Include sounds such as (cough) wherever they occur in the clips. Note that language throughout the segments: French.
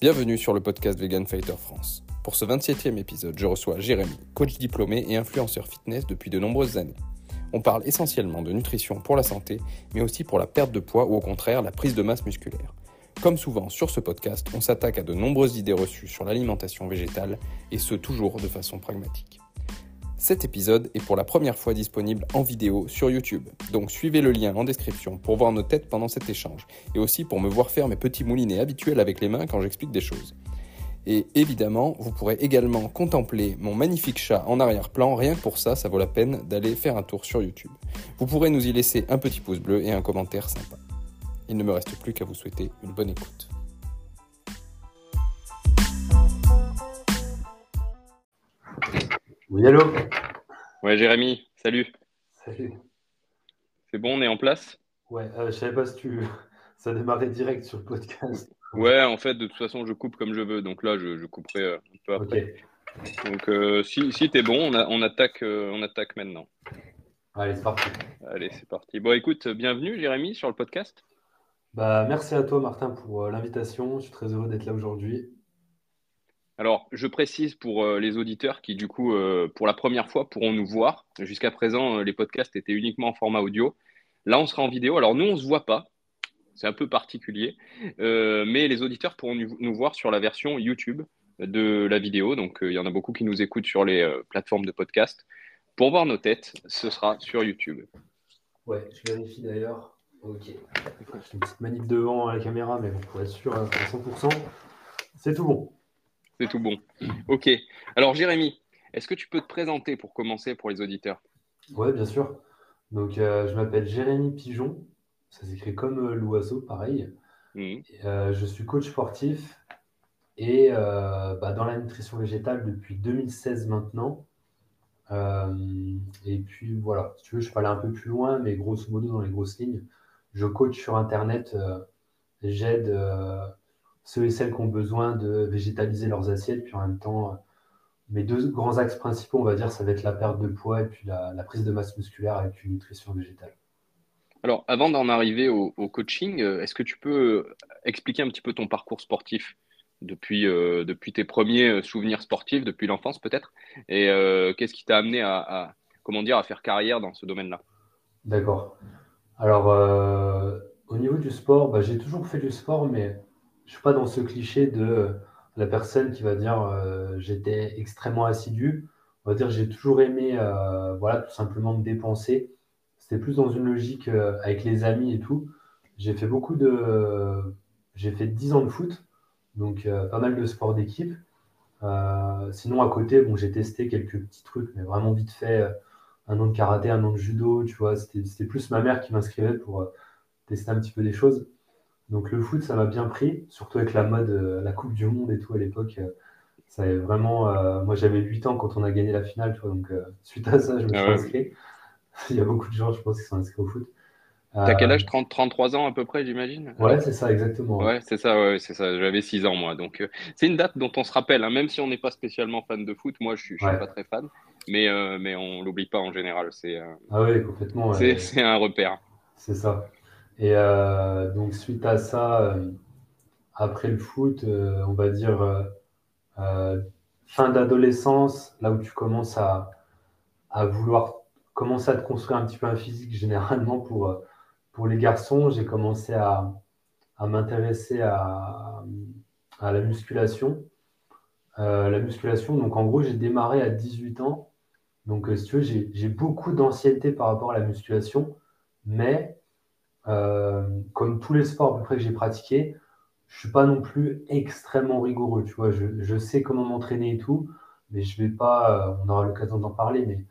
Bienvenue sur le podcast Vegan Fighter France. Pour ce 27e épisode, je reçois Jérémy, coach diplômé et influenceur fitness depuis de nombreuses années. On parle essentiellement de nutrition pour la santé, mais aussi pour la perte de poids ou au contraire la prise de masse musculaire. Comme souvent sur ce podcast, on s'attaque à de nombreuses idées reçues sur l'alimentation végétale, et ce toujours de façon pragmatique. Cet épisode est pour la première fois disponible en vidéo sur YouTube, donc suivez le lien en description pour voir nos têtes pendant cet échange, et aussi pour me voir faire mes petits moulinets habituels avec les mains quand j'explique des choses. Et évidemment, vous pourrez également contempler mon magnifique chat en arrière-plan, rien que pour ça, ça vaut la peine d'aller faire un tour sur YouTube. Vous pourrez nous y laisser un petit pouce bleu et un commentaire sympa. Il ne me reste plus qu'à vous souhaiter une bonne écoute. Oui, allô Ouais, Jérémy, salut. Salut. C'est bon, on est en place? Ouais, euh, je savais pas si tu... (laughs) ça démarrait direct sur le podcast. Ouais, en fait, de toute façon, je coupe comme je veux. Donc là, je, je couperai euh, un peu après. Donc euh, si, si t'es bon, on, on attaque, euh, on attaque maintenant. Allez, c'est parti. Allez, c'est parti. Bon, écoute, bienvenue, Jérémy, sur le podcast. Bah, merci à toi, Martin, pour l'invitation. Je suis très heureux d'être là aujourd'hui. Alors, je précise pour euh, les auditeurs qui, du coup, euh, pour la première fois, pourront nous voir. Jusqu'à présent, euh, les podcasts étaient uniquement en format audio. Là, on sera en vidéo. Alors, nous, on ne se voit pas. C'est un peu particulier. Mais les auditeurs pourront nous, voir sur la version YouTube de la vidéo. Donc, il y en a beaucoup qui nous écoutent sur les plateformes de podcast. Pour voir nos têtes, ce sera sur YouTube. Ouais, je vérifie d'ailleurs. Ok. Une petite manip devant la caméra, mais bon, pour être sûr à 100%, c'est tout bon. C'est tout bon. Ok. Alors, Jérémy, est-ce que tu peux te présenter pour commencer pour les auditeurs? Ouais, bien sûr. Donc, euh, je m'appelle Jérémy Pigeon. Ça s'écrit comme euh, l'oiseau, pareil. Mhm. Et, euh, je suis coach sportif et bah, dans la nutrition végétale depuis 2016 maintenant. Et puis voilà, si tu veux, je peux aller un peu plus loin, mais grosso modo, dans les grosses lignes, je coach sur Internet. J'aide ceux et celles qui ont besoin de végétaliser leurs assiettes. Puis en même temps, euh, mes deux grands axes principaux, on va dire, ça va être la perte de poids et puis la, la prise de masse musculaire avec une nutrition végétale. Alors, avant d'en arriver au, au coaching, euh, est-ce que tu peux euh, expliquer un petit peu ton parcours sportif depuis, euh, depuis tes premiers souvenirs sportifs, depuis l'enfance peut-être, et euh, qu'est-ce qui t'a amené à, à, comment dire, à faire carrière dans ce domaine-là? D'accord. Alors, euh, au niveau du sport, bah, j'ai toujours fait du sport, mais je suis pas dans ce cliché de euh, la personne qui va dire euh, j'étais extrêmement assidu. On va dire j'ai toujours aimé, euh, voilà, tout simplement me dépenser. C'était plus dans une logique avec les amis et tout. J'ai fait beaucoup de, j'ai fait 10 ans de foot, donc pas mal de sport d'équipe. Sinon, à côté, bon, j'ai testé quelques petits trucs, mais vraiment vite fait. un an de karaté, un an de judo, tu vois. C'était, plus ma mère qui m'inscrivait pour tester un petit peu des choses. Donc le foot, ça m'a bien pris, surtout avec la mode, euh, la Coupe du Monde et tout à l'époque. euh, ça vraiment. euh, moi, j'avais 8 ans quand on a gagné la finale, tu vois. Donc euh, (laughs) suite à ça, je me Ah suis ouais. inscrit. Il y a beaucoup de gens, je pense, qui sont inscrits au foot. T'as quel Euh, âge? 30, 33 ans à peu près, j'imagine? ouais, c'est ça, exactement. ouais. Ouais, c'est ça, ouais, c'est ça. J'avais 6 ans, moi. Donc, euh, c'est une date dont on se rappelle, hein, même si on n'est pas spécialement fan de foot. Moi, je suis, je suis Ouais. pas très fan, mais, euh, mais on l'oublie pas en général. C'est euh, Ah oui, complètement. c'est, ouais. c'est un repère. C'est ça. Et euh, donc, suite à ça, euh, après le foot, euh, on va dire fin d'adolescence, là où tu commences à, à vouloir commencer à te construire un petit peu un physique, généralement pour, pour les garçons, j'ai commencé à, à m'intéresser à, à la musculation. La musculation, donc en gros, j'ai démarré à 18 ans. Donc, si tu veux, j'ai beaucoup d'ancienneté par rapport à la musculation, mais euh, comme tous les sports à peu près que j'ai pratiqués, je suis pas non plus extrêmement rigoureux, tu vois. Je, sais comment m'entraîner et tout, mais je vais pas, euh, on aura l'occasion d'en parler, mais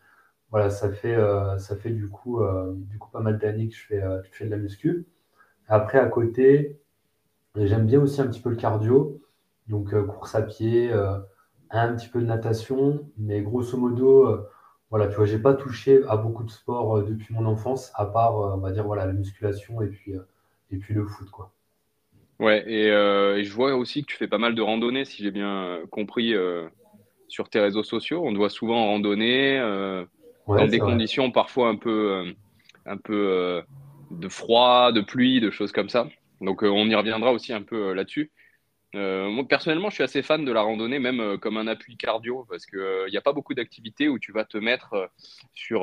voilà, ça fait, euh, ça fait du coup, du coup pas mal d'années que je fais, je fais de la muscu. Après, à côté, j'aime bien aussi un petit peu le cardio, donc course à pied, un petit peu de natation, mais grosso modo, voilà, tu vois, j'ai pas touché à beaucoup de sports euh, depuis mon enfance, à part, euh, on va dire, voilà, la musculation et puis, euh, et puis le foot, quoi. Ouais, et, euh, et je vois aussi que tu fais pas mal de randonnées, si j'ai bien compris, euh, sur tes réseaux sociaux. On te voit souvent en randonnée, euh, dans des vrai. conditions parfois un peu, un peu de froid, de pluie, de choses comme ça. Donc, on y reviendra aussi un peu là-dessus. Euh, moi, personnellement, je suis assez fan de la randonnée, même euh, comme un appui cardio, parce qu'il n'y a pas beaucoup d'activités où tu vas te mettre sur,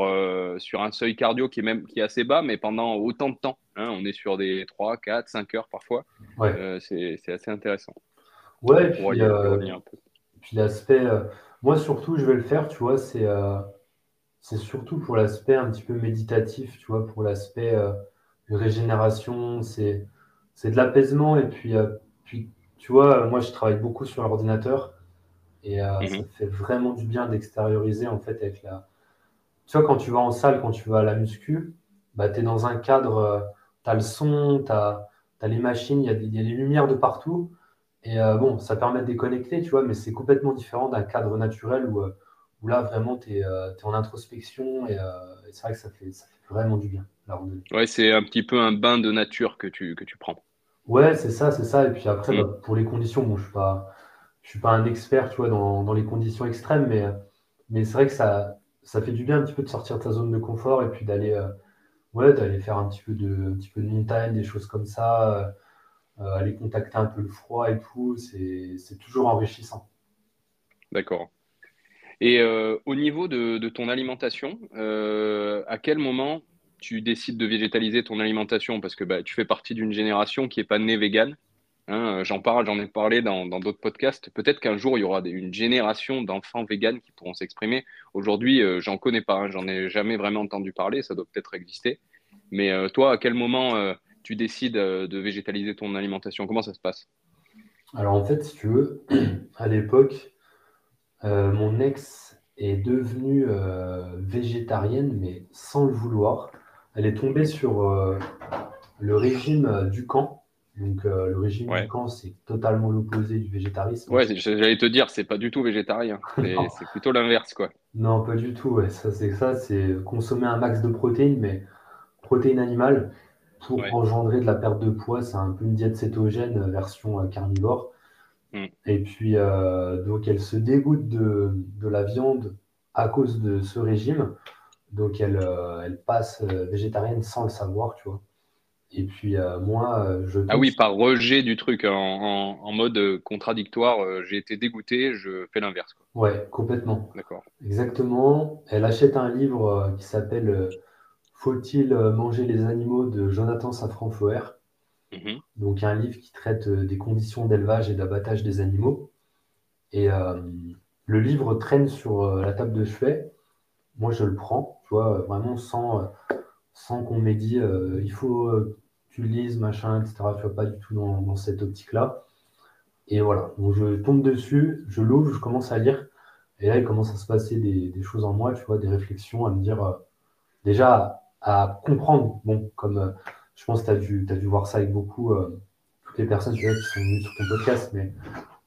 sur un seuil cardio qui est, même, qui est assez bas, mais pendant autant de temps. Hein. on est sur des 3, 4, 5 heures parfois. c'est assez intéressant. Ouais, puis, l'aspect, moi surtout, je vais le faire, tu vois, c'est c'est surtout pour l'aspect un petit peu méditatif, tu vois, pour l'aspect euh, régénération, c'est c'est de l'apaisement. Et puis, euh, puis, tu vois, moi, je travaille beaucoup sur l'ordinateur et euh, ça mhm. fait vraiment du bien d'extérioriser, en fait, avec la... Tu vois, quand tu vas en salle, quand tu vas à la muscu, bah, tu es dans un cadre, tu as le son, tu as, les machines, il y, y a les lumières de partout. Et bon, ça permet de déconnecter, tu vois, mais c'est complètement différent d'un cadre naturel où où là, vraiment, tu es, euh, en introspection et, euh, c'est vrai que ça fait, ça fait, vraiment du bien. Ouais, c'est un petit peu un bain de nature que tu, que tu prends. Ouais, c'est ça, c'est ça. Et puis après, mm. bah, pour les conditions, bon, je ne suis, pas, je suis pas un expert tu vois, dans, dans les conditions extrêmes, mais, mais c'est vrai que ça, ça fait du bien un petit peu de sortir de ta zone de confort et puis d'aller euh, ouais, d'aller faire un petit, peu de, un petit peu de montagne, des choses comme ça, aller contacter un peu le froid et tout. C'est toujours enrichissant. D'accord. Et euh, au niveau de, ton alimentation, euh, à quel moment tu décides de végétaliser ton alimentation Parce que bah, tu fais partie d'une génération qui n'est pas née végane. Hein, j'en parle, j'en ai parlé dans d'autres podcasts. Peut-être qu'un jour, il y aura une génération d'enfants véganes qui pourront s'exprimer. Aujourd'hui, euh, j'en connais pas, hein, j'en ai jamais vraiment entendu parler, ça doit peut-être exister. Mais toi, à quel moment tu décides de végétaliser ton alimentation? Comment ça se passe? Alors en fait, si tu veux, (clears throat) à l'époque, euh, mon ex est devenue euh, végétarienne, mais sans le vouloir. Elle est tombée sur euh, le régime du camp. Donc, le régime du camp, c'est totalement l'opposé du végétarisme. Ouais, j'allais te dire, c'est pas du tout végétarien. (laughs) C'est plutôt l'inverse, quoi. Non, pas du tout. Ça, c'est ça, c'est consommer un max de protéines, mais protéines animales pour engendrer de la perte de poids. C'est un peu une diète cétogène version carnivore. Mm. Et puis, euh, donc, elle se dégoûte de, de, la viande à cause de ce régime. Donc, elle, euh, elle passe euh, végétarienne sans le savoir, tu vois. Et puis, moi, je. Ah oui, par rejet du truc, en, en, mode contradictoire, j'ai été dégoûté, je fais l'inverse. Ouais, complètement. D'accord. Exactement. Elle achète un livre qui s'appelle Faut-il manger les animaux de Jonathan Safran-Foer. Mhm. Donc, un livre qui traite euh, des conditions d'élevage et d'abattage des animaux. Et euh, le livre traîne sur euh, la table de chevet. Moi, je le prends, tu vois, vraiment sans, sans qu'on m'ait dit il faut que tu lises, machin, etc. Tu vois, pas du tout dans, cette optique-là. Et voilà, donc je tombe dessus, je l'ouvre, je commence à lire. Et là, il commence à se passer des, des choses en moi, tu vois, des réflexions, à me dire, déjà, à comprendre, bon, comme je pense que tu as, dû, as dû voir ça avec beaucoup, euh, toutes les personnes qui sont venues sur ton podcast, mais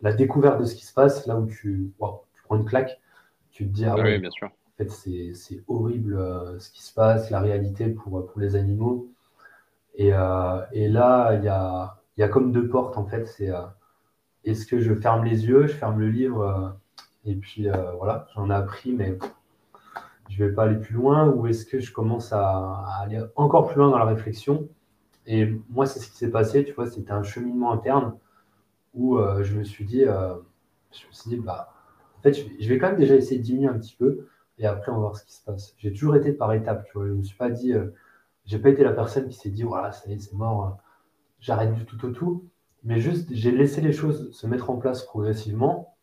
la découverte de ce qui se passe, là où tu, tu prends une claque, tu te dis, ah, oui, bien sûr. Fait, c'est horrible euh, ce qui se passe, la réalité pour, pour les animaux. Et, euh, et là, il y a, y a, comme deux portes, en fait. C'est est-ce que je ferme les yeux, je ferme le livre, et puis voilà, j'en ai appris, mais je ne vais pas aller plus loin, ou est-ce que je commence à, aller encore plus loin dans la réflexion? Et moi, c'est ce qui s'est passé, tu vois, c'était un cheminement interne où euh, je me suis dit, euh, je me suis dit, bah, en fait, je vais, quand même déjà essayer de diminuer un petit peu et après, on va voir ce qui se passe. J'ai toujours été par étapes, tu vois. Je ne me suis pas dit, euh, j'ai pas été la personne qui s'est dit, voilà, ça y est, c'est mort, j'arrête du tout au tout. Mais juste, j'ai laissé les choses se mettre en place progressivement.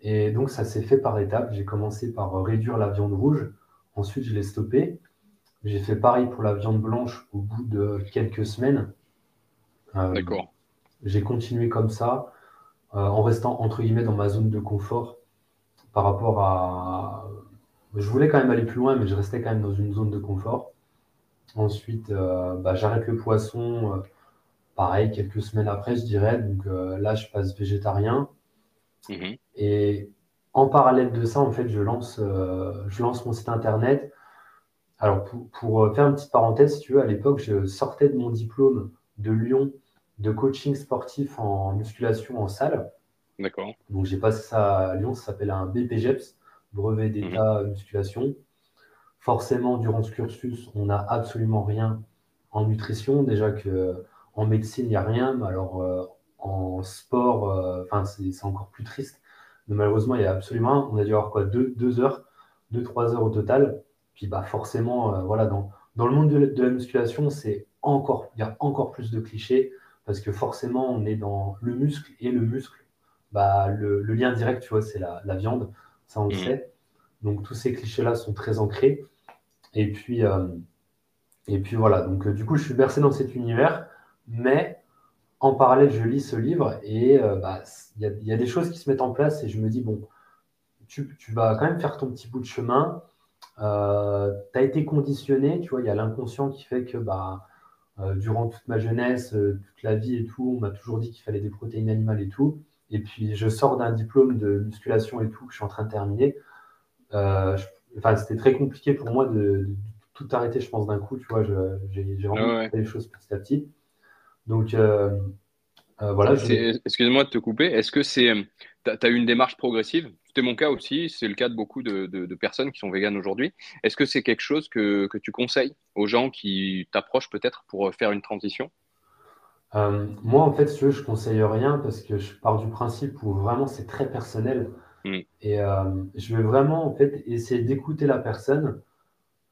Et donc, ça s'est fait par étapes. J'ai commencé par réduire la viande rouge. Ensuite, je l'ai stoppé. J'ai fait pareil pour la viande blanche au bout de quelques semaines. Euh, D'accord. J'ai continué comme ça, euh, en restant entre guillemets dans ma zone de confort par rapport à. Je voulais quand même aller plus loin, mais je restais quand même dans une zone de confort. Ensuite, euh, bah, j'arrête le poisson, pareil, quelques semaines après, je dirais. Donc là, je passe végétarien. Mhm. Et en parallèle de ça, en fait, je lance, je lance mon site internet alors, pour, euh, faire une petite parenthèse, si tu veux, à l'époque, je sortais de mon diplôme de Lyon de coaching sportif en musculation en salle. D'accord. Donc, j'ai passé ça à Lyon, ça s'appelle un BPGEPS, brevet d'état mhm. musculation. Forcément, durant ce cursus, on n'a absolument rien en nutrition. Déjà qu'en médecine, il n'y a rien. Mais alors, euh, en sport, c'est encore plus triste. Mais malheureusement, il y a absolument, on a dû avoir quoi, deux, deux heures, deux, trois heures au total. Puis bah, forcément, voilà, dans, dans le monde de, de la musculation, c'est encore, il y a encore plus de clichés parce que forcément, on est dans le muscle et le muscle, bah, le, lien direct, tu vois, c'est la, viande, ça on le mmh. sait. Donc tous ces clichés-là sont très ancrés. Et puis, euh, et puis voilà, donc euh, du coup, je suis bercé dans cet univers, mais en parallèle, je lis ce livre et euh, bah, il y, a des choses qui se mettent en place et je me dis, bon, tu, tu vas quand même faire ton petit bout de chemin. tu as été conditionné, tu vois, il y a l'inconscient qui fait que bah, durant toute ma jeunesse, toute la vie et tout, on m'a toujours dit qu'il fallait des protéines animales et tout. Et puis, je sors d'un diplôme de musculation et tout que je suis en train de terminer. Euh, enfin, c'était très compliqué pour moi de, tout arrêter, je pense, d'un coup. Tu vois, j'ai vraiment fait les choses petit à petit. Donc, voilà. Excuse-moi de te couper. Est-ce que c'est. Tu as eu une démarche progressive? C'était mon cas aussi, c'est le cas de beaucoup de, personnes qui sont véganes aujourd'hui. Est-ce que c'est quelque chose que, tu conseilles aux gens qui t'approchent peut-être pour faire une transition? Euh, Moi, en fait, je ne conseille rien parce que je pars du principe où vraiment c'est très personnel. Hmm. Et euh, je vais vraiment en fait essayer d'écouter la personne,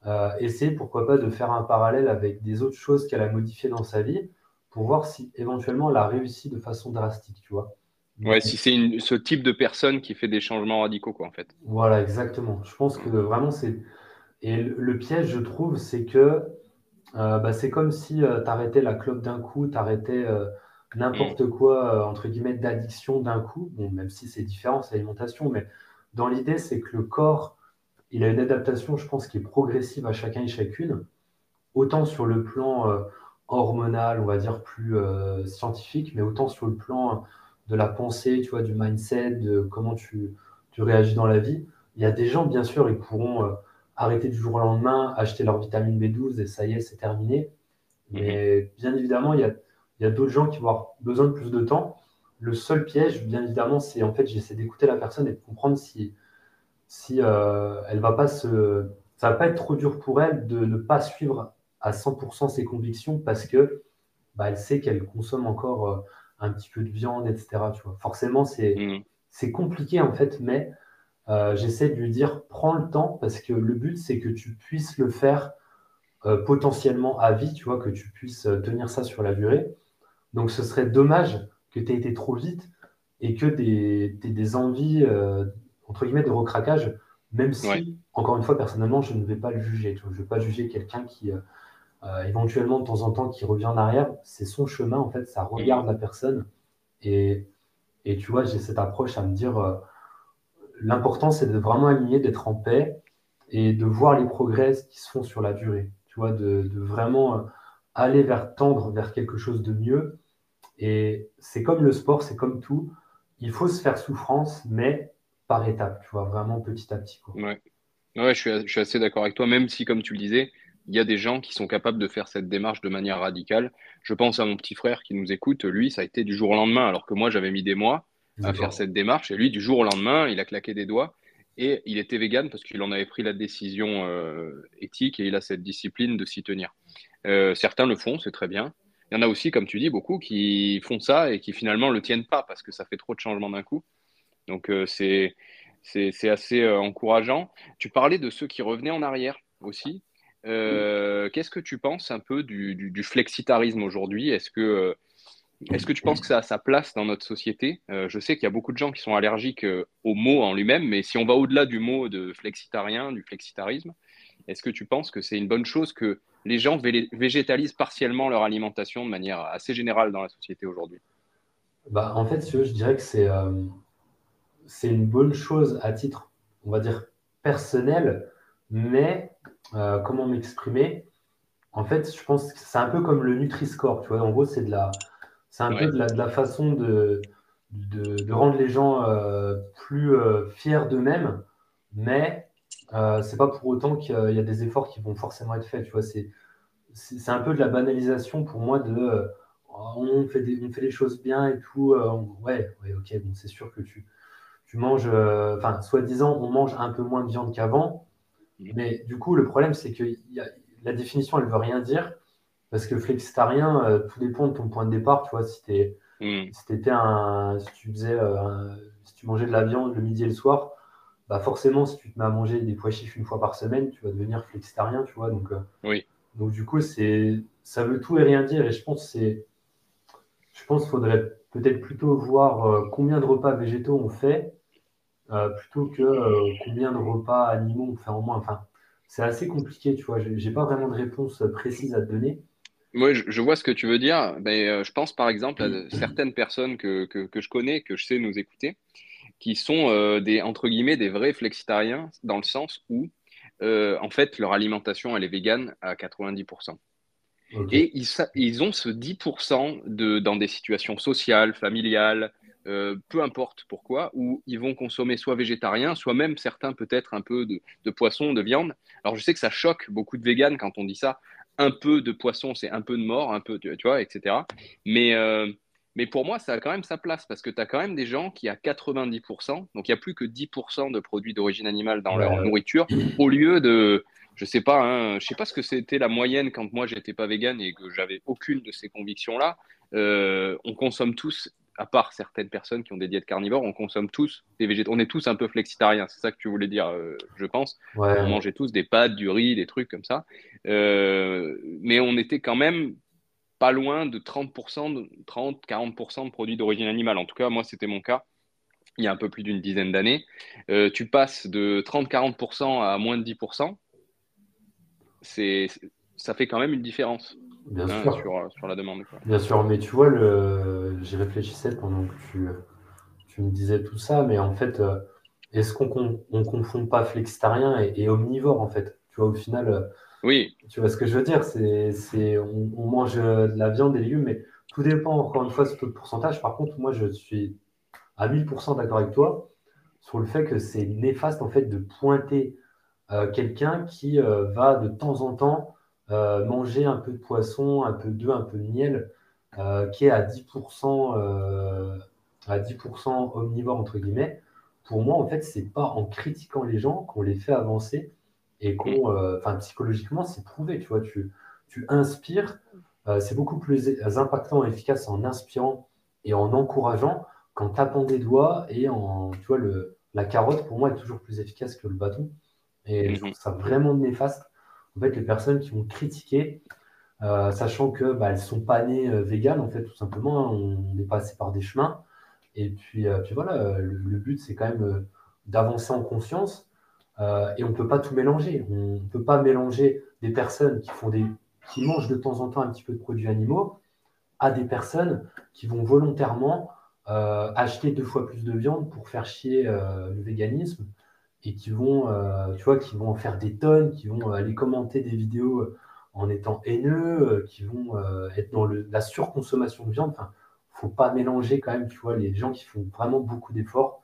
euh, essayer pourquoi pas de faire un parallèle avec des autres choses qu'elle a modifiées dans sa vie pour voir si éventuellement elle a réussi de façon drastique, tu vois. Ouais, si c'est ce type de personne qui fait des changements radicaux, quoi, en fait. Voilà, exactement. Je pense que vraiment, c'est. Et le, piège, je trouve, c'est que euh, bah, c'est comme si euh, tu arrêtais la clope d'un coup, tu arrêtais euh, n'importe mm. quoi, entre guillemets, d'addiction d'un coup. Bon, même si c'est différent, c'est l'alimentation, mais dans l'idée, c'est que le corps, il a une adaptation, je pense, qui est progressive à chacun et chacune, autant sur le plan hormonal, on va dire, plus scientifique, mais autant sur le plan de la pensée, tu vois, du mindset, de comment tu, réagis dans la vie. Il y a des gens, bien sûr, ils pourront arrêter du jour au lendemain, acheter leur vitamine B12 et ça y est, c'est terminé. Mhm. Mais bien évidemment, il y a, il y a d'autres gens qui vont avoir besoin de plus de temps. Le seul piège, bien évidemment, c'est en fait, j'essaie d'écouter la personne et de comprendre si, si euh, elle va pas se. Ça va pas être trop dur pour elle de ne pas suivre à 100% ses convictions parce que bah, elle sait qu'elle consomme encore. Euh, un petit peu de viande, etc. Tu vois. Forcément, c'est mm. c'est compliqué en fait, mais euh, j'essaie de lui dire prends le temps parce que le but c'est que tu puisses le faire euh, potentiellement à vie, tu vois, que tu puisses euh, tenir ça sur la durée. Donc ce serait dommage que tu aies été trop vite et que tu aies, des envies, entre guillemets, de recraquage, même si, encore une fois, personnellement, je ne vais pas le juger. Je ne vais pas juger quelqu'un qui, éventuellement de temps en temps qui revient en arrière, c'est son chemin en fait, ça regarde la personne. Et, et tu vois, j'ai cette approche à me dire, l'important c'est de vraiment aligner, d'être en paix et de voir les progrès qui se font sur la durée. Tu vois, de, vraiment euh, aller vers tendre vers quelque chose de mieux. Et c'est comme le sport, c'est comme tout. Il faut se faire souffrance, mais par étapes, tu vois, vraiment petit à petit. Quoi. Ouais. ouais, je suis, je suis assez d'accord avec toi, même si, comme tu le disais, il y a des gens qui sont capables de faire cette démarche de manière radicale. Je pense à mon petit frère qui nous écoute. Lui, ça a été du jour au lendemain, alors que moi, j'avais mis des mois à faire cette démarche. Et lui, du jour au lendemain, il a claqué des doigts. Et il était vegan parce qu'il en avait pris la décision euh, éthique et il a cette discipline de s'y tenir. Euh, certains le font, c'est très bien. Il y en a aussi, comme tu dis, beaucoup qui font ça et qui finalement ne le tiennent pas parce que ça fait trop de changements d'un coup. Donc euh, c'est assez encourageant. Tu parlais de ceux qui revenaient en arrière aussi. Euh, qu'est-ce que tu penses un peu du, flexitarisme aujourd'hui? Est-ce que, euh, est que tu penses que ça a sa place dans notre société? Euh, Je sais qu'il y a beaucoup de gens qui sont allergiques au mot en lui-même, mais si on va au-delà du mot de flexitarien, du flexitarisme, est-ce que tu penses que c'est une bonne chose que les gens végétalisent partiellement leur alimentation de manière assez générale dans la société aujourd'hui? Bah, En fait, je dirais que c'est c'est une bonne chose à titre, on va dire, personnel, mais euh, comment m'exprimer? En fait, je pense que c'est un peu comme le Nutri-Score. Tu vois, en gros, c'est de la, c'est un peu de la, de la, façon de, de, rendre les gens euh, plus euh, fiers d'eux-mêmes, mais c'est pas pour autant qu'il y a des efforts qui vont forcément être faits. Tu vois, c'est, c'est un peu de la banalisation pour moi de oh, on, fait des, on fait les choses bien et tout. ouais, ouais, ok, bon, c'est sûr que tu, tu manges, enfin, soi-disant, on mange un peu moins de viande qu'avant. Mais du coup, le problème, c'est que la définition, elle ne veut rien dire. Parce que flexitarien, euh, tout dépend de ton point de départ. Tu vois, si tu es, mm. si, un, si, tu faisais, si tu mangeais de la viande le midi et le soir, bah forcément, si tu te mets à manger des pois chiches une fois par semaine, tu vas devenir flexitarien, tu vois. Donc, oui. donc du coup, c'est, ça veut tout et rien dire. Et je pense c'est, je pense qu'il faudrait peut-être plutôt voir combien de repas végétaux on fait euh, plutôt que euh, combien de repas animaux on fait en moins. Enfin, c'est assez compliqué, tu vois. J'ai pas vraiment de réponse précise à te donner. Moi, je, vois ce que tu veux dire. Mais, euh, je pense par exemple à certaines personnes que, que, je connais, que je sais nous écouter, qui sont des, entre guillemets, des vrais flexitariens, dans le sens où, en fait, leur alimentation, elle est végane à 90%. Et ils, ils, ont ce 10% de, dans des situations sociales, familiales, euh, peu importe pourquoi, où ils vont consommer soit végétarien, soit même certains peut-être un peu de, poisson, de viande. Alors je sais que ça choque beaucoup de véganes quand on dit ça. Un peu de poisson, c'est un peu de mort, un peu, tu vois, etc. Mais, euh, mais pour moi, ça a quand même sa place parce que tu as quand même des gens qui, à 90%, donc il n'y a plus que 10% de produits d'origine animale dans leur nourriture, au lieu de, je sais pas, hein, je sais pas ce que c'était la moyenne quand moi j'étais pas vegan et que j'avais aucune de ces convictions-là. Euh, on consomme tous à part certaines personnes qui ont des diètes carnivores, on consomme tous des végétaux. On est tous un peu flexitariens, c'est ça que tu voulais dire, euh, je pense. On mangeait tous des pâtes, du riz, des trucs comme ça. Euh, mais on était quand même pas loin de 30%, 30-40% de produits d'origine animale. En tout cas, moi, c'était mon cas il y a un peu plus d'une dizaine d'années. Euh, tu passes de 30-40% à moins de 10%. C'est, ça fait quand même une différence. Bien hein, sûr. Sur, sur, la demande. Bien sûr, mais tu vois, le... j'y réfléchissais pendant que tu, tu, me disais tout ça, mais en fait, euh, est-ce qu'on ne confond pas flexitarien et, omnivore, en fait? Tu vois, au final, euh, oui. tu vois ce que je veux dire? C'est, on, on, mange euh, de la viande, des légumes, mais tout dépend, encore une fois, sur le pourcentage. Par contre, moi, je suis à 1000% d'accord avec toi sur le fait que c'est néfaste, en fait, de pointer quelqu'un qui va de temps en temps euh, manger un peu de poisson, un peu d'œuf, un peu de miel, euh, qui est à 10%, euh, à 10% omnivore, entre guillemets, pour moi, en fait, c'est pas en critiquant les gens qu'on les fait avancer et qu'on, enfin, psychologiquement, c'est prouvé, tu vois, tu, tu inspires, c'est beaucoup plus impactant et efficace en inspirant et en encourageant qu'en tapant des doigts et en, tu vois, le, la carotte, pour moi, est toujours plus efficace que le bâton. Et je trouve ça vraiment néfaste en fait, les personnes qui vont critiquer, euh, sachant que bah, elles sont pas nées euh, véganes, en fait, tout simplement, hein, on est passé par des chemins. Et puis, euh, puis voilà, le, but, c'est quand même d'avancer en conscience. et on ne peut pas tout mélanger. On ne peut pas mélanger des personnes qui, font des, qui mangent de temps en temps un petit peu de produits animaux à des personnes qui vont volontairement acheter deux fois plus de viande pour faire chier le véganisme et qui vont, euh, tu vois, qui vont en faire des tonnes, qui vont aller commenter des vidéos euh, en étant haineux, euh, qui vont être dans la surconsommation de viande. Enfin, faut pas mélanger quand même, tu les gens qui font vraiment beaucoup d'efforts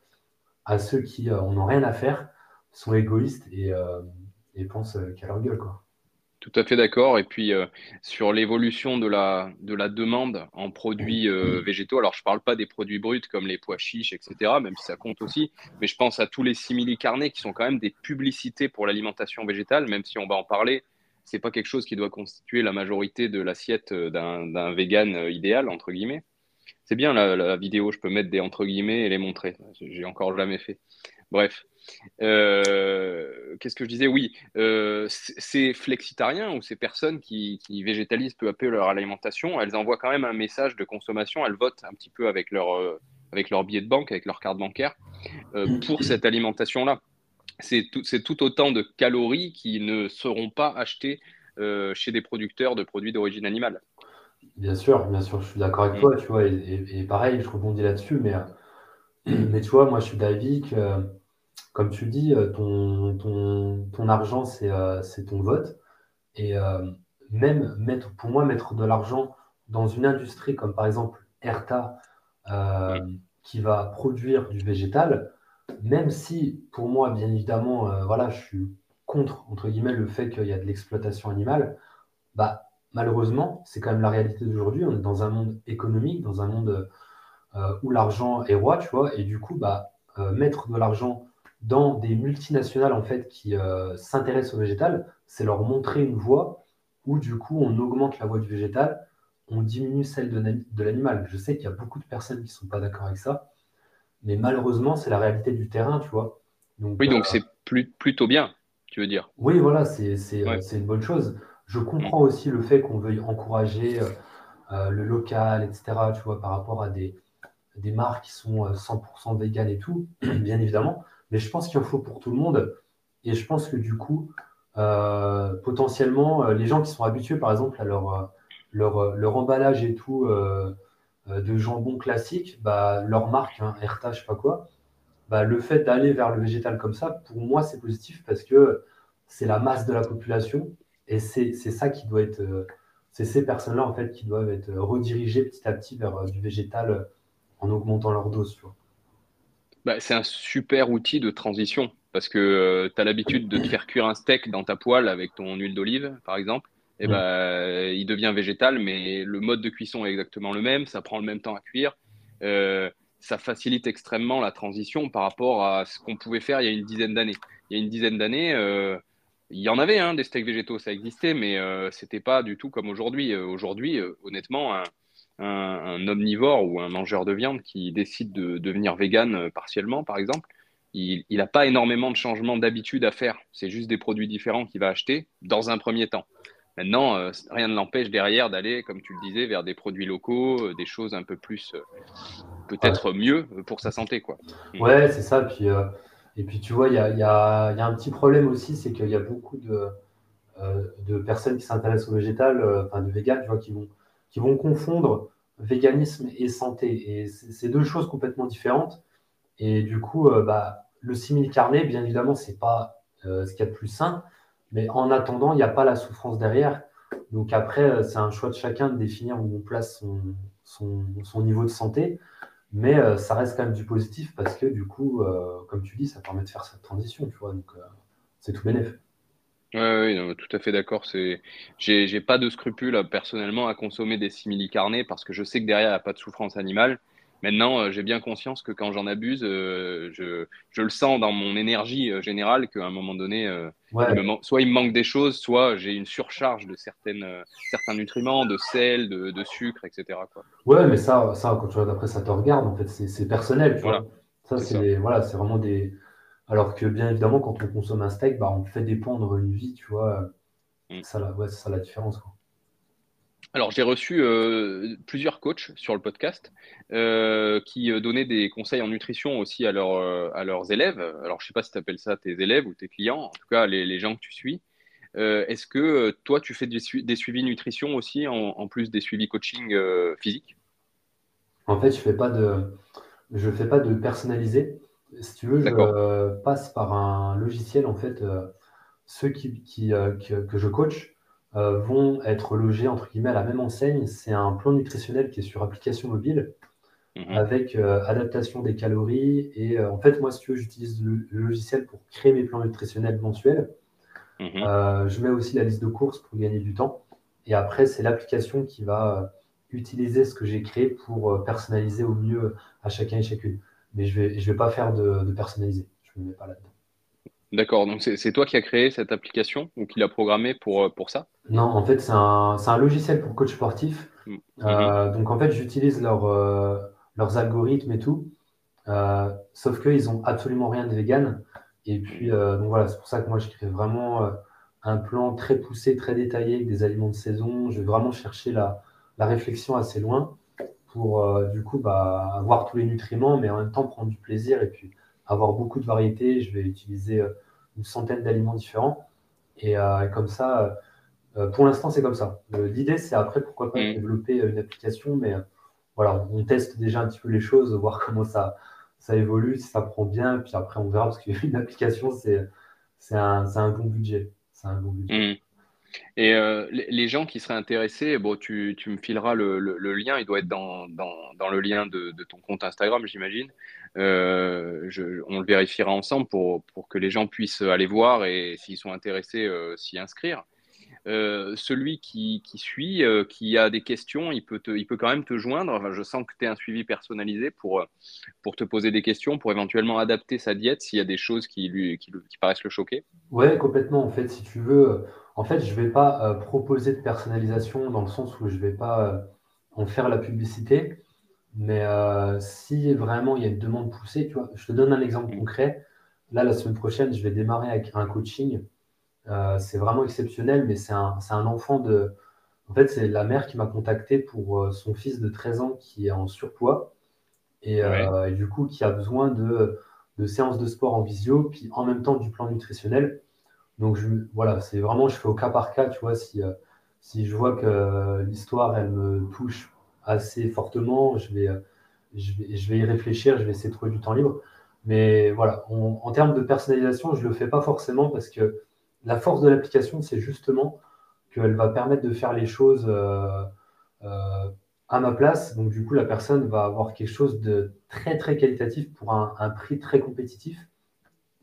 à ceux qui en ont rien à faire, sont égoïstes et, et pensent qu'à leur gueule, quoi. Tout à fait d'accord. Et puis euh, sur l'évolution de la, de la demande en produits euh, végétaux, alors je ne parle pas des produits bruts comme les pois chiches, etc., même si ça compte aussi, mais je pense à tous les simili-carnés qui sont quand même des publicités pour l'alimentation végétale, même si on va en parler. Ce n'est pas quelque chose qui doit constituer la majorité de l'assiette euh, d'un vegan idéal, entre guillemets. C'est bien la, la, vidéo, je peux mettre des entre guillemets et les montrer. J'ai encore jamais fait. Bref. Euh, qu'est-ce que je disais? Oui, euh, ces flexitariens ou ces personnes qui, végétalisent peu à peu leur alimentation, elles envoient quand même un message de consommation, elles votent un petit peu avec leur, euh, avec leur billet de banque, avec leur carte bancaire pour cette alimentation-là. C'est tout, tout, autant de calories qui ne seront pas achetées chez des producteurs de produits d'origine animale. Bien sûr, bien sûr, je suis d'accord avec mm. toi, tu vois, et, pareil, je rebondis là-dessus, mais, (clears throat) mais tu vois, moi je suis d'avis que comme tu dis, euh, ton, ton, ton argent, c'est euh, ton vote. Et euh, même mettre, pour moi, mettre de l'argent dans une industrie comme par exemple Erta, qui va produire du végétal, même si pour moi, bien évidemment, voilà, je suis contre, entre guillemets, le fait qu'il y a de l'exploitation animale, bah, malheureusement, c'est quand même la réalité d'aujourd'hui. On est dans un monde économique, dans un monde où l'argent est roi, tu vois, et du coup, bah, mettre de l'argent dans des multinationales en fait qui euh, s'intéressent au végétal, c'est leur montrer une voie où du coup on augmente la voie du végétal on diminue celle de, l'animal. Je sais qu'il y a beaucoup de personnes qui ne sont pas d'accord avec ça, mais malheureusement, c'est la réalité du terrain, tu vois. oui, donc c'est plutôt bien, tu veux dire. Oui, voilà, c'est une bonne chose. Je comprends aussi le fait qu'on veuille encourager le local, etc., tu vois, par rapport à des, des marques qui sont 100% euh, véganes et tout, (clears throat) bien évidemment. Mais je pense qu'il en faut pour tout le monde. Et je pense que du coup, euh, potentiellement, euh, les gens qui sont habitués, par exemple, à leur, leur, leur emballage et tout de jambon classique, bah, leur marque, hein, Erta, je sais pas quoi, bah, le fait d'aller vers le végétal comme ça, pour moi, c'est positif parce que c'est la masse de la population et c'est ça qui doit être. c'est ces personnes-là, en fait, qui doivent être redirigées petit à petit vers du végétal en augmentant leur dose. Bah, c'est un super outil de transition parce que euh, tu as l'habitude de te faire cuire un steak dans ta poêle avec ton huile d'olive, par exemple. Et bah, il devient végétal, mais le mode de cuisson est exactement le même, ça prend le même temps à cuire. Euh, ça facilite extrêmement la transition par rapport à ce qu'on pouvait faire il y a une dizaine d'années. Il y a une dizaine d'années, euh, il y en avait hein, des steaks végétaux, ça existait, mais c'était pas du tout comme aujourd'hui. aujourd'hui, honnêtement, un, un, omnivore ou un mangeur de viande qui décide de devenir vegan euh, partiellement, par exemple, il n'a pas énormément de changements d'habitude à faire. C'est juste des produits différents qu'il va acheter dans un premier temps. Maintenant, euh, rien ne l'empêche derrière d'aller, comme tu le disais, vers des produits locaux, euh, des choses un peu plus, peut-être mieux pour sa santé. Quoi. Mm. Ouais, c'est ça. Puis, et puis, tu vois, il y a, y a, un petit problème aussi, c'est qu'il y a beaucoup de, de personnes qui s'intéressent au végétal, enfin de vegan, tu vois, qui vont qui vont confondre véganisme et santé. Et c'est deux choses complètement différentes. Et du coup, euh, bah, le simili carné, bien évidemment, c'est pas euh, ce qu'il y a de plus sain. Mais en attendant, il n'y a pas la souffrance derrière. Donc après, euh, c'est un choix de chacun de définir où on place son, son, niveau de santé. Mais ça reste quand même du positif parce que du coup, comme tu dis, ça permet de faire cette transition, tu vois. Donc c'est tout bénéfique. Oui, tout à fait d'accord. C'est, j'ai, pas de scrupule personnellement à consommer des simili carnés parce que je sais que derrière il n'y a pas de souffrance animale. Maintenant, euh, j'ai bien conscience que quand j'en abuse, euh, je, je, le sens dans mon énergie euh, générale qu'à un moment donné, soit il me manque des choses, soit j'ai une surcharge de certaines, certains nutriments, de sel, de, de sucre, etc. Quoi. Ouais, mais ça, ça, quand tu regardes après, ça te regarde. En fait, c'est, personnel. Tu voilà. Vois. Ça, c'est, voilà, c'est vraiment des alors que bien évidemment, quand on consomme un steak, bah, on fait dépendre une vie, tu vois. Mm. Ça, c'est ça la différence. Alors, j'ai reçu euh, plusieurs coachs sur le podcast euh, qui euh, donnaient des conseils en nutrition aussi à, à leurs élèves. Alors, je ne sais pas si tu appelles ça tes élèves ou tes clients, en tout cas les, gens que tu suis. Est-ce que toi, tu fais des, suivis nutrition aussi, en, plus des suivis coaching physique En fait, je ne fais, pas de, je fais pas de personnalisé. Si tu veux, je passe par un logiciel. En fait, euh, ceux qui, euh, que, je coach euh, vont être logés entre guillemets à la même enseigne. C'est un plan nutritionnel qui est sur application mobile mhm. avec adaptation des calories. Et en fait, moi, si tu veux, j'utilise le, logiciel pour créer mes plans nutritionnels mensuels. Mhm. je mets aussi la liste de courses pour gagner du temps. Et après, c'est l'application qui va utiliser ce que j'ai créé pour personnaliser au mieux à chacun et chacune mais je ne vais, je vais pas faire de, de personnalisé. Je ne me mets pas là-dedans. D'accord, donc c'est toi qui as créé cette application ou qui l'a programmée pour, euh, pour ça? Non, en fait, c'est un, un, logiciel pour coach sportif. Mm. Euh, donc, en fait, j'utilise leur, euh, leurs algorithmes et tout. Euh, sauf qu'ils n'ont absolument rien de vegan. Et puis, donc voilà, c'est pour ça que moi, je crée vraiment un plan très poussé, très détaillé avec des aliments de saison. Je vais vraiment chercher la, la réflexion assez loin pour euh, du coup bah, avoir tous les nutriments, mais en même temps prendre du plaisir et puis avoir beaucoup de variétés. Je vais utiliser euh, une centaine d'aliments différents. Et, euh, comme ça, pour l'instant, c'est comme ça. L'idée, c'est après, pourquoi pas mm. développer une application, mais voilà, on teste déjà un petit peu les choses, voir (laughs) comment ça, ça évolue, si ça prend bien, puis après, on verra, parce qu'une (laughs) application, c'est un, un bon budget. C'est un bon budget. Mm. Et euh, les gens qui seraient intéressés, bon, tu, tu me fileras le, le, lien, il doit être dans, dans, dans le lien de, de, ton compte Instagram, j'imagine. Euh, on le vérifiera ensemble pour, pour, que les gens puissent aller voir et s'ils sont intéressés, euh, s'y inscrire. Celui qui, suit, qui a des questions, il peut, il peut quand même te joindre. je sens que tu es un suivi personnalisé pour, pour te poser des questions, pour éventuellement adapter sa diète s'il y a des choses qui, lui, qui paraissent le choquer. Ouais, complètement. En fait, si tu veux, en fait, je ne vais pas euh, proposer de personnalisation dans le sens où je ne vais pas en faire la publicité. Mais si vraiment il y a une demande poussée, tu vois, je te donne un exemple concret. Là, la semaine prochaine, je vais démarrer avec un coaching. c'est vraiment exceptionnel, mais c'est un, un, enfant de. En fait, c'est la mère qui m'a contacté pour son fils de 13 ans qui est en surpoids et, et du coup qui a besoin de, de, séances de sport en visio, puis en même temps du plan nutritionnel. Donc voilà, c'est vraiment, je fais au cas par cas, tu vois, si, si je vois que l'histoire, elle me touche assez fortement. Je vais, vais, je y réfléchir, je vais essayer de trouver du temps libre. Mais voilà, en termes de personnalisation, je ne le fais pas forcément parce que la force de l'application, c'est justement qu'elle va permettre de faire les choses euh, euh, à ma place. Donc, du coup, la personne va avoir quelque chose de très, très qualitatif pour un prix très compétitif.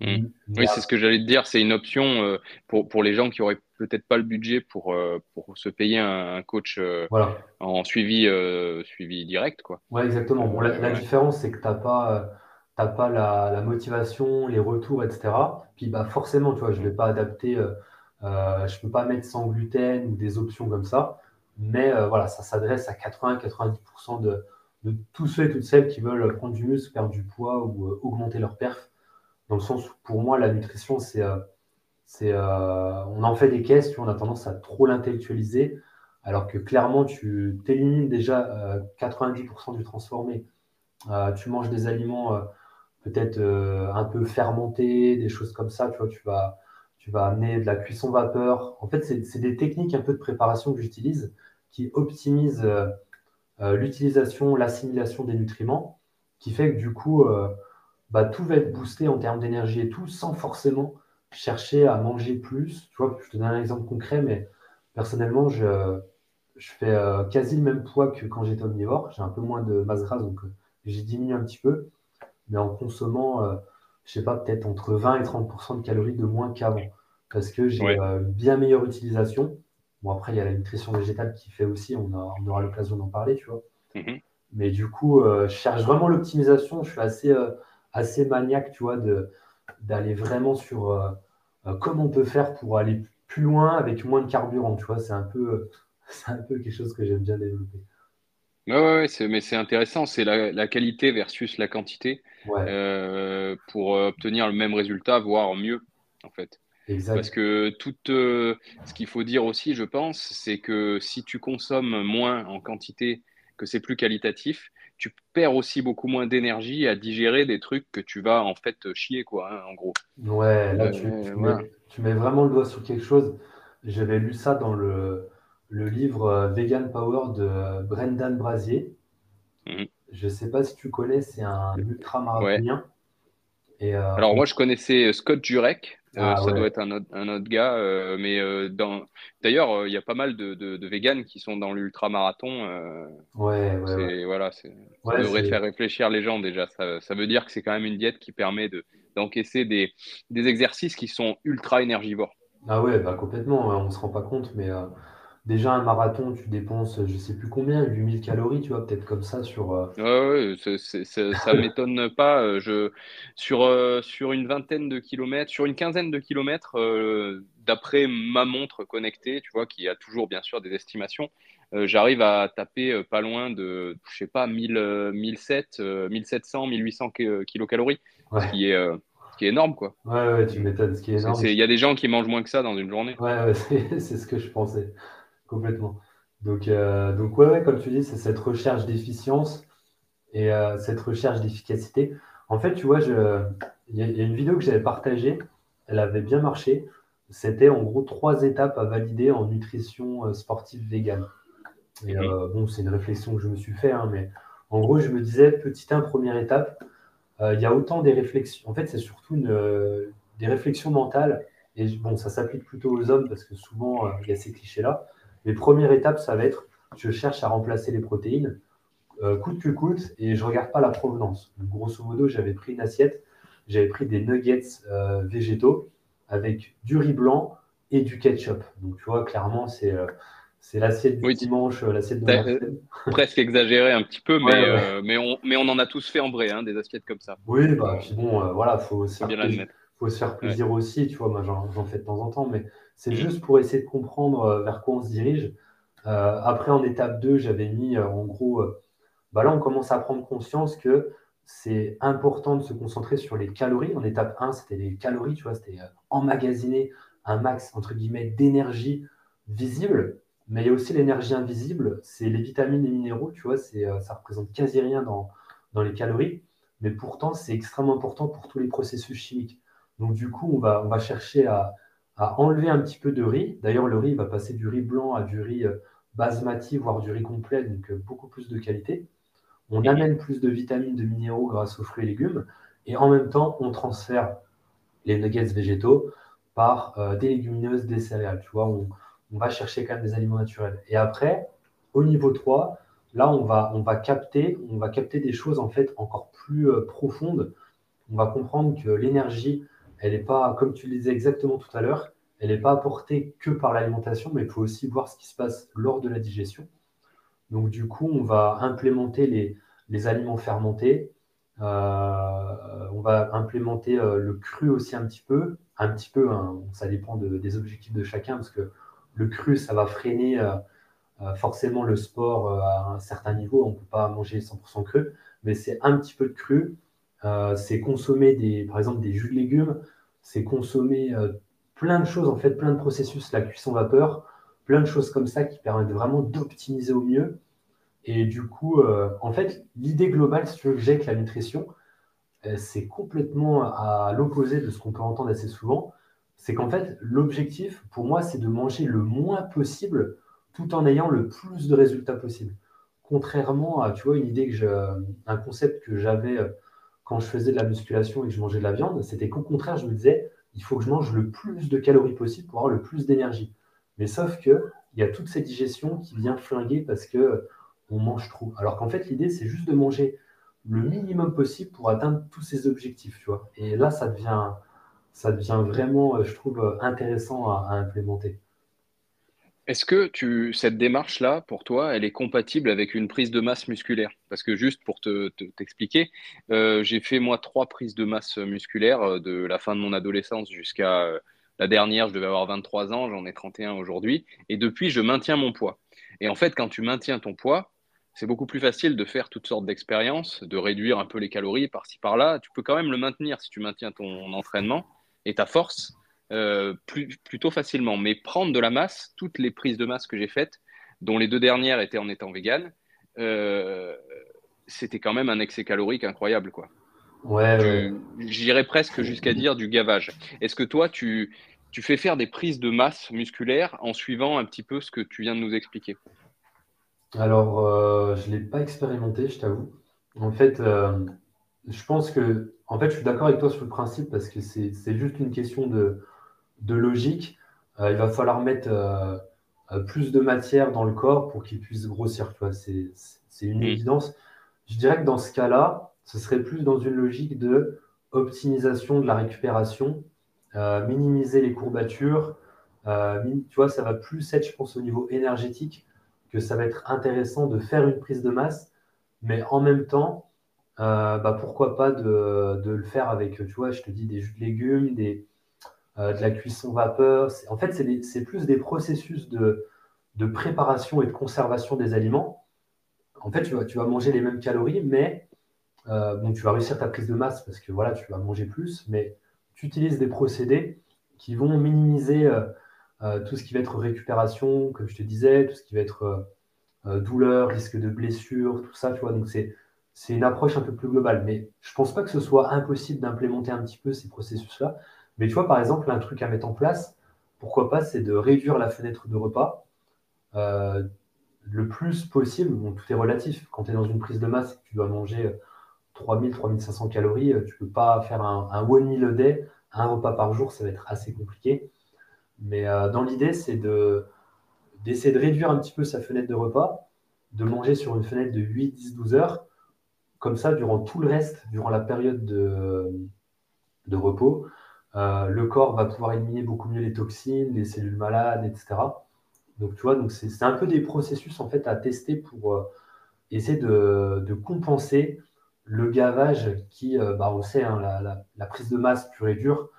Mmh. Oui, c'est ce que j'allais te dire. C'est une option euh, pour, pour les gens qui auraient peut-être pas le budget pour, euh, pour se payer un, coach euh, en suivi, suivi direct. Quoi. Ouais, exactement. Bon, la, différence, c'est que tu n'as pas, pas la, la, motivation, les retours, etc. Puis bah, forcément, tu vois, je ne vais pas adapter, je ne peux pas mettre sans gluten ou des options comme ça. Mais voilà, ça s'adresse à 80-90% de, de tous ceux et toutes celles qui veulent prendre du muscle, perdre du poids ou augmenter leur perf dans le sens où pour moi, la nutrition, c'est. Euh, euh, on en fait des caisses, tu on a tendance à trop l'intellectualiser, alors que clairement, tu élimines déjà 90% euh, du transformé. tu manges des aliments peut-être un peu fermentés, des choses comme ça, tu vois, tu vas, tu vas amener de la cuisson vapeur. En fait, c'est des techniques un peu de préparation que j'utilise qui optimisent l'utilisation, l'assimilation des nutriments, qui fait que du coup, bah, tout va être boosté en termes d'énergie et tout, sans forcément chercher à manger plus. Tu vois, je te donne un exemple concret, mais personnellement, je, je fais euh, quasi le même poids que quand j'étais omnivore. J'ai un peu moins de masse grasse, donc euh, j'ai diminué un petit peu, mais en consommant, je euh, je sais pas, peut-être entre 20 et 30% de calories de moins qu'avant, parce que j'ai une bien meilleure utilisation. Bon, après, il y a la nutrition végétale qui fait aussi, on, on aura l'occasion d'en parler, tu vois. Mm-hmm. Mais du coup, je cherche vraiment l'optimisation. Je suis assez assez maniaque, tu vois, d'aller vraiment sur euh, euh, comment on peut faire pour aller plus loin avec moins de carburant, tu vois. C'est un peu, (laughs) c'est un peu quelque chose que j'aime bien développer. Ouais, ouais, mais c'est intéressant, c'est la, qualité versus la quantité euh, pour obtenir le même résultat, voire mieux, en fait. Exact. Parce que tout ce qu'il faut dire aussi, je pense, c'est que si tu consommes moins en quantité, que c'est plus qualitatif, tu perds aussi beaucoup moins d'énergie à digérer des trucs que tu vas en fait chier, quoi, hein, en gros. Ouais, là, tu, euh, mets, vraiment le doigt sur quelque chose. J'avais lu ça dans le, le livre euh, Vegan Power de Brendan Brasier. Mhm. Je ne sais pas si tu connais, c'est un ultra-marathonien. Euh, Alors, moi, je connaissais Scott Jurek. Ah, ça doit être un autre, un autre gars. mais dans... d'ailleurs, il y a pas mal de, de, de qui sont dans l'ultra-marathon. ouais, ouais, Voilà, ça devrait faire réfléchir les gens déjà. Ça, ça veut dire que c'est quand même une diète qui permet de, d'encaisser des, des, exercices qui sont ultra énergivores. Ah ouais, bah complètement. On ne se rend pas compte, mais Déjà, un marathon, tu dépenses, je sais plus combien, 8000 calories, tu vois, peut-être comme ça sur. Euh, ouais, ouais, ça ne (laughs) m'étonne pas. Euh, je, sur, euh, sur une vingtaine de kilomètres, sur une quinzaine de kilomètres, d'après ma montre connectée, tu vois, qui a toujours bien sûr des estimations, j'arrive à taper pas loin de, je sais pas, 1000, 1700, 1700, 1800 kilocalories, ce qui est qui est énorme, quoi. Ouais, ouais, tu m'étonnes, ce qui est énorme. Il y a des gens qui mangent moins que ça dans une journée. Ouais, ouais (laughs) c'est ce que je pensais. Complètement. Donc, euh, donc ouais, comme tu dis, c'est cette recherche d'efficience et euh, cette recherche d'efficacité. En fait, tu vois, il y, a une vidéo que j'avais partagée, elle avait bien marché. C'était en gros trois étapes à valider en nutrition euh, sportive vegan. Et bon, c'est une réflexion que je me suis fait, hein, mais en gros, je me disais, petit 1, première étape, il y a autant des réflexions. En fait, c'est surtout une, des réflexions mentales. Et bon, ça s'applique plutôt aux hommes parce que souvent, il y a ces clichés-là. Les premières étapes, ça va être je cherche à remplacer les protéines, euh, coûte que coûte, et je ne regarde pas la provenance. grosso modo, j'avais pris une assiette, j'avais pris des nuggets euh, végétaux avec du riz blanc et du ketchup. Donc, tu vois, clairement, c'est euh, l'assiette du dimanche, l'assiette de (laughs) Presque exagéré un petit peu, mais, mais, on, mais on en a tous fait en vrai, hein, des assiettes comme ça. Oui, bah, puis bon, voilà, il faut, faut, se faire plaisir aussi, tu vois, moi j'en fais de temps en temps, mais c'est mm. juste pour essayer de comprendre euh, vers quoi on se dirige. après, en étape 2, j'avais mis en gros, bah là, on commence à prendre conscience que c'est important de se concentrer sur les calories. En étape 1, c'était les calories, tu vois, c'était emmagasiner un max, entre guillemets, d'énergie visible. Mais il y a aussi l'énergie invisible, c'est les vitamines et minéraux, tu vois, c'est, ça représente quasi rien dans, dans les calories, mais pourtant c'est extrêmement important pour tous les processus chimiques. Donc du coup, on va, on va chercher à, à enlever un petit peu de riz. D'ailleurs, le riz va passer du riz blanc à du riz euh, basmati, voire du riz complet, donc euh, beaucoup plus de qualité. On amène plus de vitamines, de minéraux grâce aux fruits et légumes, et en même temps, on transfère les nuggets végétaux par euh, des légumineuses, des céréales. Tu vois, on, on va chercher quand même des aliments naturels. Et après, au niveau 3, là, on va, on va, capter, on va capter des choses en fait encore plus euh, profondes. On va comprendre que l'énergie, elle n'est pas, comme tu le disais exactement tout à l'heure, elle n'est pas apportée que par l'alimentation, mais il faut aussi voir ce qui se passe lors de la digestion. Donc, du coup, on va implémenter les, aliments fermentés. Euh, on va implémenter euh, le cru aussi un petit peu. Un petit peu, hein, ça dépend des objectifs de chacun, parce que le cru, ça va freiner euh, forcément le sport à un certain niveau. On ne peut pas manger 100% cru, mais c'est un petit peu de cru. C'est consommer des, par exemple des jus de légumes, c'est consommer plein de choses, en fait, plein de processus, la cuisson vapeur, plein de choses comme ça qui permettent vraiment d'optimiser au mieux. Et du coup, en fait, l'idée globale, si tu veux, que j'ai avec la nutrition, c'est complètement à l'opposé de ce qu'on peut entendre assez souvent c'est qu'en fait, l'objectif, pour moi, c'est de manger le moins possible tout en ayant le plus de résultats possible. Contrairement à, tu vois, une idée que je, un concept que j'avais euh, quand je faisais de la musculation et que je mangeais de la viande, c'était qu'au contraire, je me disais, il faut que je mange le plus de calories possible pour avoir le plus d'énergie. Mais sauf que il y a toute cette digestion qui vient flinguer parce que euh, on mange trop. Alors qu'en fait, l'idée, c'est juste de manger le minimum possible pour atteindre tous ces objectifs, tu vois. Et là, ça devient, ça devient vraiment, euh, je trouve, euh, intéressant à, implémenter. Est-ce que cette démarche-là, pour toi, elle est compatible avec une prise de masse musculaire? Parce que juste pour te, t'expliquer, euh, j'ai fait moi trois prises de masse musculaire de la fin de mon adolescence jusqu'à la dernière, je devais avoir 23 ans, j'en ai 31 aujourd'hui, et depuis, je maintiens mon poids. Et en fait, quand tu maintiens ton poids, c'est beaucoup plus facile de faire toutes sortes d'expériences, de réduire un peu les calories par-ci par-là. Tu peux quand même le maintenir si tu maintiens ton entraînement et ta force euh, plus, plutôt facilement. Mais prendre de la masse, toutes les prises de masse que j'ai faites, dont les deux dernières étaient en étant vegan, euh, c'était quand même un excès calorique incroyable. quoi. Ouais, J'irais presque jusqu'à dire du gavage. Est-ce que toi, tu, tu fais faire des prises de masse musculaire en suivant un petit peu ce que tu viens de nous expliquer? Alors, euh, je ne l'ai pas expérimenté, je t'avoue. En fait, je pense que, en fait, je suis d'accord avec toi sur le principe parce que c'est juste une question de, logique. Euh, il va falloir mettre euh, euh, plus de matière dans le corps pour qu'il puisse grossir. C'est une évidence. Je dirais que dans ce cas-là, ce serait plus dans une logique de optimisation de la récupération, minimiser les courbatures. tu vois, ça va plus être, je pense, au niveau énergétique que ça va être intéressant de faire une prise de masse, mais en même temps, euh, bah, pourquoi pas de, de, le faire avec, tu vois, je te dis des jus de légumes, des, euh, de la cuisson vapeur. En fait, c'est plus des processus de, de, préparation et de conservation des aliments. En fait, tu vas, tu vas manger les mêmes calories, mais euh, bon, tu vas réussir ta prise de masse parce que voilà, tu vas manger plus, mais tu utilises des procédés qui vont minimiser tout ce qui va être récupération, comme je te disais, tout ce qui va être douleur, risque de blessure, tout ça, tu vois. Donc, c'est c'est une approche un peu plus globale. Mais je ne pense pas que ce soit impossible d'implémenter un petit peu ces processus-là. Mais tu vois, par exemple, un truc à mettre en place, pourquoi pas, c'est de réduire la fenêtre de repas euh, le plus possible. Bon, tout est relatif. Quand tu es dans une prise de masse, tu dois manger 3000, 3500 calories. Euh, tu ne peux pas faire un, one meal a day, un repas par jour, ça va être assez compliqué. Mais euh, dans l'idée, c'est de, d'essayer de réduire un petit peu sa fenêtre de repas, de manger sur une fenêtre de 8, 10, 12 heures comme ça, durant tout le reste, durant la période de, de repos, euh, le corps va pouvoir éliminer beaucoup mieux les toxines, les cellules malades, etc. Donc, tu vois, donc c'est un peu des processus en fait à tester pour euh, essayer de, compenser le gavage qui, euh, bah, on sait, hein, la, prise de masse pure et dure,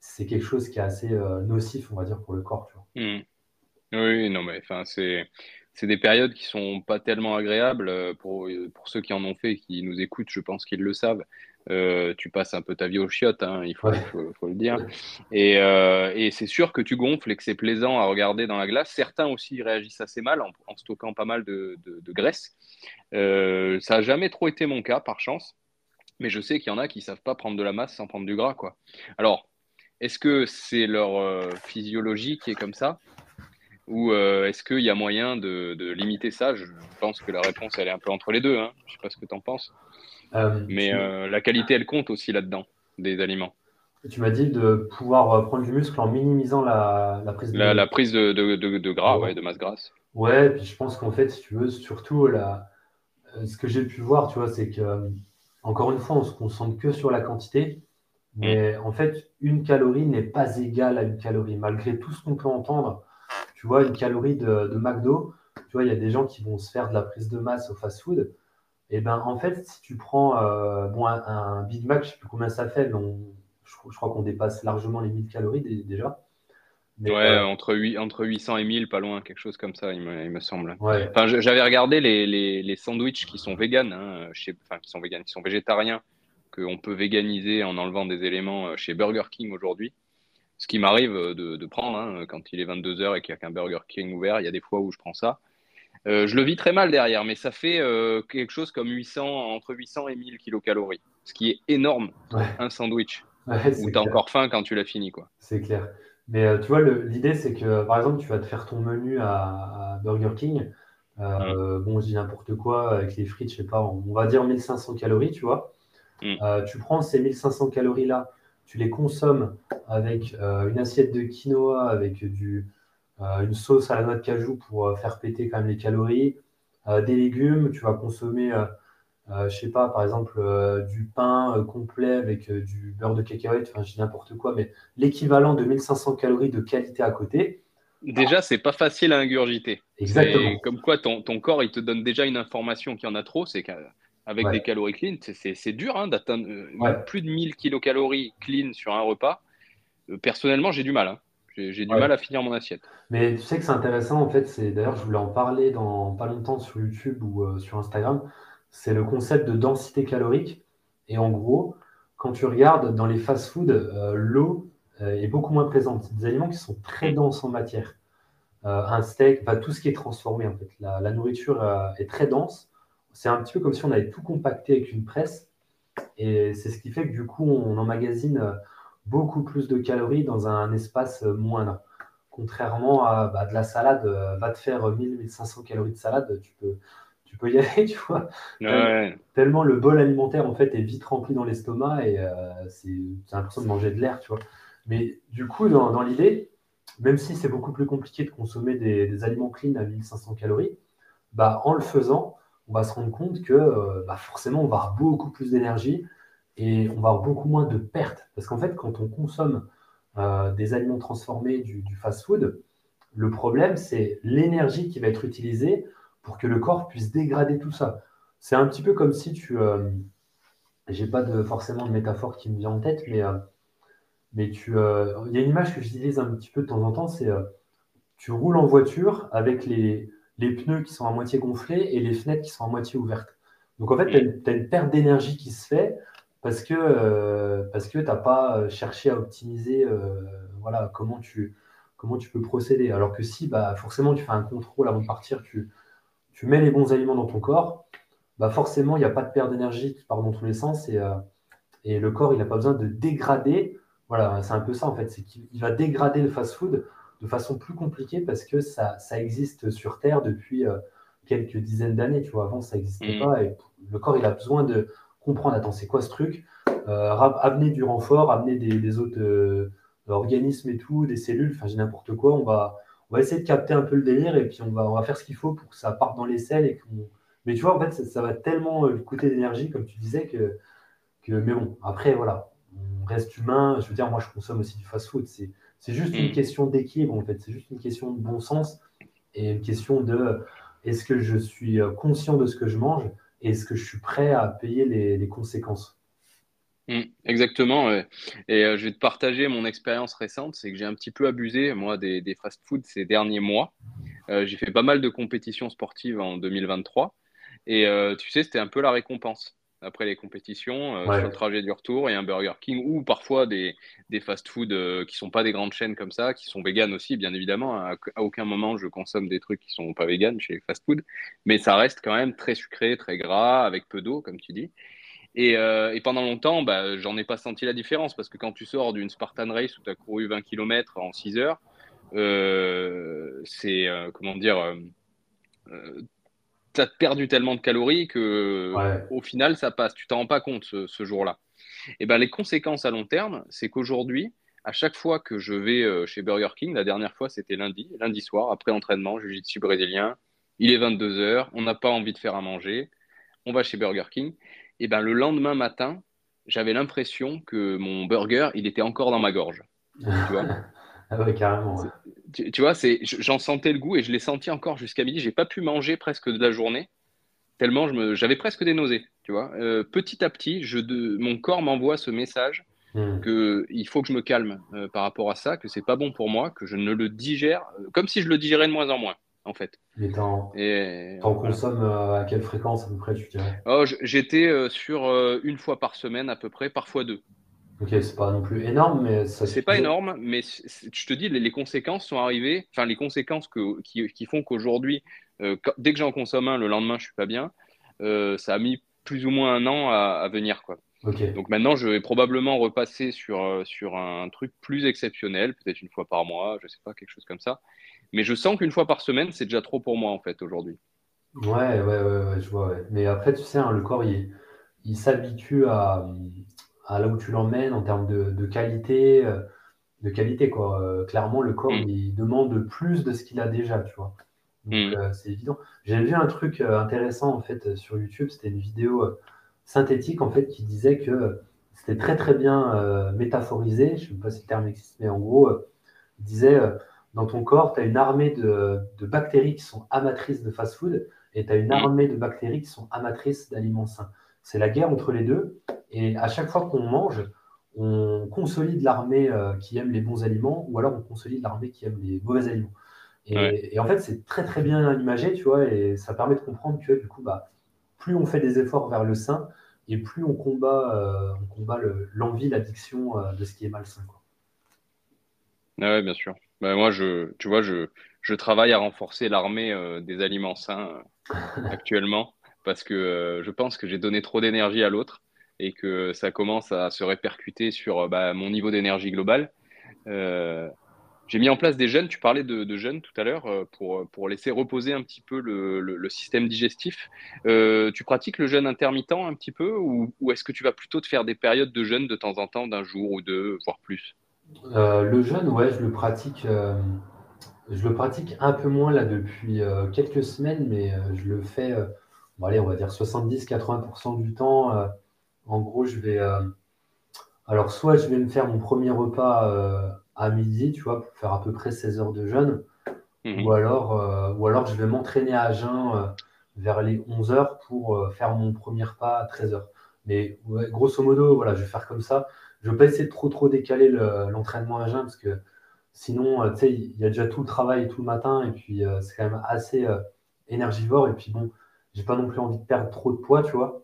c'est quelque chose qui est assez nocif, on va dire, pour le corps. Mmh. Oui, non, mais c'est des périodes qui sont pas tellement agréables pour, pour ceux qui en ont fait, qui nous écoutent, je pense qu'ils le savent. Euh, tu passes un peu ta vie au chiottes, hein, il faut, faut, le dire. Et, euh, et c'est sûr que tu gonfles et que c'est plaisant à regarder dans la glace. Certains aussi réagissent assez mal en, stockant pas mal de, de, graisse. Euh, ça n'a jamais trop été mon cas, par chance. Mais je sais qu'il y en a qui ne savent pas prendre de la masse sans prendre du gras. Quoi. Alors, est-ce que c'est leur physiologie qui est comme ça? Ou est-ce qu'il y a moyen de, de, limiter ça? Je pense que la réponse, elle est un peu entre les deux. Hein. Je ne sais pas ce que tu en penses. Euh, Mais euh, la qualité, elle compte aussi là-dedans, des aliments. Tu m'as dit de pouvoir euh, prendre du muscle en minimisant la, prise de... La, prise de, de, gras, ouais. de masse grasse. Ouais, puis je pense qu'en fait, si tu veux, surtout, la... ce que j'ai pu voir, tu vois, c'est que, encore une fois, on se concentre que sur la quantité. Mais mm. en fait, une calorie n'est pas égale à une calorie. Malgré tout ce qu'on peut entendre, tu vois, une calorie de, de McDo, tu vois, il y a des gens qui vont se faire de la prise de masse au fast-food. Et eh ben en fait, si tu prends euh, bon, un, Big Mac, je ne sais plus combien ça fait, mais je, crois qu'on dépasse largement les 1000 calories déjà. ouais, euh, entre, 8, entre 800 et 1000, pas loin, quelque chose comme ça, il me, semble. Enfin, j'avais regardé les, les, les, sandwichs qui sont véganes, hein, enfin, qui sont véganes, qui sont végétariens, qu'on peut véganiser en enlevant des éléments euh, chez Burger King aujourd'hui. Ce qui m'arrive de, de, prendre hein, quand il est 22h et qu'il n'y a qu'un Burger King ouvert, il y a des fois où je prends ça. Euh, je le vis très mal derrière, mais ça fait euh, quelque chose comme 800, entre 800 et 1000 kilocalories, ce qui est énorme, un sandwich. Ouais, où tu as encore faim quand tu l'as fini. quoi. C'est clair. Mais euh, tu vois, l'idée, c'est que par exemple, tu vas te faire ton menu à, Burger King. Mmh. Bon, je dis n'importe quoi, avec les frites, je sais pas, on, va dire 1500 calories, tu vois. Mmh. tu prends ces 1500 calories-là, tu les consommes avec une assiette de quinoa, avec du, une sauce à la noix de cajou pour euh, faire péter quand même les calories, euh, des légumes, tu vas consommer, je sais pas, par exemple, du pain complet avec du beurre de cacahuète, enfin, je dis n'importe quoi, mais l'équivalent de 1500 calories de qualité à côté. Déjà, c'est pas facile à ingurgiter. Exactement. Comme quoi, ton, ton, corps, il te donne déjà une information qu'il y en a trop, c'est qu'avec des calories clean, c'est dur hein, d'atteindre plus de 1000 kilocalories clean sur un repas. personnellement, j'ai du mal. Hein. J'ai du mal à finir mon assiette. Mais tu sais que c'est intéressant, en fait, c'est d'ailleurs, je voulais en parler dans pas longtemps sur YouTube ou euh, sur Instagram. C'est le concept de densité calorique. Et en gros, quand tu regardes dans les fast-foods, euh, l'eau euh, est beaucoup moins présente. C'est des aliments qui sont très denses en matière. un steak, tout ce qui est transformé, en fait. La, la nourriture est très dense. C'est un petit peu comme si on avait tout compacté avec une presse. Et c'est ce qui fait que du coup, on emmagasine beaucoup plus de calories dans un espace moindre. Contrairement à bah, de la salade, euh, va te faire 1000-1500 calories de salade, tu peux, tu peux y (laughs) aller, tu vois. Tellement le bol alimentaire, en fait, est vite rempli dans l'estomac et euh, c'est l'impression de manger de l'air, tu vois. Mais du coup, dans, l'idée, même si c'est beaucoup plus compliqué de consommer des, aliments clean à 1500 calories, bah, en le faisant, on va se rendre compte que euh, bah, forcément, on va avoir beaucoup plus d'énergie, et on va avoir beaucoup moins de pertes. Parce qu'en fait, quand on consomme euh, des aliments transformés, du, fast-food, le problème, c'est l'énergie qui va être utilisée pour que le corps puisse dégrader tout ça. C'est un petit peu comme si tu... Euh, J'ai pas de, forcément de métaphore qui me vient en tête, mais, euh, mais tu, il y a une image que j'utilise un petit peu de temps en temps, c'est tu roules en voiture avec les, les pneus qui sont à moitié gonflés et les fenêtres qui sont à moitié ouvertes. Donc en fait, tu as, une perte d'énergie qui se fait parce que euh, parce que tu n'as pas euh, cherché à optimiser euh, voilà, comment, tu, comment tu peux procéder. Alors que si bah, forcément tu fais un contrôle avant de partir, tu, tu mets les bons aliments dans ton corps, bah forcément il n'y a pas de perte d'énergie qui part dans tous les sens et, et le corps il n'a pas besoin de dégrader. Voilà, c'est un peu ça en fait, c'est qu'il va dégrader le fast-food de façon plus compliquée parce que ça, ça existe sur Terre depuis quelques dizaines d'années. Tu vois, avant ça n'existait mmh. pas et le corps il a besoin de comprendre, attends, c'est quoi ce truc? Euh, Amener du renfort, amener des, autres euh, organismes et tout, des cellules, enfin, j'ai n'importe quoi. On va, on va essayer de capter un peu le délire et puis on va, on va faire ce qu'il faut pour que ça parte dans les selles. Et Mais tu vois, en fait, ça, va tellement euh, coûter d'énergie, comme tu disais, que, que. Mais bon, après, voilà, on reste humain. Je veux dire, moi, je consomme aussi du fast-food. C'est, c'est juste une mm. question d'équilibre, en fait. C'est juste une question de bon sens et une question de est-ce que je suis conscient de ce que je mange? Est-ce que je suis prêt à payer les, conséquences? Mmh, Exactement. Et euh, je vais te partager mon expérience récente. C'est que j'ai un petit peu abusé, moi, des, fast-foods ces derniers mois. j'ai fait pas mal de compétitions sportives en 2023. Et tu sais, c'était un peu la récompense après les compétitions, euh, sur le trajet du retour, et un Burger King ou parfois des, des fast-food euh, qui sont pas des grandes chaînes comme ça, qui sont véganes aussi, bien évidemment. À, aucun moment je consomme des trucs qui sont pas véganes chez les fast-food, mais ça reste quand même très sucré, très gras, avec peu d'eau, comme tu dis. Et, euh, et pendant longtemps, bah, j'en ai pas senti la différence parce que quand tu sors d'une Spartan Race où tu as couru 20 km en 6 heures, c'est comment dire tu as perdu tellement de calories que au final, ça passe. Tu t'en rends pas compte ce, jour-là. Et ben, les conséquences à long terme, c'est qu'aujourd'hui, à chaque fois que je vais euh, chez Burger King, la dernière fois, c'était lundi, lundi soir, après entraînement, jiu-jitsu brésilien, il est 22h, on n'a pas envie de faire à manger, on va chez Burger King. Et ben, le lendemain matin, j'avais l'impression que mon burger, il était encore dans ma gorge. Tu vois? (laughs) Ah carrément. Tu, vois, c'est, j'en sentais le goût et je l'ai senti encore jusqu'à midi. J'ai pas pu manger presque de la journée, tellement je me, j'avais presque des nausées. Tu vois, euh, petit à petit, je de, mon corps m'envoie ce message hmm. que il faut que je me calme euh, par rapport à ça, que c'est pas bon pour moi, que je ne le digère, euh, comme si je le digérais de moins en moins, en fait. Mais t'en, consommes à quelle fréquence à peu près, tu dirais? Oh, J'étais sur une fois par semaine à peu près, parfois deux. Ok, c'est pas non plus énorme, mais ça. C'est pas énorme, mais je te dis, les, conséquences sont arrivées. Enfin, les conséquences que, qui, qui font qu'aujourd'hui, euh, dès que j'en consomme un, le lendemain, je suis pas bien. Euh, ça a mis plus ou moins un an à, venir, quoi. Donc maintenant, je vais probablement repasser sur, euh, sur un truc plus exceptionnel, peut-être une fois par mois, je sais pas, quelque chose comme ça. Mais je sens qu'une fois par semaine, c'est déjà trop pour moi, en fait, aujourd'hui. Ouais, ouais, ouais, je vois. Mais après, tu sais, hein, le corps, il, il s'habitue à, à là où tu l'emmènes en termes de, qualité, euh, de qualité quoi. Euh, clairement, le corps mm. il demande plus de ce qu'il a déjà, tu vois. Donc mm. euh, c'est évident. J'ai vu un truc intéressant en fait sur YouTube. C'était une vidéo synthétique en fait qui disait que c'était très très bien métaphorisé. Je ne sais pas si le terme existe, mais en gros, il disait dans ton corps, tu as une armée de, de, bactéries qui sont amatrices de fast-food et tu as une mm. armée de bactéries qui sont amatrices d'aliments sains. C'est la guerre entre les deux. Et à chaque fois qu'on mange, on consolide l'armée euh, qui aime les bons aliments ou alors on consolide l'armée qui aime les mauvais aliments. Et, en fait, c'est très très bien imagé, tu vois, et ça permet de comprendre que du coup, bah, plus on fait des efforts vers le sain et plus on combat, euh, on combat l'envie, l'addiction euh, de ce qui est malsain. Quoi. Ah oui, bien sûr. Bah, moi, je, tu vois, je, je travaille à renforcer l'armée des aliments sains (laughs) actuellement parce que je pense que j'ai donné trop d'énergie à l'autre et que ça commence à se répercuter sur euh, bah, mon niveau d'énergie global. Euh, j'ai mis en place des jeûnes, tu parlais de, de jeûnes tout à l'heure, pour, pour laisser reposer un petit peu le, système digestif. tu pratiques le jeûne intermittent un petit peu ou, est-ce que tu vas plutôt te faire des périodes de jeûne de temps en temps, d'un jour ou deux, voire plus? Le jeûne, ouais, je le pratique. je le pratique un peu moins là depuis quelques semaines, mais je le fais allez, on va dire 70-80% du temps, euh, en gros, je vais. Euh, alors, soit je vais me faire mon premier repas euh, à midi, tu vois, pour faire à peu près 16 heures de jeûne, mhm. ou, alors, ou alors je vais m'entraîner à jeun vers les 11 heures pour faire mon premier repas à 13 heures. Mais grosso modo, voilà, je vais faire comme ça. Je ne vais pas essayer de trop trop décaler l'entraînement à jeun parce que sinon, tu sais, il y a déjà tout le travail tout le matin et puis c'est quand même assez énergivore. Et puis bon, j'ai pas non plus envie de perdre trop de poids, tu vois.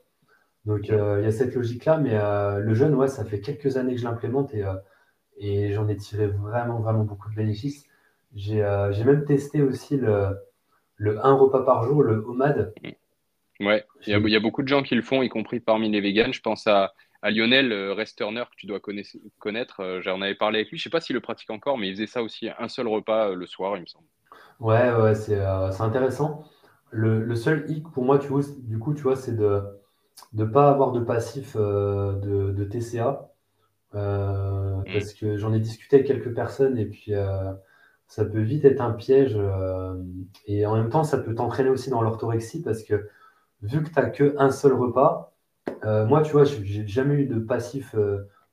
Donc euh, il y a cette logique-là, mais euh, le jeûne, ouais, ça fait quelques années que je l'implémente et, euh, et j'en ai tiré vraiment, vraiment beaucoup de bénéfices. J'ai même testé aussi le, le un repas par jour, le OMAD. Ouais, il y, a, beaucoup de gens qui le font, y compris parmi les végans. Je pense à, à Lionel Resterner, que tu dois connaître. J'en avais parlé avec lui. Je sais pas s'il le pratique encore, mais il faisait ça aussi, un seul repas le soir, il me semble. Ouais, ouais, c'est intéressant. Le, seul hic pour moi, tu vois, du coup, tu vois, c'est de ne pas avoir de passif euh, de, TCA. Euh, mm. Parce que j'en ai discuté avec quelques personnes et puis euh, ça peut vite être un piège. et en même temps, ça peut t'entraîner aussi dans l'orthorexie parce que vu que tu n'as qu'un seul repas, moi, tu vois, j'ai jamais eu de passif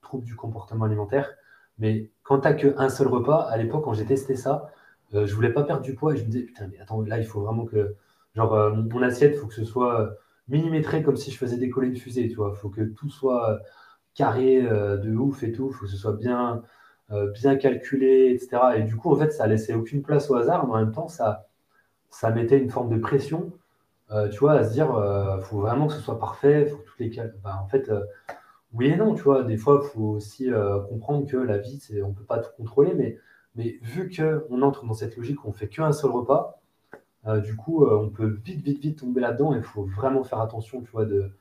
trouble du comportement alimentaire. Mais quand tu n'as qu'un seul repas, à l'époque, quand j'ai testé ça, je voulais pas perdre du poids et je me disais, putain, mais attends, là, il faut vraiment que Genre, mon assiette, il faut que ce soit millimétré comme si je faisais décoller une fusée, tu vois. Il faut que tout soit euh, carré de ouf et tout. Il faut que ce soit bien, bien calculé, etc. Et du coup, en fait, ça laissait aucune place au hasard, mais en même temps, ça, ça mettait une forme de pression, euh, tu vois, à se dire, il faut vraiment que ce soit parfait, toutes les bah, en fait, oui et non, tu vois, des fois, faut aussi comprendre que la vie, on ne peut pas tout contrôler, mais, mais vu qu'on entre dans cette logique où on fait qu'un seul repas, du coup, on peut vite, vite, vite tomber là-dedans il faut vraiment faire attention, tu vois, de,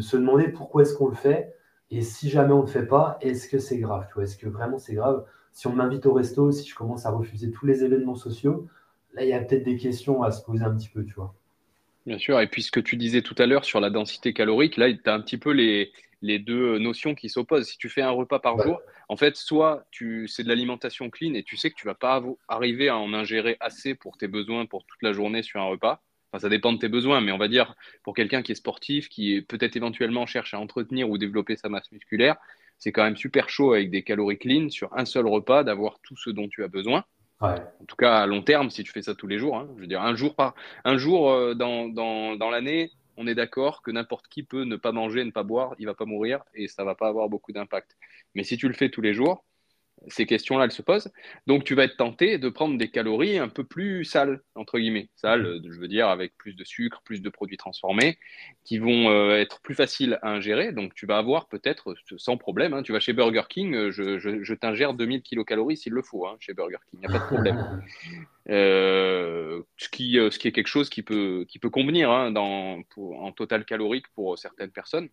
se demander pourquoi est-ce qu'on le fait et si jamais on ne le fait pas, est-ce que c'est grave, est-ce que vraiment c'est grave? Si on m'invite au resto, si je commence à refuser tous les événements sociaux, là, il y a peut-être des questions à se poser un petit peu, tu vois. Bien sûr, et puis ce que tu disais tout à l'heure sur la densité calorique, là, tu as un petit peu les, les deux notions qui s'opposent. Si tu fais un repas par jour, en fait, soit tu c'est de l'alimentation clean et tu sais que tu vas pas arriver à en ingérer assez pour tes besoins pour toute la journée sur un repas. Enfin, ça dépend de tes besoins, mais on va dire pour quelqu'un qui est sportif, qui peut-être éventuellement cherche à entretenir ou développer sa masse musculaire, c'est quand même super chaud avec des calories clean sur un seul repas d'avoir tout ce dont tu as besoin. En tout cas, à long terme, si tu fais ça tous les jours. Hein. je veux dire, un jour, par, un jour euh, dans, dans, dans l'année, on est d'accord que n'importe qui peut ne pas manger, ne pas boire, il va pas mourir et ça va pas avoir beaucoup d'impact. Mais si tu le fais tous les jours, ces questions-là, elles se posent. Donc, tu vas être tenté de prendre des calories un peu plus sales, entre guillemets. Sales, mhm. je veux dire, avec plus de sucre, plus de produits transformés, qui vont euh, être plus faciles à ingérer. Donc, tu vas avoir peut-être, sans problème, hein, tu vas chez Burger King, euh, je, t'ingère 2000 kilocalories s'il le faut, hein, chez Burger King, il n'y a pas de problème. (laughs) Euh, ce, qui, ce qui est quelque chose qui peut, qui peut convenir hein, dans, en total calorique pour certaines personnes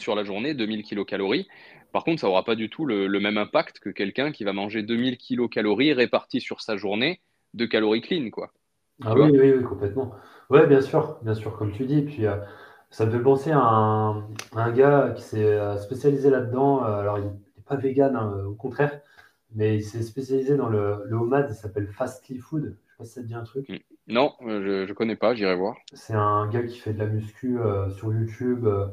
sur la journée, 2000 kilocalories. Par contre, ça n'aura pas du tout le, même impact que quelqu'un qui va manger 2000 kilocalories réparties sur sa journée de calories clean, quoi. Ah oui, oui, oui, complètement. Oui, bien sûr, bien sûr, comme tu dis. Puis euh, ça me fait penser à un, gars qui s'est euh, spécialisé là-dedans. Euh, alors, il n'est pas vegan, hein, au contraire, mais il s'est spécialisé dans le, le homemade. Il s'appelle Fastly Food. Je ne sais pas si ça te dit un truc. Mm. Non, je ne connais pas, j'irai voir. C'est un gars qui fait de la muscu sur YouTube. Euh,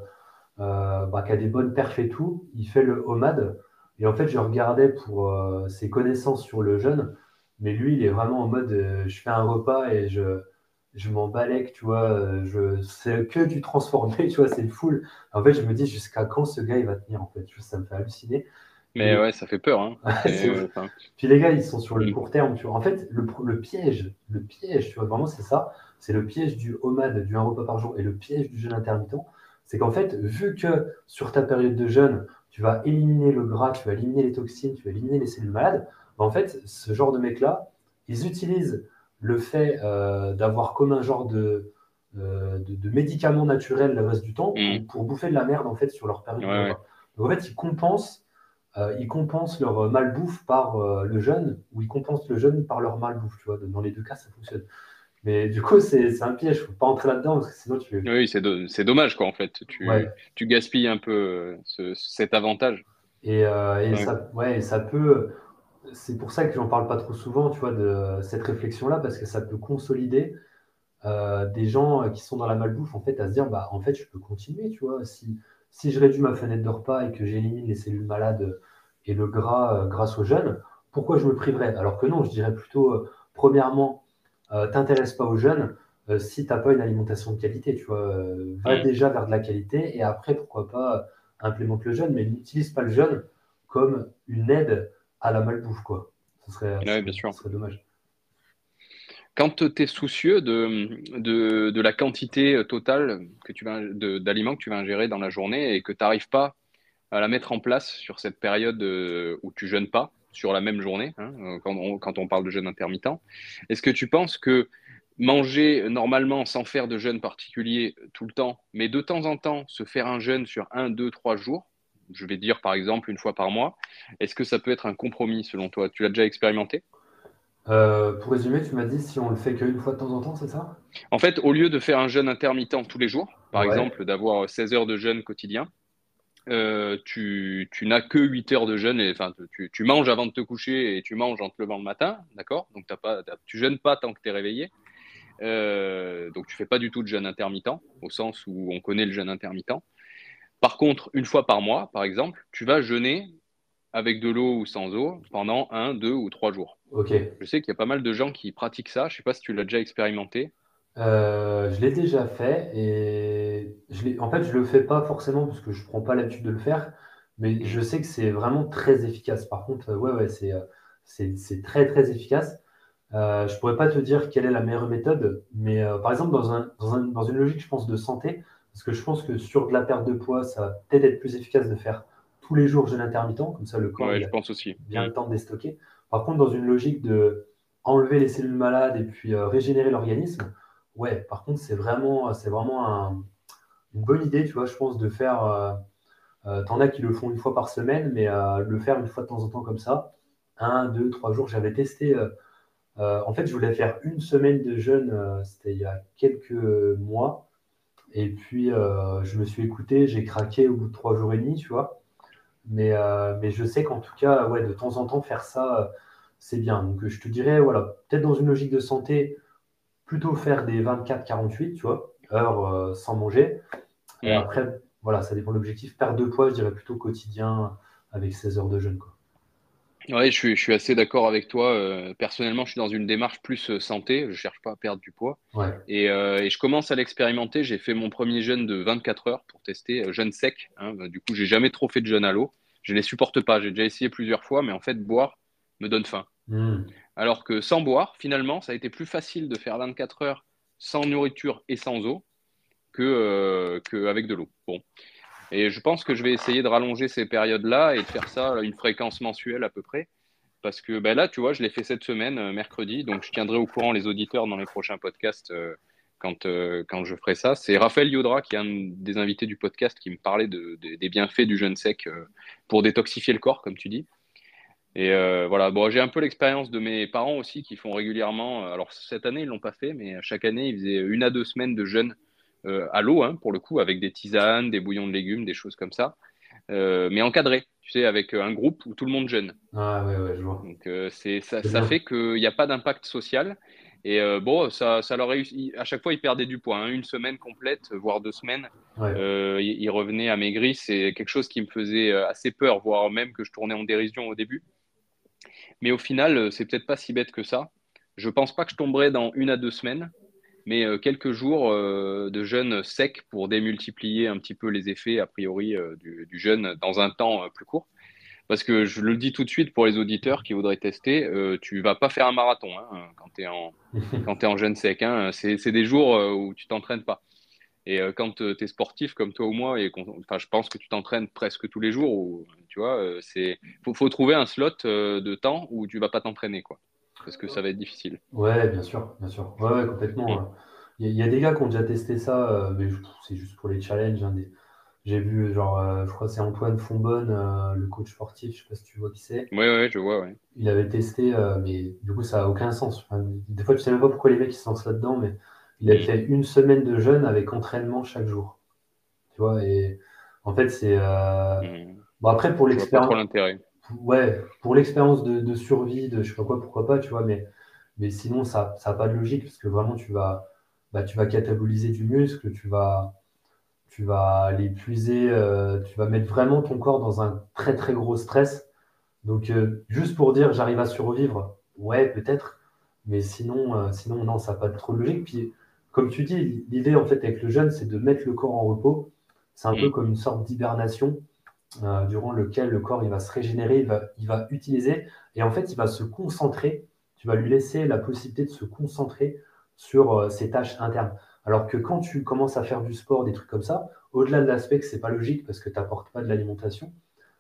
bah, qui a des bonnes perfs et tout, il fait le homade. Et en fait, je regardais pour euh, ses connaissances sur le jeûne, mais lui, il est vraiment en mode euh, je fais un repas et je, je m'en balèque, tu vois, je, c'est que du transformé, (laughs) tu vois, c'est full. En fait, je me dis jusqu'à quand ce gars il va tenir, en fait, ça me fait halluciner. Mais ouais, ça fait peur. Hein. (laughs) Puis les gars, ils sont sur le mm. court terme, tu vois. En fait, le, le piège, le piège, tu vois, vraiment, c'est ça. C'est le piège du homade, du un repas par jour, et le piège du jeûne intermittent c'est qu'en fait, vu que sur ta période de jeûne, tu vas éliminer le gras, tu vas éliminer les toxines, tu vas éliminer les cellules malades, bah, en fait, ce genre de mecs-là, ils utilisent le fait euh, d'avoir comme un genre de, euh, de, médicament naturel le reste du temps mm. pour, bouffer de la merde en fait sur leur période. de Donc en fait, ils compensent, euh, ils compensent leur malbouffe par le jeûne ou ils compensent le jeûne par leur malbouffe. Tu vois, dans les deux cas, ça fonctionne. Mais du coup, c'est un piège. Faut pas entrer là-dedans parce que sinon tu. Oui, c'est dommage quoi en fait. Tu, tu gaspilles un peu euh, cet avantage. Et, euh, et ça, ouais, ça peut. C'est pour ça que j'en parle pas trop souvent, tu vois, de cette réflexion-là, parce que ça peut consolider euh, des gens qui sont dans la malbouffe, en fait, à se dire, bah, en fait, je peux continuer, tu vois. Si, si je réduis ma fenêtre de repas et que j'élimine les cellules malades et le gras grâce au jeûne, pourquoi je me priverais? Alors que non, je dirais plutôt, premièrement, euh, t'intéresse pas aux jeunes euh, si tu n'as pas une alimentation de qualité. Tu vois, euh, va déjà vers de la qualité et après, pourquoi pas, implémente le jeûne, mais n'utilise pas le jeûne comme une aide à la malbouffe. Quoi. Ce serait, bien sûr. serait dommage. Quand tu es soucieux de, de, de, la quantité totale que tu vas, d'aliments que tu vas ingérer dans la journée et que tu n'arrives pas à la mettre en place sur cette période où tu jeûnes pas, sur la même journée, hein, euh, quand, on, parle de jeûne intermittent. Est-ce que tu penses que manger normalement sans faire de jeûne particulier tout le temps, mais de temps en temps se faire un jeûne sur un, deux, trois jours, je vais dire par exemple une fois par mois, est-ce que ça peut être un compromis selon toi? Tu l'as déjà expérimenté? Euh, pour résumer, tu m'as dit si on le fait qu'une fois de temps en temps, c'est ça? En fait, au lieu de faire un jeûne intermittent tous les jours, par exemple d'avoir 16 heures de jeûne quotidien, euh, tu, n'as que 8 heures de jeûne, et, enfin, tu, manges avant de te coucher et tu manges en te levant le matin, d'accord? Donc tu pas, tu jeûnes pas tant que tu es réveillé. Euh, donc tu fais pas du tout de jeûne intermittent, au sens où on connaît le jeûne intermittent. Par contre, une fois par mois, par exemple, tu vas jeûner avec de l'eau ou sans eau pendant un, deux ou trois jours. Ok. Je sais qu'il y a pas mal de gens qui pratiquent ça. Je sais pas si tu l'as déjà expérimenté. Euh, je l'ai déjà fait et je en fait, je le fais pas forcément parce que je prends pas l'habitude de le faire, mais je sais que c'est vraiment très efficace. Par contre, ouais, ouais, c'est, euh, c'est, c'est très, très efficace. Euh, je pourrais pas te dire quelle est la meilleure méthode, mais par exemple, dans, un, dans, un, dans, une logique, je pense, de santé, parce que je pense que sur de la perte de poids, ça va peut-être être plus efficace de faire tous les jours jeûne intermittent, comme ça le corps ouais, je pense aussi. bien le temps de déstocker. Par contre, dans une logique de enlever les cellules malades et puis régénérer l'organisme, ouais, par contre, c'est vraiment, une bonne idée, tu vois, je pense, de faire. Euh, euh, T'en as qui le font une fois par semaine, mais euh, le faire une fois de temps en temps comme ça, un, deux, trois jours. J'avais testé. en fait, je voulais faire une semaine de jeûne, c'était il y a quelques mois. Et puis, je me suis écouté, j'ai craqué au bout de trois jours et demi, tu vois. Mais, mais je sais qu'en tout cas, ouais, de temps en temps, faire ça, c'est bien. Donc, je te dirais, voilà, peut-être dans une logique de santé, plutôt faire des 24-48, tu vois, heures sans manger. Et après, voilà, ça dépend de l'objectif. Perte de poids, je dirais plutôt quotidien avec 16 heures de jeûne. Quoi. Oui, je suis, je suis assez d'accord avec toi. Euh, personnellement, je suis dans une démarche plus euh, santé. Je ne cherche pas à perdre du poids. Ouais. Et, euh, et, je commence à l'expérimenter. J'ai fait mon premier jeûne de 24 heures pour tester, jeûne sec. Hein. Bah, du coup, j'ai jamais trop fait de jeûne à l'eau. Je ne les supporte pas. J'ai déjà essayé plusieurs fois, mais en fait, boire me donne faim. Mmh. Alors que sans boire, finalement, ça a été plus facile de faire 24 heures sans nourriture et sans eau que, euh, qu'avec de l'eau. Bon. Et je pense que je vais essayer de rallonger ces périodes-là et de faire ça à une fréquence mensuelle à peu près. Parce que ben là, tu vois, je l'ai fait cette semaine, euh, mercredi. Donc, je tiendrai au courant les auditeurs dans les prochains podcasts euh, quand, quand je ferai ça. C'est Raphaël Yodra, qui est un des invités du podcast, qui me parlait de, de, des bienfaits du jeûne sec pour détoxifier le corps, comme tu dis. Et euh, voilà, bon, j'ai un peu l'expérience de mes parents aussi qui font régulièrement. Alors, cette année, ils ne l'ont pas fait, mais chaque année, ils faisaient une à deux semaines de jeûne euh, à l'eau, hein, pour le coup, avec des tisanes, des bouillons de légumes, des choses comme ça, euh, mais encadré, tu sais, avec un groupe où tout le monde jeûne. Ah ouais, ouais, je vois. Donc euh, c'est ça, ça fait qu'il n'y a pas d'impact social. Et euh, bon, ça, ça leur réussit. À chaque fois, ils perdaient du poids. Hein. Une semaine complète, voire deux semaines, Ouais. euh, ils, ils revenaient amaigris. C'est quelque chose qui me faisait euh, assez peur, voire même que je tournais en dérision au début. Mais au final, euh, c'est peut-être pas si bête que ça. Je pense pas que je tomberai dans une à deux semaines, mais euh, quelques jours euh, de jeûne sec pour démultiplier un petit peu les effets, a priori, du, du jeûne dans un temps plus court. Parce que je le dis tout de suite pour les auditeurs qui voudraient tester, euh, tu vas pas faire un marathon hein, quand tu es (laughs) en, jeûne sec. Hein. C'est des jours où tu t'entraînes pas. Et euh, quand tu es sportif comme toi ou moi, et enfin, je pense que tu t'entraînes presque tous les jours, ou, tu vois, euh, c'est faut, faut trouver un slot euh, de temps où tu vas pas t'entraîner, quoi. Parce que ça va être difficile. Ouais, bien sûr, bien sûr. Ouais, ouais, complètement. Il y, a- il y a des gars qui ont déjà testé ça, euh, mais c'est juste pour les challenges. hein, des- J'ai vu, genre, euh, je crois que c'est Antoine Fonbonne, euh, le coach sportif, je sais pas si tu vois qui c'est. Ouais, ouais, je vois, ouais. Il avait testé, euh, mais du coup, ça a aucun sens. Enfin, des fois, tu sais même pas pourquoi les mecs ils se lancent là-dedans, mais il a fait une semaine de jeûne avec entraînement chaque jour. Tu vois, et en fait, c'est. euh, Mm. Bon, après, pour l'expérience. l'intérêt. Ouais, pour l'expérience de, de survie, de je sais pas quoi, pourquoi pas, tu vois, mais, mais sinon, ça n'a pas de logique, parce que vraiment, tu vas, bah, tu vas cataboliser du muscle, tu vas, tu vas l'épuiser, euh, tu vas mettre vraiment ton corps dans un très, très gros stress. Donc, euh, juste pour dire, j'arrive à survivre, ouais, peut-être, mais sinon, sinon non, ça n'a pas trop de logique. Puis, comme tu dis, l'idée, en fait, avec le jeûne, c'est de mettre le corps en repos. C'est un peu Mm. comme une sorte d'hibernation euh, durant lequel le corps il va se régénérer, il va, il va utiliser, et en fait, il va se concentrer. Tu vas lui laisser la possibilité de se concentrer sur euh, ses tâches internes. Alors que quand tu commences à faire du sport, des trucs comme ça, au-delà de l'aspect que c'est pas logique parce que tu n'apportes pas de l'alimentation,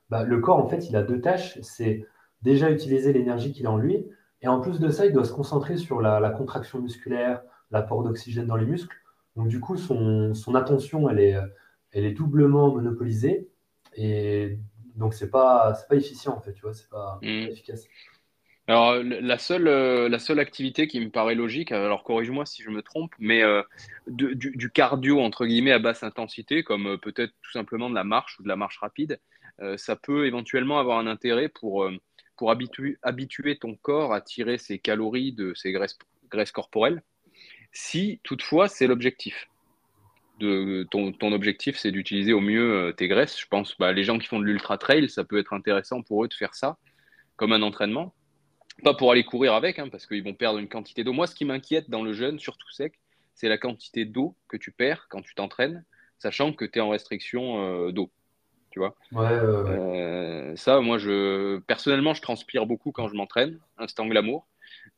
bah, le corps, en fait, il a deux tâches. C'est déjà utiliser l'énergie qu'il a en lui, et en plus de ça, il doit se concentrer sur la, la contraction musculaire, l'apport d'oxygène dans les muscles. Donc, du coup, son, son attention, elle est, elle est doublement monopolisée. Et donc, c'est pas, c'est pas efficient, en fait, tu vois, c'est pas, Mm. pas efficace. Alors, la seule, euh, la seule activité qui me paraît logique, alors corrige-moi si je me trompe, mais euh, de- du, du cardio, entre guillemets, à basse intensité, comme euh, peut-être tout simplement de la marche ou de la marche rapide, ça peut éventuellement avoir un intérêt pour, pour habituer, habituer ton corps à tirer ses calories de ses graisses, graisses corporelles, si toutefois c'est l'objectif. De, ton, ton objectif, c'est d'utiliser au mieux euh, tes graisses. Je pense, bah, les gens qui font de l'ultra trail, ça peut être intéressant pour eux de faire ça comme un entraînement. Pas pour aller courir avec, hein, parce qu'ils vont perdre une quantité d'eau. Moi, ce qui m'inquiète dans le jeûne, surtout sec, c'est la quantité d'eau que tu perds quand tu t'entraînes, sachant que tu es en restriction euh, d'eau. Tu vois? Ouais. Euh, ça, moi, je personnellement, je transpire beaucoup quand je m'entraîne, instant glamour.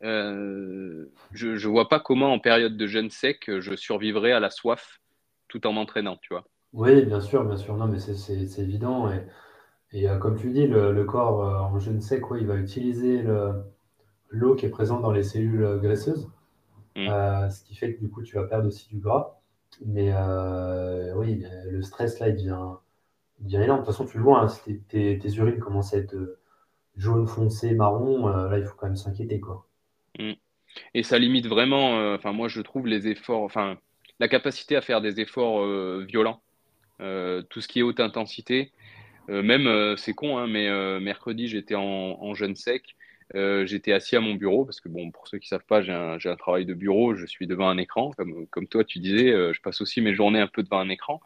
Je ne vois pas comment en période de jeûne sec je survivrai à la soif tout en m'entraînant, tu vois. Oui, bien sûr, bien sûr. Non, mais c'est évident. Et, et comme tu dis, le, corps en jeûne sec, il va utiliser l'eau qui est présente dans les cellules graisseuses, mm. ce qui fait que du coup, tu vas perdre aussi du gras. Mais oui, le stress, là, il devient, énorme. De toute façon, tu le vois, hein, si tes, urines commencent à être jaune foncé, marron, là, il faut quand même s'inquiéter, quoi. Et ça limite vraiment, enfin, moi, je trouve les efforts, enfin, la capacité à faire des efforts violents, tout ce qui est haute intensité. même, c'est con, hein, mais mercredi, j'étais en, en, jeûne sec. j'étais assis à mon bureau parce que, bon, pour ceux qui ne savent pas, j'ai un, un, travail de bureau, je suis devant un écran. Comme, comme toi, tu disais, je passe aussi mes journées un peu devant un écran.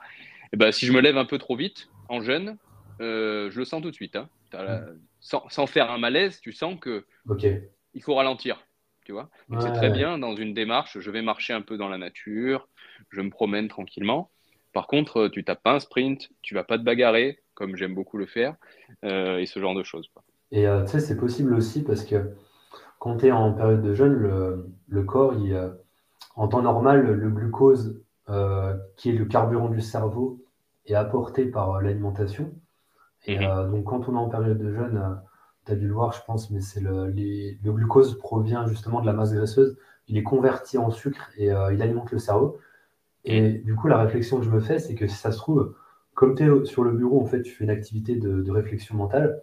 Et ben, si je me lève un peu trop vite en jeûne, je le sens tout de suite. Hein. sans, sans, faire un malaise, tu sens que il faut ralentir tu vois. c'est très bien dans une démarche, je vais marcher un peu dans la nature, je me promène tranquillement. Par contre, tu tapes pas un sprint, tu vas pas te bagarrer, comme j'aime beaucoup le faire, euh, et ce genre de choses. Et euh, tu sais, c'est possible aussi parce que quand tu es en période de jeûne, le, corps, il, euh, en temps normal, le glucose, qui est le carburant du cerveau, est apporté par l'alimentation. Et mhm. donc, quand on est en période de jeûne, tu as dû le voir, je pense, mais c'est le, le, glucose provient justement de la masse graisseuse. Il est converti en sucre et euh, il alimente le cerveau. Et du coup, la réflexion que je me fais, c'est que si ça se trouve, comme tu es sur le bureau, en fait, tu fais une activité de, réflexion mentale.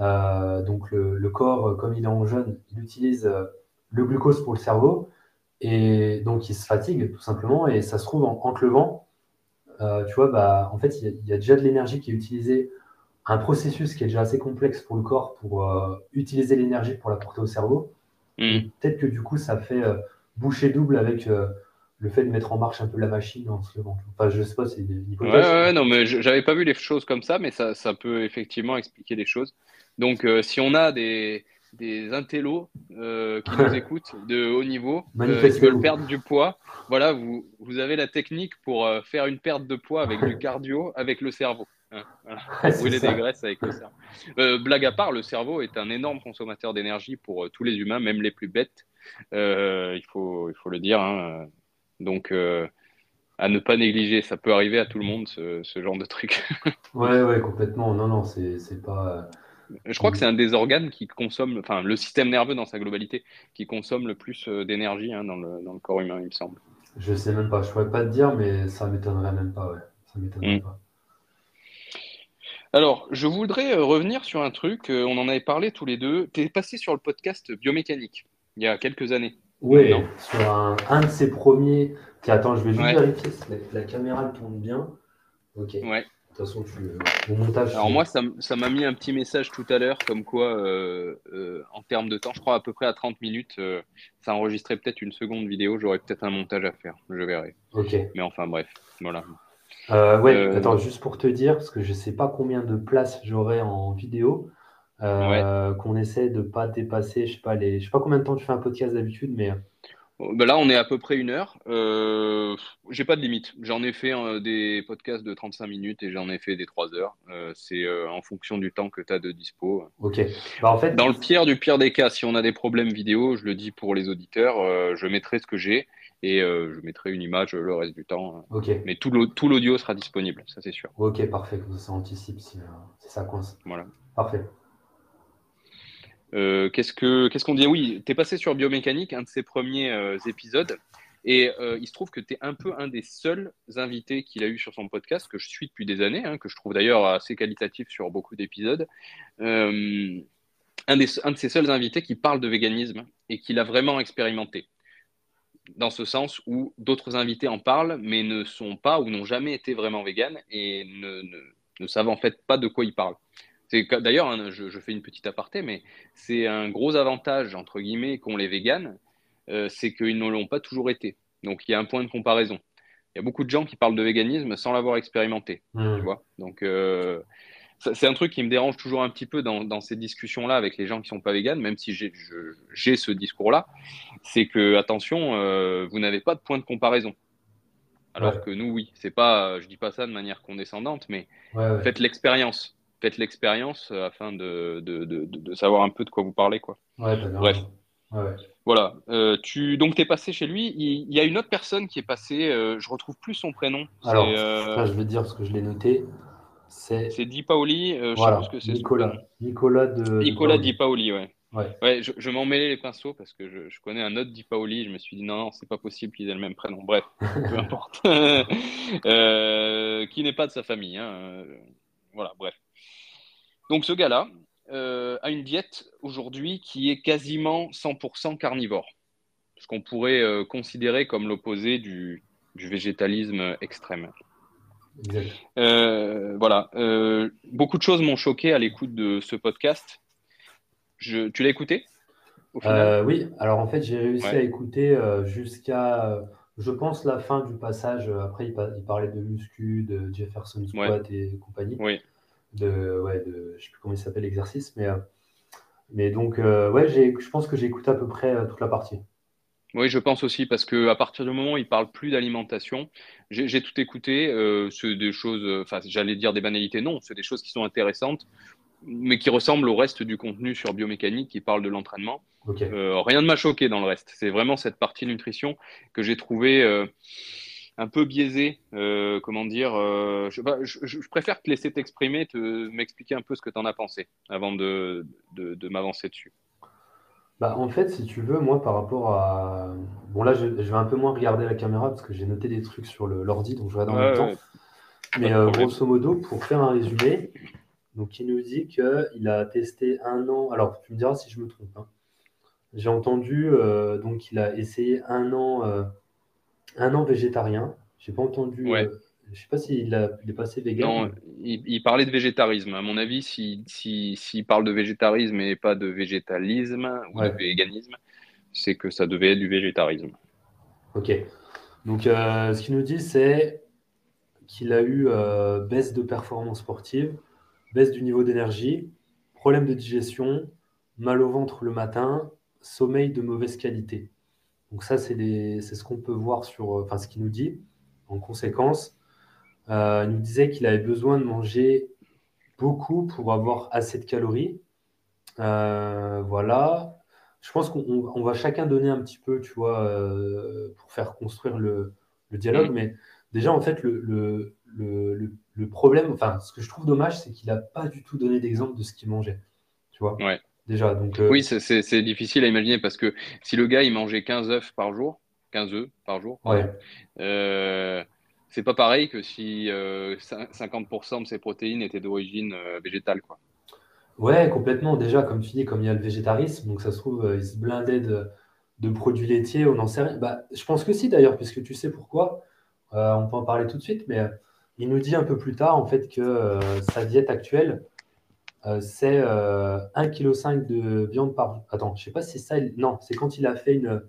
Euh, donc, le, corps, comme il est en jeûne, il utilise euh, le glucose pour le cerveau. Et donc, il se fatigue, tout simplement. Et ça se trouve, en, en te levant, tu vois, bah, en fait, il y, y, a déjà de l'énergie qui est utilisée un processus qui est déjà assez complexe pour le corps pour euh, utiliser l'énergie pour la porter au cerveau. Hmm. Peut-être que du coup, ça fait euh, boucher double avec euh, le fait de mettre en marche un peu la machine en se levant. Enfin, je sais pas, c'est une hypothèse. Ouais, ouais, non, mais j'avais pas vu les choses comme ça, mais ça, ça peut effectivement expliquer des choses. Donc, si on a des, des intellos qui nous (laughs) écoutent de haut niveau, qui veulent perdre du poids, voilà, vous, vous avez la technique pour faire une perte de poids avec du (laughs) cardio, avec le cerveau. Hein, (laughs) brûler des graisses avec le cerveau. Euh, blague à part, le cerveau est un énorme consommateur d'énergie pour euh, tous les humains, même les plus bêtes. Euh, il, faut, il faut le dire. Hein. Donc, à ne pas négliger, ça peut arriver à tout le monde, ce, genre de truc. (laughs) ouais, ouais, complètement. Non, non, c'est pas. Je crois que c'est un des organes qui consomme, enfin, le système nerveux dans sa globalité, qui consomme le plus d'énergie hein, dans, le, dans, le, corps humain, il me semble. Je sais même pas, je pourrais pas te dire, mais ça m'étonnerait même pas, ouais. Ça m'étonnerait mm. pas. Alors, je voudrais euh, revenir sur un truc, euh, on en avait parlé tous les deux. Tu es passé sur le podcast biomécanique il y a quelques années. Oui, sur un, de ces premiers. attends, je vais juste vérifier si la, caméra tourne bien. Ok. Ouais. De toute façon, tu, montage. Alors, moi, ça m'a mis un petit message tout à l'heure, comme quoi, euh, en termes de temps, je crois à peu près à 30 minutes, ça enregistrait peut-être une seconde vidéo. J'aurais peut-être un montage à faire, je verrai. Ok. Mais enfin, bref, voilà. Euh, ouais, euh, attends, juste pour te dire, parce que je ne sais pas combien de places j'aurai en vidéo, euh, qu'on essaie de ne pas dépasser, je sais pas, les... je sais pas combien de temps tu fais un podcast d'habitude, mais. Ben là, on est à peu près une heure. J'ai pas de limite. J'en ai fait des podcasts de 35 minutes et j'en ai fait des 3 heures. c'est en fonction du temps que tu as de dispo. Ok. Bah, en fait... Dans le pire du pire des cas, si on a des problèmes vidéo, je le dis pour les auditeurs, je mettrai ce que j'ai et euh, je mettrai une image le reste du temps. Mais tout l'audio sera disponible, ça c'est sûr. Ok, parfait, ça anticipe si, euh, ça coince. Voilà. Parfait. Euh, qu'est-ce qu'on dit? Oui, tu es passé sur Biomécanique, un de ses premiers épisodes, et il se trouve que tu es un peu un des seuls invités qu'il a eu sur son podcast, que je suis depuis des années, hein, que je trouve d'ailleurs assez qualitatif sur beaucoup d'épisodes. un, un de ces seuls invités qui parle de véganisme et qui l'a vraiment expérimenté dans ce sens où d'autres invités en parlent, mais ne sont pas ou n'ont jamais été vraiment véganes et ne, ne, savent en fait pas de quoi ils parlent. D'ailleurs, hein, je, fais une petite aparté, mais c'est un gros avantage, entre guillemets, qu'ont les véganes, euh, c'est qu'ils ne l'ont pas toujours été. Donc il y a un point de comparaison. Il y a beaucoup de gens qui parlent de véganisme sans l'avoir expérimenté. Mmh. Tu vois Donc euh, c'est un truc qui me dérange toujours un petit peu dans, ces discussions-là avec les gens qui sont pas véganes, même si j'ai ce discours-là, c'est que attention, euh, vous n'avez pas de point de comparaison. Alors que nous, oui, c'est pas, je dis pas ça de manière condescendante, mais faites l'expérience, faites l'expérience euh, afin de, de, de, savoir un peu de quoi vous parlez, quoi. Bref. Voilà. Euh, tu donc t'es passé chez lui. Il, y a une autre personne qui est passée. Euh, je retrouve plus son prénom. Alors, euh, je vais dire ce que je l'ai noté. C'est Di Paoli. je voilà. que c'est Nicolas. Nicolas de. Nicolas Di Paoli, ouais. Ouais. je, m'en mêlais les pinceaux parce que je, connais un autre Di Paoli. Je me suis dit non, non, c'est pas possible qu'ils aient le même prénom. Bref, peu (laughs) importe. (laughs) qui n'est pas de sa famille. Hein. Voilà, bref. Donc ce gars-là, euh, a une diète aujourd'hui qui est quasiment 100% carnivore, ce qu'on pourrait euh, considérer comme l'opposé du, végétalisme extrême. Euh, voilà, beaucoup de choses m'ont choqué à l'écoute de ce podcast. Je, tu l'as écouté Oui, alors en fait j'ai réussi à écouter jusqu'à, je pense, la fin du passage. Après, il, parlait de muscu, de Jefferson Squat et compagnie. Oui de, ouais, de je sais plus comment il s'appelle l'exercice, mais, euh, mais donc, euh, ouais, je pense que j'ai écouté à peu près euh, toute la partie. Oui, je pense aussi, parce qu'à partir du moment où il parle plus d'alimentation, j'ai tout écouté. c'est des choses, enfin, j'allais dire des banalités, non, c'est des choses qui sont intéressantes, mais qui ressemblent au reste du contenu sur biomécanique qui parle de l'entraînement. rien ne m'a choqué dans le reste. C'est vraiment cette partie nutrition que j'ai trouvé un peu biaisé, euh, comment dire. Euh, je, préfère te laisser t'exprimer, te, m'expliquer un peu ce que tu en as pensé avant de, de, m'avancer dessus. Bah, en fait, si tu veux, moi, par rapport à. Bon, là, je, vais un peu moins regarder la caméra parce que j'ai noté des trucs sur l'ordi, donc je vais dans le temps. Mais euh, grosso modo, pour faire un résumé, donc il nous dit qu'il a testé un an. Alors, tu me diras si je me trompe. Hein. J'ai entendu, donc il a essayé un an un an végétarien. J'ai pas entendu. Ouais. Euh, je sais pas s'il est passé vegan. Non, il, parlait de végétarisme. À mon avis, s'il si, parle de végétarisme et pas de végétalisme ou de véganisme, c'est que ça devait être du végétarisme. Ok. Donc, euh, ce qu'il nous dit, c'est qu'il a eu euh, baisse de performance sportive, baisse du niveau d'énergie, problème de digestion, mal au ventre le matin, sommeil de mauvaise qualité. Donc ça, c'est ce qu'on peut voir sur, euh, enfin ce qu'il nous dit. En conséquence, euh, il nous disait qu'il avait besoin de manger beaucoup pour avoir assez de calories. Euh, voilà. Je pense qu'on va chacun donner un petit peu, tu vois, pour faire construire le, dialogue. Mais déjà, en fait, le, le, problème, enfin, ce que je trouve dommage, c'est qu'il n'a pas du tout donné d'exemple de ce qu'il mangeait. Tu vois? Ouais. Déjà, donc, euh, Oui, c'est difficile à imaginer parce que si le gars il mangeait 15 œufs par jour, 15 œufs par jour, ouais. Euh, c'est pas pareil que si 50% euh, de ses protéines étaient d'origine végétale. Quoi. Ouais, complètement. Déjà, comme tu dis, comme il y a le végétarisme, donc ça se trouve, il se blindait de, produits laitiers, on n'en sait rien. Bah, je pense que si d'ailleurs, puisque tu sais pourquoi. on peut en parler tout de suite, mais il nous dit un peu plus tard en fait que sa diète actuelle, euh, c'est 1,5 euh, kg de viande par. Attends, je sais pas si ça. Non, c'est quand il a fait une.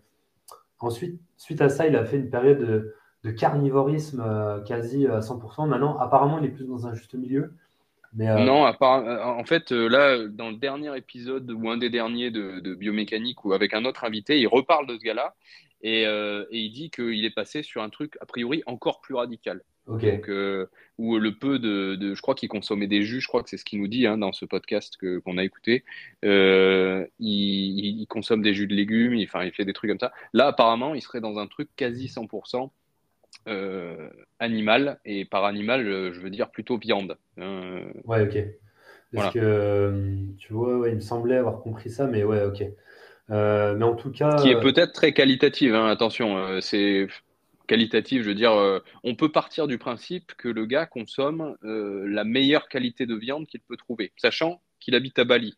Ensuite, suite à ça, il a fait une période de, carnivorisme euh, quasi à 100%. Maintenant, apparemment, il est plus dans un juste milieu. Mais, Non, en fait, là, dans le dernier épisode ou un des derniers de, biomécanique ou avec un autre invité, il reparle de ce gars-là et, et, il dit qu'il est passé sur un truc a priori encore plus radical. Donc, euh, ou le peu de, je crois qu'il consommait des jus, je crois que c'est ce qu'il nous dit hein, dans ce podcast que, qu'on a écouté. Euh, il, consomme des jus de légumes, il, enfin, il fait des trucs comme ça. Là, apparemment, il serait dans un truc quasi 100% euh, animal, et par animal, je veux dire plutôt viande. Hein. Ouais, ok. Parce que, tu vois, il me semblait avoir compris ça, mais ouais, ok. mais en tout cas. Qui est peut-être très qualitative, hein, attention. c'est qualitative, je veux dire, euh, on peut partir du principe que le gars consomme euh, la meilleure qualité de viande qu'il peut trouver, sachant qu'il habite à Bali.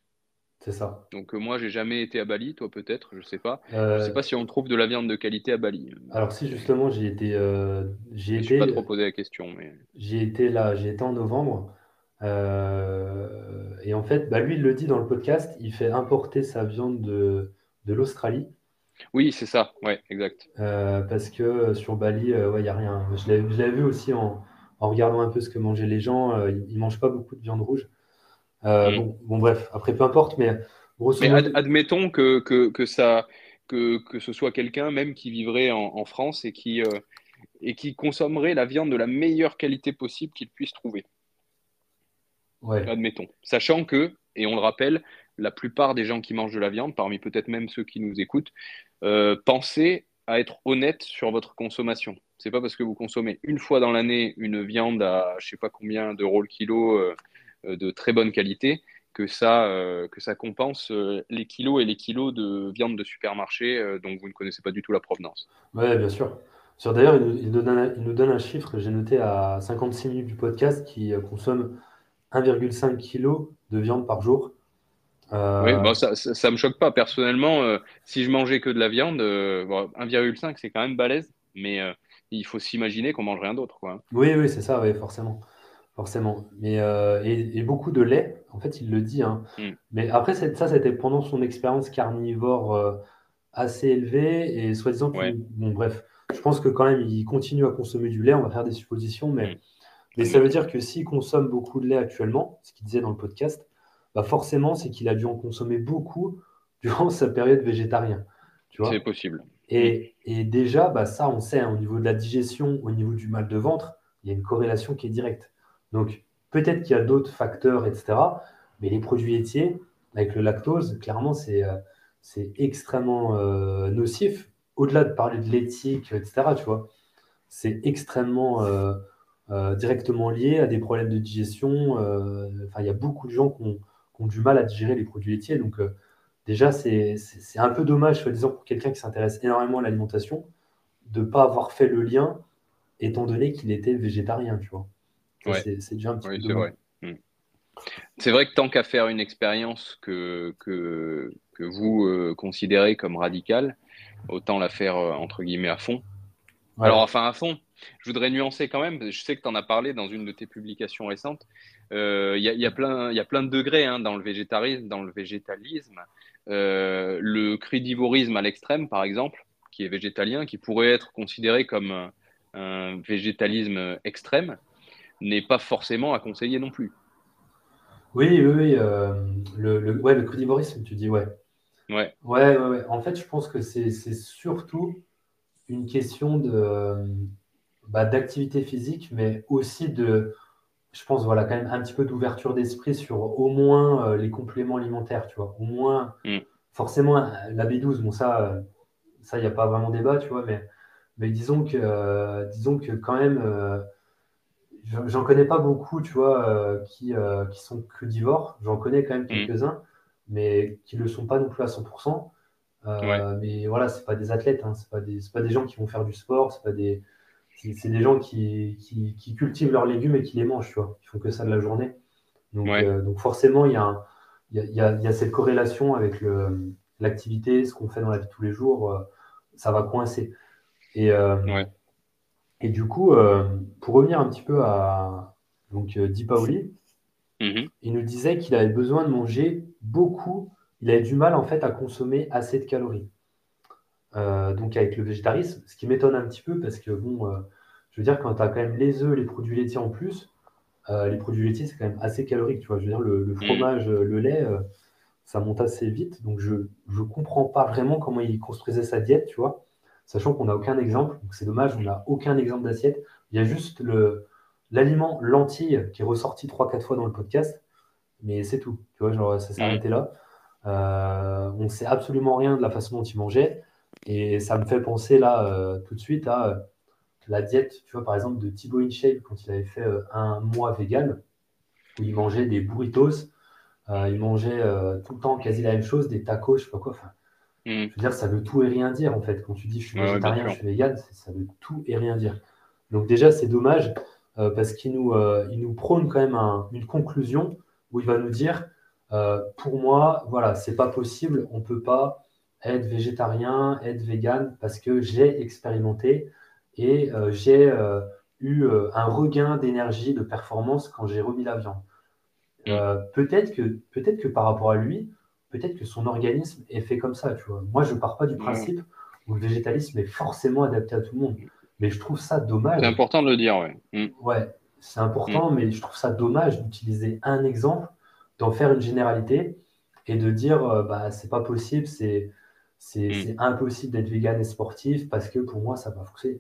C'est ça. Donc euh, moi, j'ai jamais été à Bali, toi peut-être, je sais pas. Je sais pas si on trouve de la viande de qualité à Bali. Alors si justement, j'ai été, j'ai été. pas trop posé la question, mais. J'ai été là, j'ai été en novembre. et en fait, bah, lui, il le dit dans le podcast, il fait importer sa viande de, de l'Australie. Oui, c'est ça, ouais, exact. Euh, parce que euh, sur Bali, il euh, n'y a rien. Je l'avais vu aussi en, regardant un peu ce que mangeaient les gens. ils ne mangent pas beaucoup de viande rouge. Mm. bon, bref, après, peu importe, mais grosso Mais admettons que, que, ça, que, que ce soit quelqu'un même qui vivrait en, France et qui, et qui consommerait la viande de la meilleure qualité possible qu'il puisse trouver. Ouais. Admettons. Sachant que, et on le rappelle, la plupart des gens qui mangent de la viande, parmi peut-être même ceux qui nous écoutent, euh, pensez à être honnête sur votre consommation. C'est pas parce que vous consommez une fois dans l'année une viande à je sais pas combien d'euros le kilo euh, de très bonne qualité que ça, que ça compense les kilos et les kilos de viande de supermarché dont vous ne connaissez pas du tout la provenance. Oui, bien sûr. D'ailleurs, il, nous donne un, il nous donne un chiffre, j'ai noté à 56 minutes du podcast, qui consomme 1,5 kg de viande par jour. Euh, oui, bon, ça ne me choque pas. Personnellement, euh, si je mangeais que de la viande, 1,5 euh, c'est quand même balèze, mais il faut s'imaginer qu'on mange rien d'autre. Oui, oui, c'est ça, oui, forcément. Forcément. Mais, et, beaucoup de lait, en fait, il le dit. Hein. Hmm. Mais après, ça, c'était pendant son expérience carnivore assez élevée et soi-disant Bon, bref, je pense que quand même, il continue à consommer du lait. On va faire des suppositions, mais. Hmm. Mais ça veut dire que s'il consomme beaucoup de lait actuellement, ce qu'il disait dans le podcast, bah forcément, c'est qu'il a dû en consommer beaucoup (laughs) durant sa période végétarienne. C'est possible. Et, et, déjà, bah ça, on sait, hein, au niveau de la digestion, au niveau du mal de ventre, il y a une corrélation qui est directe. Donc, peut-être qu'il y a d'autres facteurs, etc. Mais les produits laitiers, avec le lactose, clairement, c'est euh, extrêmement euh, nocif. Au-delà de parler de l'éthique, etc., tu vois, c'est extrêmement euh, directement liés à des problèmes de digestion. Enfin, il y a beaucoup de gens qui ont, du mal à digérer les produits laitiers. Donc, déjà, c'est un peu dommage, soi-disant, pour quelqu'un qui s'intéresse énormément à l'alimentation, de ne pas avoir fait le lien, étant donné qu'il était végétarien, tu vois. C'est déjà un petit peu vrai. Hmm. C'est vrai que tant qu'à faire une expérience que, que, que vous considérez comme radicale, autant la faire entre guillemets à fond. Alors, enfin, à fond, je voudrais nuancer quand même, je sais que tu en as parlé dans une de tes publications récentes. Euh, il y, a plein, y a plein de degrés hein, dans le végétarisme, dans le végétalisme. Euh, le cridivorisme à l'extrême, par exemple, qui est végétalien, qui pourrait être considéré comme un, végétalisme extrême, n'est pas forcément à conseiller non plus. Oui, oui, oui. Euh, le, le, ouais, le crudivorisme, tu dis, ouais. Ouais. Ouais, ouais, ouais. En fait, je pense que c'est surtout une question de bah, d'activité physique, mais aussi de, je pense, voilà, quand même un petit peu d'ouverture d'esprit sur au moins euh, les compléments alimentaires, tu vois. Au moins, mm. forcément, la B12, bon, ça, euh, ça, il n'y a pas vraiment débat, tu vois, mais, mais disons, que, euh, disons que quand même, j'en connais pas beaucoup, tu vois, qui, qui sont crudivores. J'en connais quand même mm. quelques-uns, mais qui ne le sont pas non plus à 100%. Mais voilà, c'est pas des athlètes, hein, c'est pas, des, pas des gens qui vont faire du sport, c'est pas des c'est des gens qui, qui, cultivent leurs légumes et qui les mangent, tu vois. Ils font que ça de la journée. Donc, euh, donc forcément, il y, a y a, y a cette corrélation avec l'activité, ce qu'on fait dans la vie de tous les jours, euh, ça va coincer. Et, euh, et du coup, pour revenir un petit peu à donc, Di Paoli, mm-hmm. il nous disait qu'il avait besoin de manger beaucoup, il avait du mal en fait à consommer assez de calories. Euh, donc avec le végétarisme, ce qui m'étonne un petit peu parce que bon, euh, je veux dire, quand tu as quand même les œufs, les produits laitiers en plus, euh, les produits laitiers c'est quand même assez calorique, tu vois. Je veux dire, le, mm. fromage, le lait, ça monte assez vite, donc je ne comprends pas vraiment comment il construisait sa diète, tu vois, sachant qu'on n'a aucun exemple, donc c'est dommage, on n'a aucun exemple d'assiette. Il y a juste le l'aliment lentille qui est ressorti 3-4 fois dans le podcast, mais c'est tout, tu vois, genre ça s'est arrêté là. on ne sait absolument rien de la façon dont il mangeait. Et ça me fait penser là euh, tout de suite à euh, la diète, tu vois, par exemple, de Thibaut InShape quand il avait fait euh, un mois vegan, où il mangeait des burritos, il mangeait tout le temps quasi la même chose, des tacos, je sais pas quoi. Enfin. Je veux dire, ça veut tout et rien dire en fait. Quand tu dis je suis végétarien, je suis vegan, ça veut tout et rien dire. Donc déjà, c'est dommage parce qu'il nous, il nous prône quand même une conclusion où il va nous dire, pour moi, voilà, c'est pas possible, on peut pas être végétarien, être vegan, parce que j'ai expérimenté et euh, j'ai euh, eu euh, un regain d'énergie, de performance quand j'ai remis la viande. Mm. peut-être que, peut que par rapport à lui, peut-être que son organisme est fait comme ça. Tu vois. Moi, je ne pars pas du principe où le végétalisme est forcément adapté à tout le monde. Mais je trouve ça dommage. C'est important de le dire, ouais. Mm. Ouais, c'est important, mm. mais je trouve ça dommage d'utiliser un exemple, d'en faire une généralité et de dire, bah, c'est pas possible, c'est Mm. C'est impossible d'être vegan et sportif parce que pour moi, ça va fonctionner.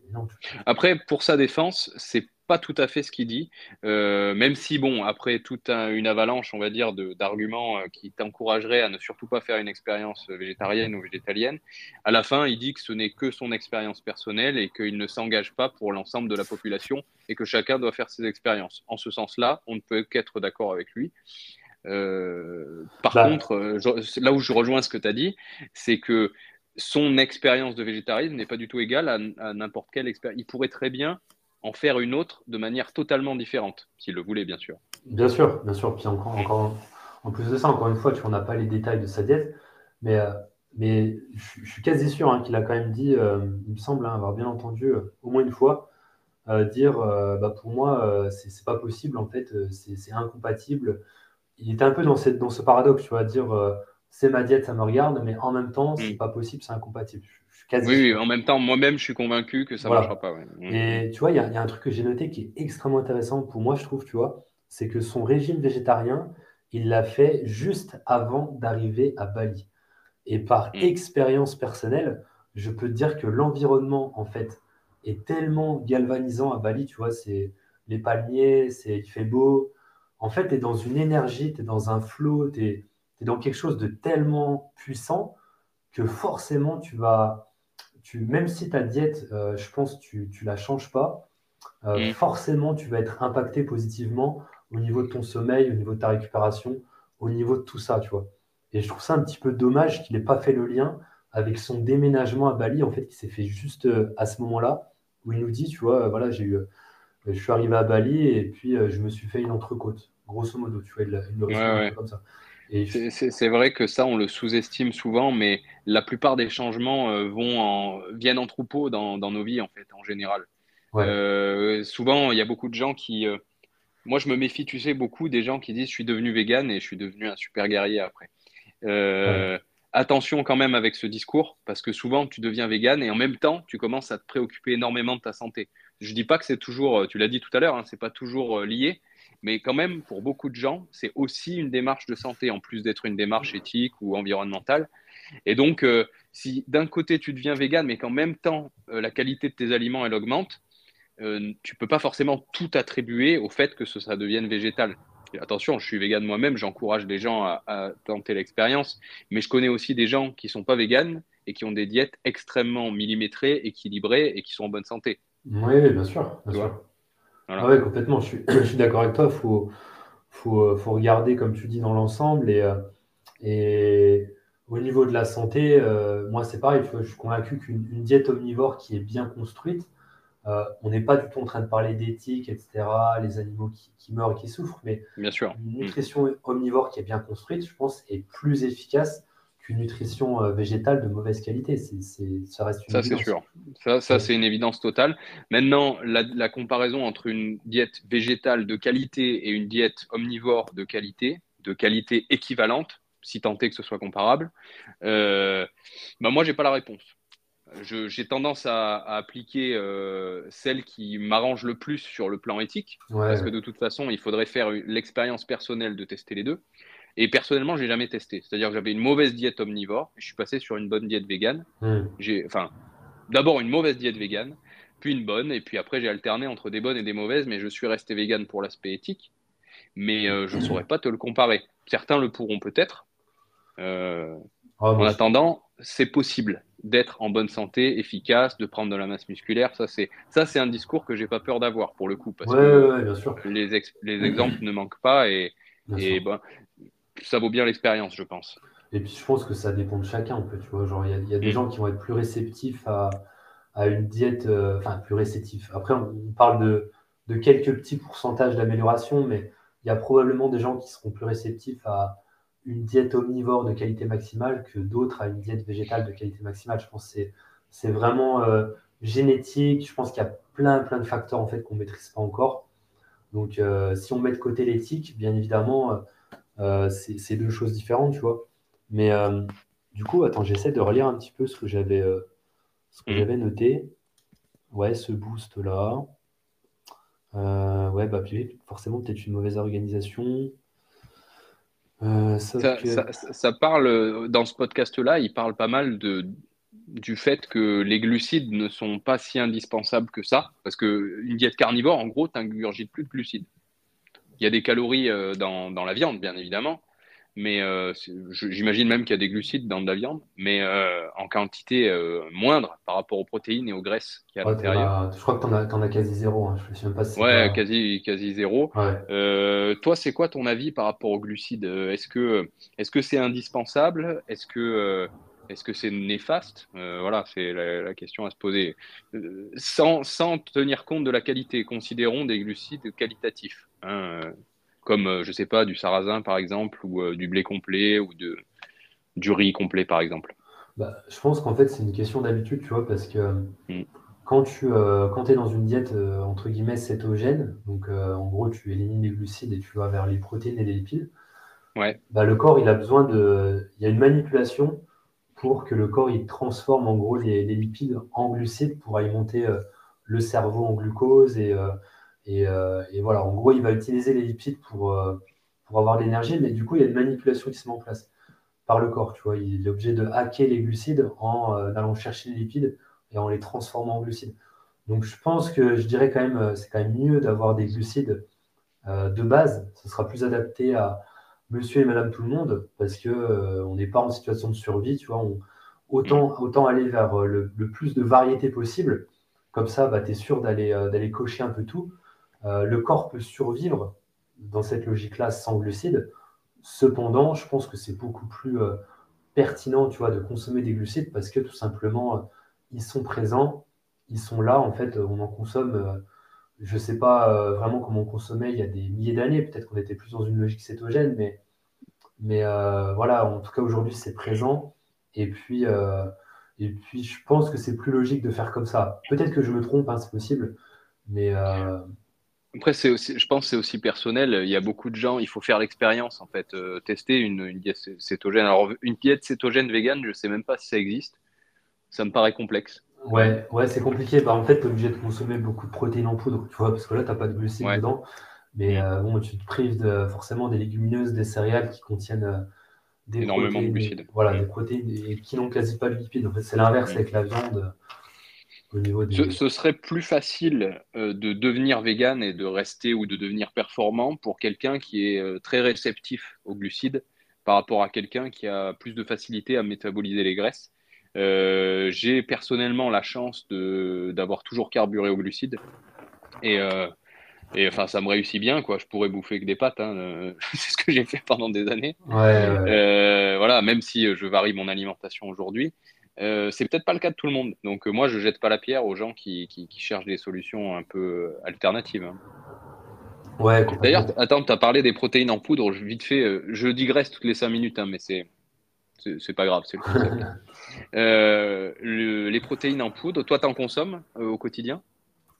Après, pour sa défense, c'est pas tout à fait ce qu'il dit, euh, même si, bon, après toute une avalanche, on va dire, d'arguments euh, qui t'encourageraient à ne surtout pas faire une expérience végétarienne ou végétalienne, à la fin, il dit que ce n'est que son expérience personnelle et qu'il ne s'engage pas pour l'ensemble de la population et que chacun doit faire ses expériences. En ce sens-là, on ne peut qu'être d'accord avec lui. Euh, par bah. contre, là où je rejoins ce que tu as dit, c'est que son expérience de végétarisme n'est pas du tout égale à, n'importe quelle expérience. Il pourrait très bien en faire une autre de manière totalement différente, s'il le voulait, bien sûr. Bien sûr, bien sûr. Puis encore, encore en plus de ça, encore une fois, tu n'as pas les détails de sa diète, mais, euh, mais je, suis quasi sûr hein, qu'il a quand même dit, euh, il me semble hein, avoir bien entendu euh, au moins une fois, dire bah, pour moi, c'est pas possible, en fait, c'est incompatible. Il était un peu dans, cette, dans ce paradoxe, tu vois, dire c'est ma diète, ça me regarde, mais en même temps, c'est mm. pas possible, c'est incompatible. oui, en même temps, moi-même, je suis convaincu que ça ne marchera pas. Mm. Et tu vois, il y, a un truc que j'ai noté qui est extrêmement intéressant pour moi, je trouve, tu vois, c'est que son régime végétarien, il l'a fait juste avant d'arriver à Bali. Et par mm. expérience personnelle, je peux te dire que l'environnement, en fait, est tellement galvanisant à Bali, tu vois, c'est les palmiers, c'est il fait beau. En fait, tu es dans une énergie, tu es dans un flot, tu es tu dans quelque chose de tellement puissant que forcément, tu vas, tu, même si ta diète, euh, je pense, tu ne la changes pas, euh, mm. forcément, tu vas être impacté positivement au niveau de ton sommeil, au niveau de ta récupération, au niveau de tout ça, tu vois. Et je trouve ça un petit peu dommage qu'il n'ait pas fait le lien avec son déménagement à Bali, en fait, qui s'est fait juste euh, à ce moment-là, où il nous dit, tu vois, voilà, j'ai eu, je suis arrivé à Bali et puis je me suis fait une entrecôte, grosso modo, tu vois, il, il le comme ça. C'est vrai que ça, on le sous-estime souvent, mais la plupart des changements euh, vont en, viennent en troupeau dans, nos vies, en fait, en général. Euh, souvent, il y a beaucoup de gens qui. Euh, moi, je me méfie, tu sais, beaucoup des gens qui disent je suis devenu vegan et je suis devenu un super guerrier après. Attention quand même avec ce discours, parce que souvent, tu deviens vegan et en même temps, tu commences à te préoccuper énormément de ta santé. Je dis pas que c'est toujours, tu l'as dit tout à l'heure, hein, c'est pas toujours lié, mais quand même, pour beaucoup de gens, c'est aussi une démarche de santé, en plus d'être une démarche éthique ou environnementale. Et donc, euh, si d'un côté tu deviens vegan, mais qu'en même temps euh, la qualité de tes aliments elle augmente, euh, tu peux pas forcément tout attribuer au fait que ça devienne végétal. attention, je suis vegan moi-même, j'encourage les gens à, tenter l'expérience, mais je connais aussi des gens qui sont pas véganes et qui ont des diètes extrêmement millimétrées, équilibrées et qui sont en bonne santé. Oui, bien sûr. Bien sûr. Ah oui, complètement. Je suis, (clears throat) je suis d'accord avec toi. Il faut, faut, euh, faut, regarder, comme tu dis, dans l'ensemble. Et, euh, et au niveau de la santé, euh, moi, c'est pareil. je suis convaincu qu'une diète omnivore qui est bien construite, on n'est pas du tout en train de parler d'éthique, etc., les animaux qui, qui, meurent et qui souffrent, mais bien sûr. une nutrition omnivore qui est bien construite, je pense, est plus efficace qu'une nutrition euh, végétale de mauvaise qualité. ça reste une Ça, c'est sûr. Ça, ça c'est une évidence totale. Maintenant, la, comparaison entre une diète végétale de qualité et une diète omnivore de qualité, de qualité équivalente, si tant est que ce soit comparable, euh, bah moi, j'ai pas la réponse. J'ai tendance à, appliquer euh, celle qui m'arrange le plus sur le plan éthique, parce que de toute façon, il faudrait faire l'expérience personnelle de tester les deux. Et personnellement, je n'ai jamais testé. C'est-à-dire que j'avais une mauvaise diète omnivore, je suis passé sur une bonne diète végane. Hmm. J'ai, enfin, d'abord une mauvaise diète végane, puis une bonne, et puis après j'ai alterné entre des bonnes et des mauvaises, mais je suis resté végane pour l'aspect éthique. Mais euh, je ne saurais pas te le comparer. Certains le pourront peut-être. Euh, ah, en attendant, c'est possible d'être en bonne santé, efficace, de prendre de la masse musculaire. Ça, c'est ça, c'est un discours que j'ai pas peur d'avoir pour le coup, parce que bien sûr. Les, les, exemples ne manquent pas et, et ben, ça vaut bien l'expérience, je pense. Et puis je pense que ça dépend de chacun, un peu, tu vois. Genre, il y, a des mm. gens qui vont être plus réceptifs à, à une diète, euh, enfin, plus réceptifs. Après, on, parle de, de, quelques petits pourcentages d'amélioration, mais il y a probablement des gens qui seront plus réceptifs à une diète omnivore de qualité maximale que d'autres à une diète végétale de qualité maximale. Je pense que c'est vraiment euh, génétique. Je pense qu'il y a plein, plein de facteurs en fait qu'on ne maîtrise pas encore. Donc, euh, si on met de côté l'éthique, bien évidemment, euh, c'est deux choses différentes, tu vois. Mais euh, du coup, attends, j'essaie de relire un petit peu ce que j'avais euh, ce que mm. j'avais noté. Ouais, ce boost-là. ouais, bah, forcément, peut-être une mauvaise organisation. ça, parle, dans ce podcast-là, il parle pas mal de, du fait que les glucides ne sont pas si indispensables que ça, parce qu'une diète carnivore, en gros, tu n'ingurgites plus de glucides. Il y a des calories euh, dans, la viande, bien évidemment, mais euh, j'imagine même qu'il y a des glucides dans de la viande, mais euh, en quantité moindre par rapport aux protéines et aux graisses qu'il y a à l'intérieur. Je crois que tu en, as quasi zéro. Hein. Je sais même pas si ouais, quasi, quasi zéro. toi, c'est quoi ton avis par rapport aux glucides? Est-ce que c'est -ce indispensable? Est-ce que est-ce que c'est néfaste? Euh, Voilà, c'est la, question à se poser. Euh, sans, tenir compte de la qualité, considérons des glucides qualitatifs, hein, euh, comme, je ne sais pas, du sarrasin par exemple, ou du blé complet, ou de, du riz complet par exemple. Bah, je pense qu'en fait, c'est une question d'habitude, tu vois, parce que mm. quand tu quand es dans une diète, entre guillemets, cétogène, donc en gros, tu élimines les glucides et tu vas vers les protéines et les lipides, ouais. bah, le corps, il a besoin de... Il y a une manipulation pour que le corps il transforme en gros les, lipides en glucides pour alimenter euh, le cerveau en glucose et, euh, euh, et, voilà. En gros il va utiliser les lipides pour, pour avoir de l'énergie mais du coup il y a une manipulation qui se met en place par le corps tu vois. Il est obligé de hacker les glucides en allant chercher les lipides et en les transformant en glucides. Donc je pense que je dirais quand même c'est quand même mieux d'avoir des glucides de base. Ce sera plus adapté à monsieur et madame tout le monde, parce que euh, on n'est pas en situation de survie, tu vois. autant, autant aller vers euh, le, plus de variété possible. Comme ça, bah, tu es sûr d'aller euh, d'aller cocher un peu tout. le corps peut survivre dans cette logique-là sans glucides. Cependant, je pense que c'est beaucoup plus pertinent, tu vois, de consommer des glucides parce que tout simplement, ils sont présents, ils sont là. En fait, on en consomme je ne sais pas euh, vraiment comment on consommait il y a des milliers d'années. Peut-être qu'on était plus dans une logique cétogène, mais, euh, voilà, en tout cas aujourd'hui c'est présent. Et puis, euh, et puis je pense que c'est plus logique de faire comme ça. Peut-être que je me trompe, hein, c'est possible, mais. Après, je pense que c'est aussi personnel. Il y a beaucoup de gens, il faut faire l'expérience en fait, tester une, diète cétogène. Alors, une diète cétogène végane, je ne sais même pas si ça existe. Ça me paraît complexe. Ouais, ouais, c'est compliqué. Bah, en fait, tu es obligé de consommer beaucoup de protéines en poudre, tu vois, parce que là, tu n'as pas de glucides dedans. Mais euh, bon, tu te prives de, forcément des légumineuses, des céréales qui contiennent euh, des Énormément protéines, de glucides. Voilà, des mm. protéines et qui n'ont quasi pas de lipides. En fait, c'est l'inverse mm. avec la viande. Au niveau des... ce, serait plus facile euh, de devenir vegan et de rester ou de devenir performant pour quelqu'un qui est très réceptif aux glucides par rapport à quelqu'un qui a plus de facilité à métaboliser les graisses. Euh, j'ai personnellement la chance d'avoir toujours carburé au glucides. Et, euh, et enfin, ça me réussit bien, quoi. Je pourrais bouffer que des pâtes. Hein. Euh, (laughs) c'est ce que j'ai fait pendant des années. voilà, même si je varie mon alimentation aujourd'hui. c'est peut-être pas le cas de tout le monde. Donc moi, je jette pas la pierre aux gens qui, qui, cherchent des solutions un peu alternatives. Hein. Ouais, D'ailleurs, attends, tu as parlé des protéines en poudre. Vite fait, je digresse toutes les 5 minutes, hein, mais c'est c'est pas grave, c'est le (laughs) euh, les protéines en poudre, toi, tu en consommes euh, au quotidien?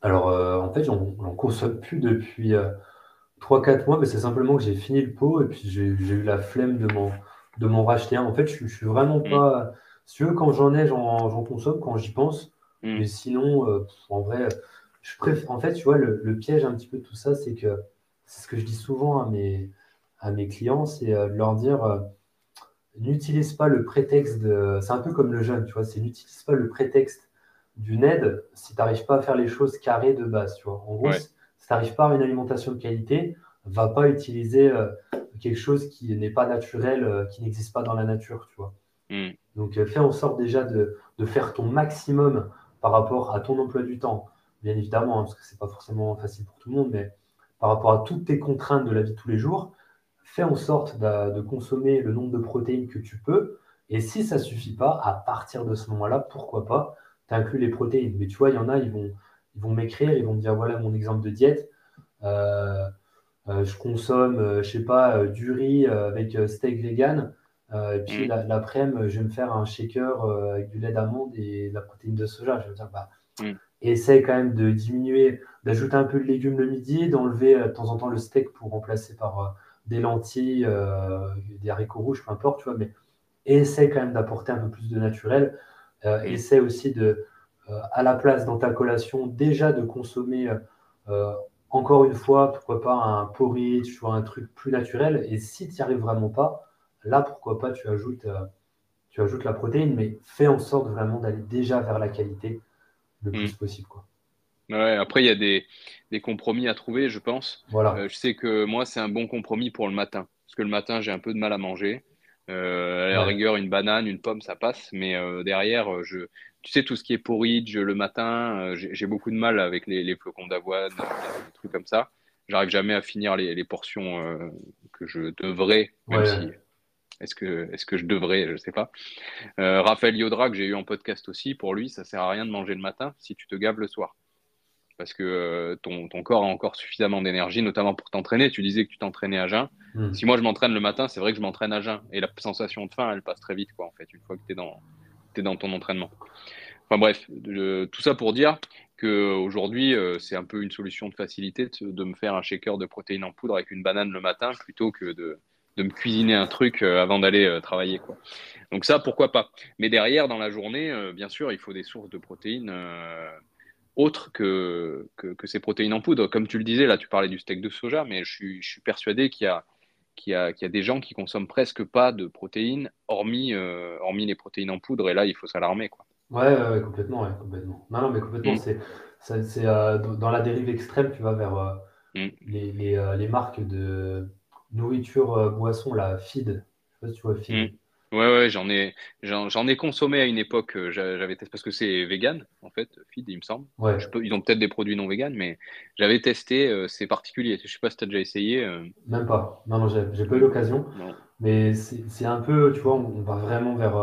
Alors, euh, en fait, j'en consomme plus depuis 3-4 mois, mais c'est simplement que j'ai fini le pot et puis j'ai eu la flemme de m'en de racheter un. En fait, je, je suis vraiment mm. pas. Si veux, quand j'en ai, j'en consomme quand j'y pense. Mm. Mais sinon, en vrai, je préfère. En fait, tu vois, le, piège un petit peu de tout ça, c'est que c'est ce que je dis souvent à mes, à mes clients, c'est de leur dire n'utilise pas le prétexte de. C'est un peu comme le jeune, tu vois, c'est n'utilise pas le prétexte d'une aide si tu n'arrives pas à faire les choses carrées de base, tu vois. En gros, si tu n'arrives pas à une alimentation de qualité, va pas utiliser euh, quelque chose qui n'est pas naturel, euh, qui n'existe pas dans la nature, tu vois. Hmm. Donc, euh, fais en sorte déjà de, faire ton maximum par rapport à ton emploi du temps, bien évidemment, hein, parce que c'est pas forcément facile pour tout le monde, mais par rapport à toutes tes contraintes de la vie de tous les jours, fais en sorte de, consommer le nombre de protéines que tu peux. Et si ça ne suffit pas, à partir de ce moment-là, pourquoi pas, tu inclus les protéines. Mais tu vois, il y en a, ils vont, ils vont m'écrire, ils vont me dire voilà mon exemple de diète. Euh, euh, je consomme, je euh, je sais pas, du riz avec steak vegan. et puis mm. l'après-midi, je vais me faire un shaker avec du lait d'amande et de la protéine de soja. Je veux dire, bah, mm. essaye quand même de diminuer, d'ajouter un peu de légumes le midi, d'enlever de temps en temps le steak pour remplacer par des lentilles, euh, des haricots rouges, peu importe, tu vois, mais essaie quand même d'apporter un peu plus de naturel. Euh, essaie aussi de, euh, à la place dans ta collation, déjà de consommer encore une fois, pourquoi pas un porridge, tu un truc plus naturel. Et si tu n'y arrives vraiment pas, là, pourquoi pas, tu ajoutes, tu ajoutes la protéine, mais fais en sorte vraiment d'aller déjà vers la qualité le plus mm. possible. Quoi. Ouais, après, il y a des, des, compromis à trouver, je pense. Voilà. Euh, je sais que moi, c'est un bon compromis pour le matin. Parce que le matin, j'ai un peu de mal à manger. Euh, à la rigueur, une banane, une pomme, ça passe. Mais euh, derrière, je, tu sais, tout ce qui est porridge le matin, j'ai beaucoup de mal avec les, les flocons d'avoine, des trucs comme ça. J'arrive jamais à finir les, les portions que je devrais, même si est-ce que, est que je devrais Je ne sais pas. Euh, Raphaël Yodra, que j'ai eu en podcast aussi, pour lui, ça ne sert à rien de manger le matin si tu te gaves le soir. Parce que euh, ton, corps a encore suffisamment d'énergie, notamment pour t'entraîner. Tu disais que tu t'entraînais à jeun. Hmm. Si moi je m'entraîne le matin, c'est vrai que je m'entraîne à jeun. Et la sensation de faim, elle passe très vite, quoi, en fait, une fois que tu es dans, es dans ton entraînement. Enfin bref, tout ça pour dire qu'aujourd'hui, euh, c'est un peu une solution de facilité de, me faire un shaker de protéines en poudre avec une banane le matin plutôt que de, de me cuisiner un truc euh, avant d'aller travailler. Quoi. Donc ça, pourquoi pas. Mais derrière, dans la journée, bien sûr, il faut des sources de protéines autres que, que, ces protéines en poudre. Comme tu le disais, là, tu parlais du steak de soja, mais je suis, je suis persuadé qu'il y a, qu'il y, a, qu'il y a des gens qui consomment presque pas de protéines, hormis, hormis les protéines en poudre, et là, il faut s'alarmer. Quoi. Ouais, complètement, complètement. Non, non, mais complètement, mm. c'est, c'est, dans la dérive extrême, tu vas vers mm. les, les, les marques de nourriture euh, boisson, la feed. Je sais pas si tu vois feed. Mm. Ouais, ouais, j'en ai, j'en, ai consommé à une époque. Euh, j'avais testé parce que c'est vegan en fait, feed, il me semble. Ouais. ils ont peut-être des produits non vegan, mais j'avais testé. Euh, c'est particulier. Je sais pas si tu as déjà essayé. Même pas. Non, non, j'ai, pas eu l'occasion. Mais c'est, un peu, tu vois, on, va vraiment vers.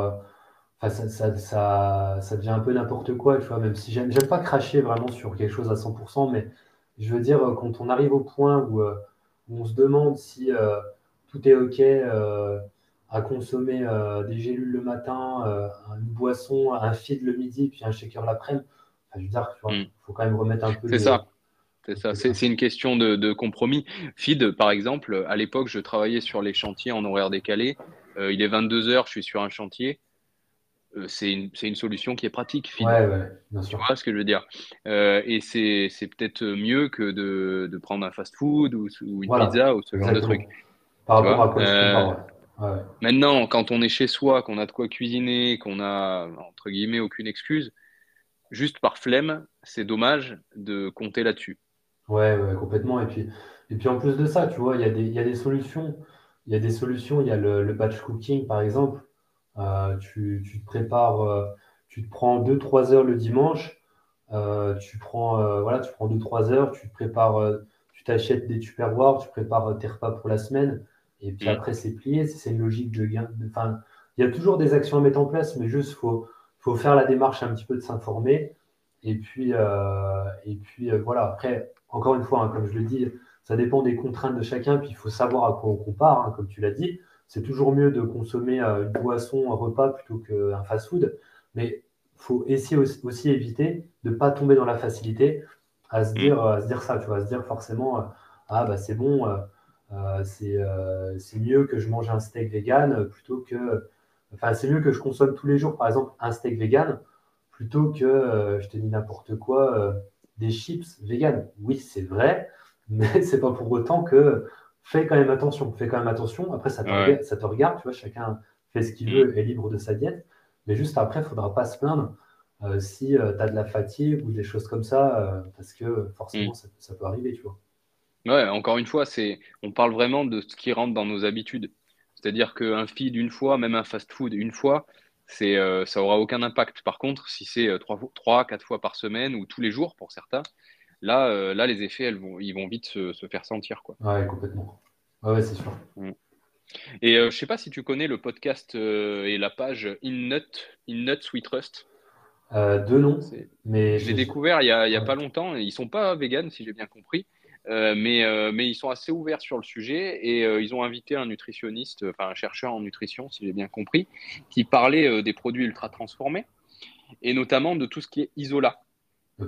Enfin, ça, ça, ça, ça, devient un peu n'importe quoi, tu vois. Même si j'aime, j'aime pas cracher vraiment sur quelque chose à 100%, mais je veux dire, quand on arrive au point où on se demande si euh, tout est OK euh, à consommer euh, des gélules le matin, une boisson, un feed le midi, puis un shaker l'après-midi. je veux dire, il mm. faut quand même remettre un peu. C'est ça. C'est ça, c'est une question de, compromis. Feed, par exemple, à l'époque, je travaillais sur les chantiers en horaire décalé. il est 22 heures, je suis sur un chantier. Euh, c'est une, une, solution qui est pratique. Ouais, ouais, bien sûr. Tu vois ce que je veux dire? Euh, Et c'est peut-être mieux que de, de, prendre un fast-food ou, une pizza ou ce genre de truc. Par rapport à quoi Maintenant, quand on est chez soi, qu'on a de quoi cuisiner, qu'on a, entre guillemets, aucune excuse, juste par flemme, c'est dommage de compter là-dessus. Ouais, ouais, complètement. Et puis, et puis en plus de ça, tu vois, il y, a des, y a des solutions. Il y a des solutions. Il y a le, le batch cooking, par exemple euh, tu, te prépares, euh, tu te prends 2-3 heures le dimanche, euh, tu prends voilà, tu prends 2-3 heures, tu te prépares, tu t'achètes des tupperwares, tu prépares tes repas pour la semaine, et puis mm. après c'est plié, c'est une logique de gain. Enfin, il y a toujours des actions à mettre en place, mais juste faut faut faire la démarche un petit peu de s'informer. Et puis, et puis voilà. Après, encore une fois, hein, comme je le dis, ça dépend des contraintes de chacun. Puis il faut savoir à quoi on compare, hein, comme tu l'as dit c'est toujours mieux de consommer euh, une boisson, un repas plutôt qu'un fast-food. Mais il faut essayer aussi, éviter de ne pas tomber dans la facilité à se dire, à se dire ça, tu vois, à se dire forcément, euh, ah bah c'est bon, euh, c'est mieux que je mange un steak vegan plutôt que, enfin c'est mieux que je consomme tous les jours, par exemple, un steak vegan plutôt que, je te dis n'importe quoi, des chips vegan. Oui, c'est vrai, (laughs) mais c'est pas pour autant que fais quand même attention, fais quand même attention. Après, ça te, regarde, ça te regarde, tu vois, chacun fait ce qu'il mm. veut, est libre de sa diète. Mais juste après, il ne faudra pas se plaindre euh, si euh, tu as de la fatigue ou des choses comme ça, euh, parce que forcément, mm. ça, peut arriver, tu vois. Ouais, encore une fois, c'est, on parle vraiment de ce qui rentre dans nos habitudes. C'est-à-dire qu'un feed une fois, même un fast-food une fois, c'est, ça aura aucun impact. Par contre, si c'est trois, trois, quatre fois par semaine ou tous les jours pour certains, Là, euh, là les effets, elles vont, ils vont vite se, faire sentir. Quoi. Ouais, complètement. Ouais, c'est sûr. Mm. Et euh, je sais pas si tu connais le podcast euh, et la page InNut, InNut We Trust. deux noms. Mais je l'ai découvert il n'y a, a pas longtemps. Ils sont pas véganes, si j'ai bien compris. Mais, mais ils sont assez ouverts sur le sujet et ils ont invité un nutritionniste, enfin un chercheur en nutrition, si j'ai bien compris, qui parlait des produits ultra transformés et notamment de tout ce qui est isolat.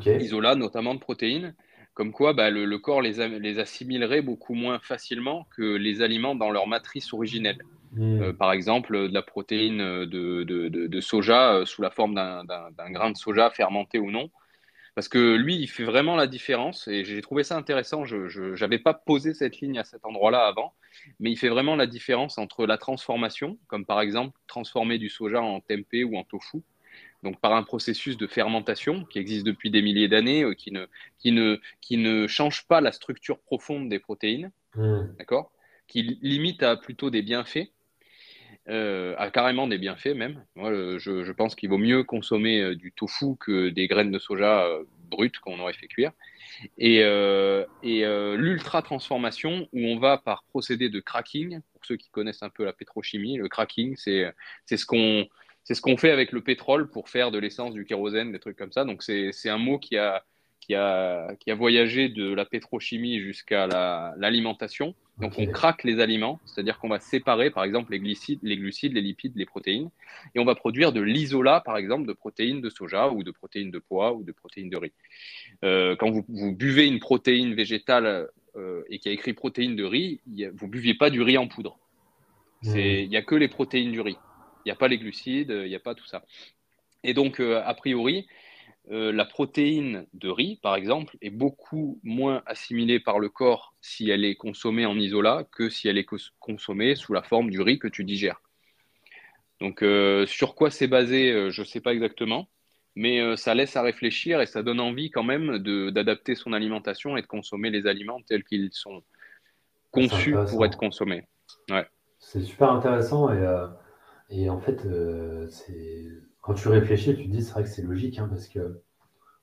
Isolat, notamment de protéines, comme quoi bah, le, corps les, les, assimilerait beaucoup moins facilement que les aliments dans leur matrice originelle. Hmm. Euh, par exemple, de la protéine de, de, de, soja euh, sous la forme d'un grain de soja fermenté ou non. Parce que lui, il fait vraiment la différence et j'ai trouvé ça intéressant. Je n'avais pas posé cette ligne à cet endroit-là avant, mais il fait vraiment la différence entre la transformation, comme par exemple transformer du soja en tempeh ou en tofu, donc par un processus de fermentation qui existe depuis des milliers d'années, euh, qui, ne, qui, ne, qui ne change pas la structure profonde des protéines, mmh. d'accord Qui limite à plutôt des bienfaits, euh, à carrément des bienfaits même. Moi, je, je pense qu'il vaut mieux consommer euh, du tofu que des graines de soja brutes qu'on aurait fait cuire. Et, et l'ultra transformation, où on va par procédé de cracking, pour ceux qui connaissent un peu la pétrochimie, le cracking, c'est ce qu'on c'est ce qu'on fait avec le pétrole pour faire de l'essence, du kérosène, des trucs comme ça. Donc c'est un mot qui a, qui, a, qui a voyagé de la pétrochimie jusqu'à l'alimentation. Donc on craque les aliments, c'est-à-dire qu'on va séparer par exemple les glucides, les glucides, les lipides, les protéines, et on va produire de l'isolat par exemple de protéines de soja ou de protéines de pois ou de protéines de riz. Euh, quand vous, vous, buvez une protéine végétale euh, et qui a écrit protéines de riz, vous ne buviez pas du riz en poudre. Mmh. Il n'y a que les protéines du riz. Il n'y a pas les glucides, il n'y a pas tout ça. Et donc, euh, a priori, euh, la protéine de riz, par exemple, est beaucoup moins assimilée par le corps si elle est consommée en isolat que si elle est consommée sous la forme du riz que tu digères. Donc, euh, sur quoi c'est basé, je ne sais pas exactement, mais ça laisse à réfléchir et ça donne envie quand même d'adapter son alimentation et de consommer les aliments tels qu'ils sont conçus pour être consommés. Ouais. C'est super intéressant et et en fait, euh, c'est quand tu réfléchis, tu te dis, c'est vrai que c'est logique, hein, parce que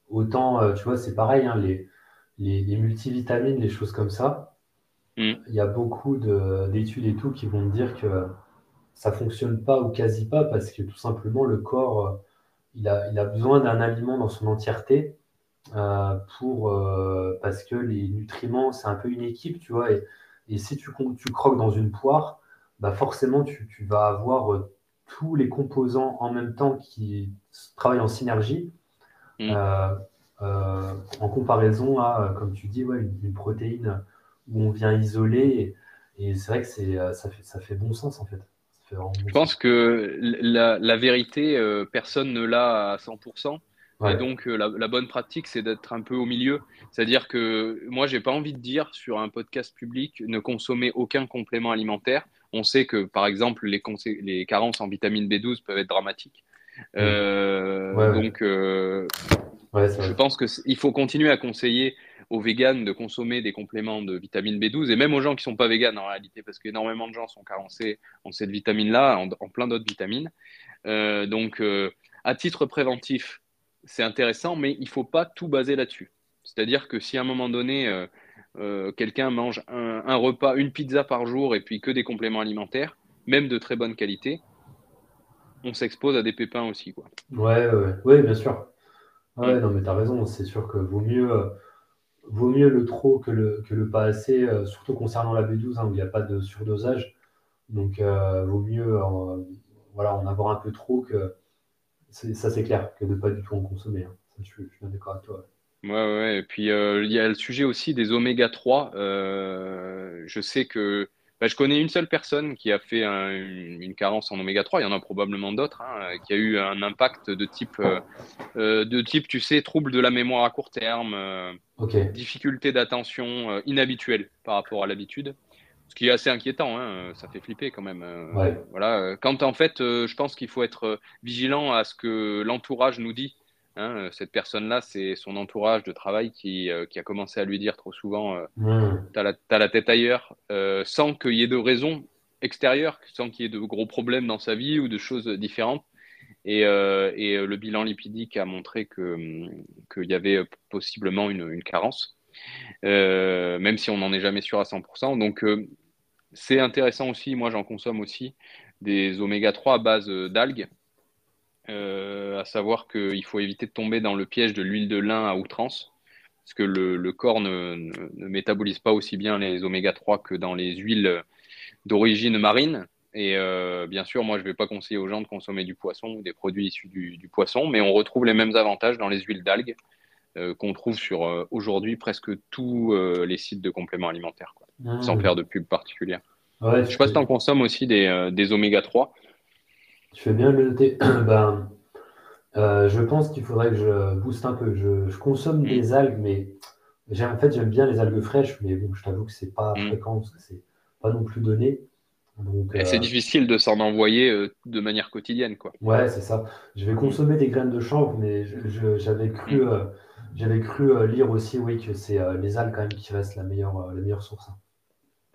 autant, euh, tu vois, c'est pareil, hein, les, les, multivitamines, les choses comme ça, mm. il y a beaucoup d'études et tout qui vont te dire que ça fonctionne pas ou quasi pas, parce que tout simplement, le corps, euh, il a, il a besoin d'un aliment dans son entièreté. pour, parce que les nutriments, c'est un peu une équipe, tu vois, et, et si tu, tu croques dans une poire, bah forcément, tu, tu vas avoir tous les composants en même temps qui travaillent en synergie, mm. euh, euh, en comparaison à, comme tu dis, ouais, une, protéine où on vient isoler. Et, c'est vrai que c'est, euh, ça, fait, ça fait bon sens en fait. Je pense que la, la vérité, personne ne l'a à 100%. Et donc, la, la, bonne pratique, c'est d'être un peu au milieu. C'est-à-dire que moi, j'ai pas envie de dire sur un podcast public ne consommer aucun complément alimentaire on sait que, par exemple, les, carences en vitamine B12 peuvent être dramatiques. Euh, donc, euh, je pense qu'il faut continuer à conseiller aux véganes de consommer des compléments de vitamine B12 et même aux gens qui ne sont pas véganes en réalité, parce qu'énormément de gens sont carencés en cette vitamine-là, en, plein d'autres vitamines. Euh, donc, à titre préventif, c'est intéressant, mais il ne faut pas tout baser là-dessus. C'est-à-dire que si à un moment donné, euh, quelqu'un mange un, repas, une pizza par jour et puis que des compléments alimentaires, même de très bonne qualité, on s'expose à des pépins aussi. Quoi. Ouais, ouais, bien sûr. Ouais, non, mais tu as raison, c'est sûr que vaut mieux, euh, vaut mieux le trop que le, que le pas assez, euh, surtout concernant la B12, hein, où il n'y a pas de surdosage. Donc, vaut mieux voilà, en avoir un peu trop que. Ça, c'est clair, que de ne pas du tout en consommer. Hein. je, suis d'accord avec toi. Ouais, ouais. Et puis, euh, il y a le sujet aussi des oméga 3. Euh, je sais que bah, je connais une seule personne qui a fait une, carence en oméga 3. Il y en a probablement d'autres, hein, qui a eu un impact de type, euh, de type, tu sais, trouble de la mémoire à court terme, difficulté d'attention inhabituelle par rapport à l'habitude. Ce qui est assez inquiétant, hein, ça fait flipper quand même. Voilà. Quand en fait, je pense qu'il faut être vigilant à ce que l'entourage nous dit Hein, euh, cette personne-là, c'est son entourage de travail qui, euh, qui, a commencé à lui dire trop souvent euh, mmh. T'as la, la, tête ailleurs, sans qu'il y ait de raisons extérieures, sans qu'il y ait de gros problèmes dans sa vie ou de choses différentes. Et, et le bilan lipidique a montré hum, qu'il y avait possiblement une, une carence, même si on n'en est jamais sûr à 100%. Donc, c'est intéressant aussi, moi j'en consomme aussi, des oméga 3 à base d'algues. Euh, à savoir qu'il faut éviter de tomber dans le piège de l'huile de lin à outrance, parce que le, corps ne, métabolise pas aussi bien les oméga 3 que dans les huiles d'origine marine. Et euh, bien sûr, moi, je ne vais pas conseiller aux gens de consommer du poisson ou des produits issus du, poisson, mais on retrouve les mêmes avantages dans les huiles d'algues euh, qu'on trouve sur aujourd'hui presque tous les sites de compléments alimentaires, mmh. sans faire de pub particulière. je ne sais pas si tu en consommes aussi des, des oméga 3. Tu fais bien de le noter. (clears throat) ben, Euh, je pense qu'il faudrait que je booste un peu. Je, consomme mm. des algues, mais en fait, j'aime bien les algues fraîches, mais bon, je t'avoue que c'est pas mm. fréquent parce que c'est pas non plus donné. C'est euh, difficile de s'en envoyer euh, de manière quotidienne, quoi. Ouais, c'est ça. Je vais consommer des graines de chanvre, mais j'avais cru, mm. j'avais cru lire aussi, oui, que c'est les algues quand même qui restent la meilleure, la meilleure source. Hein.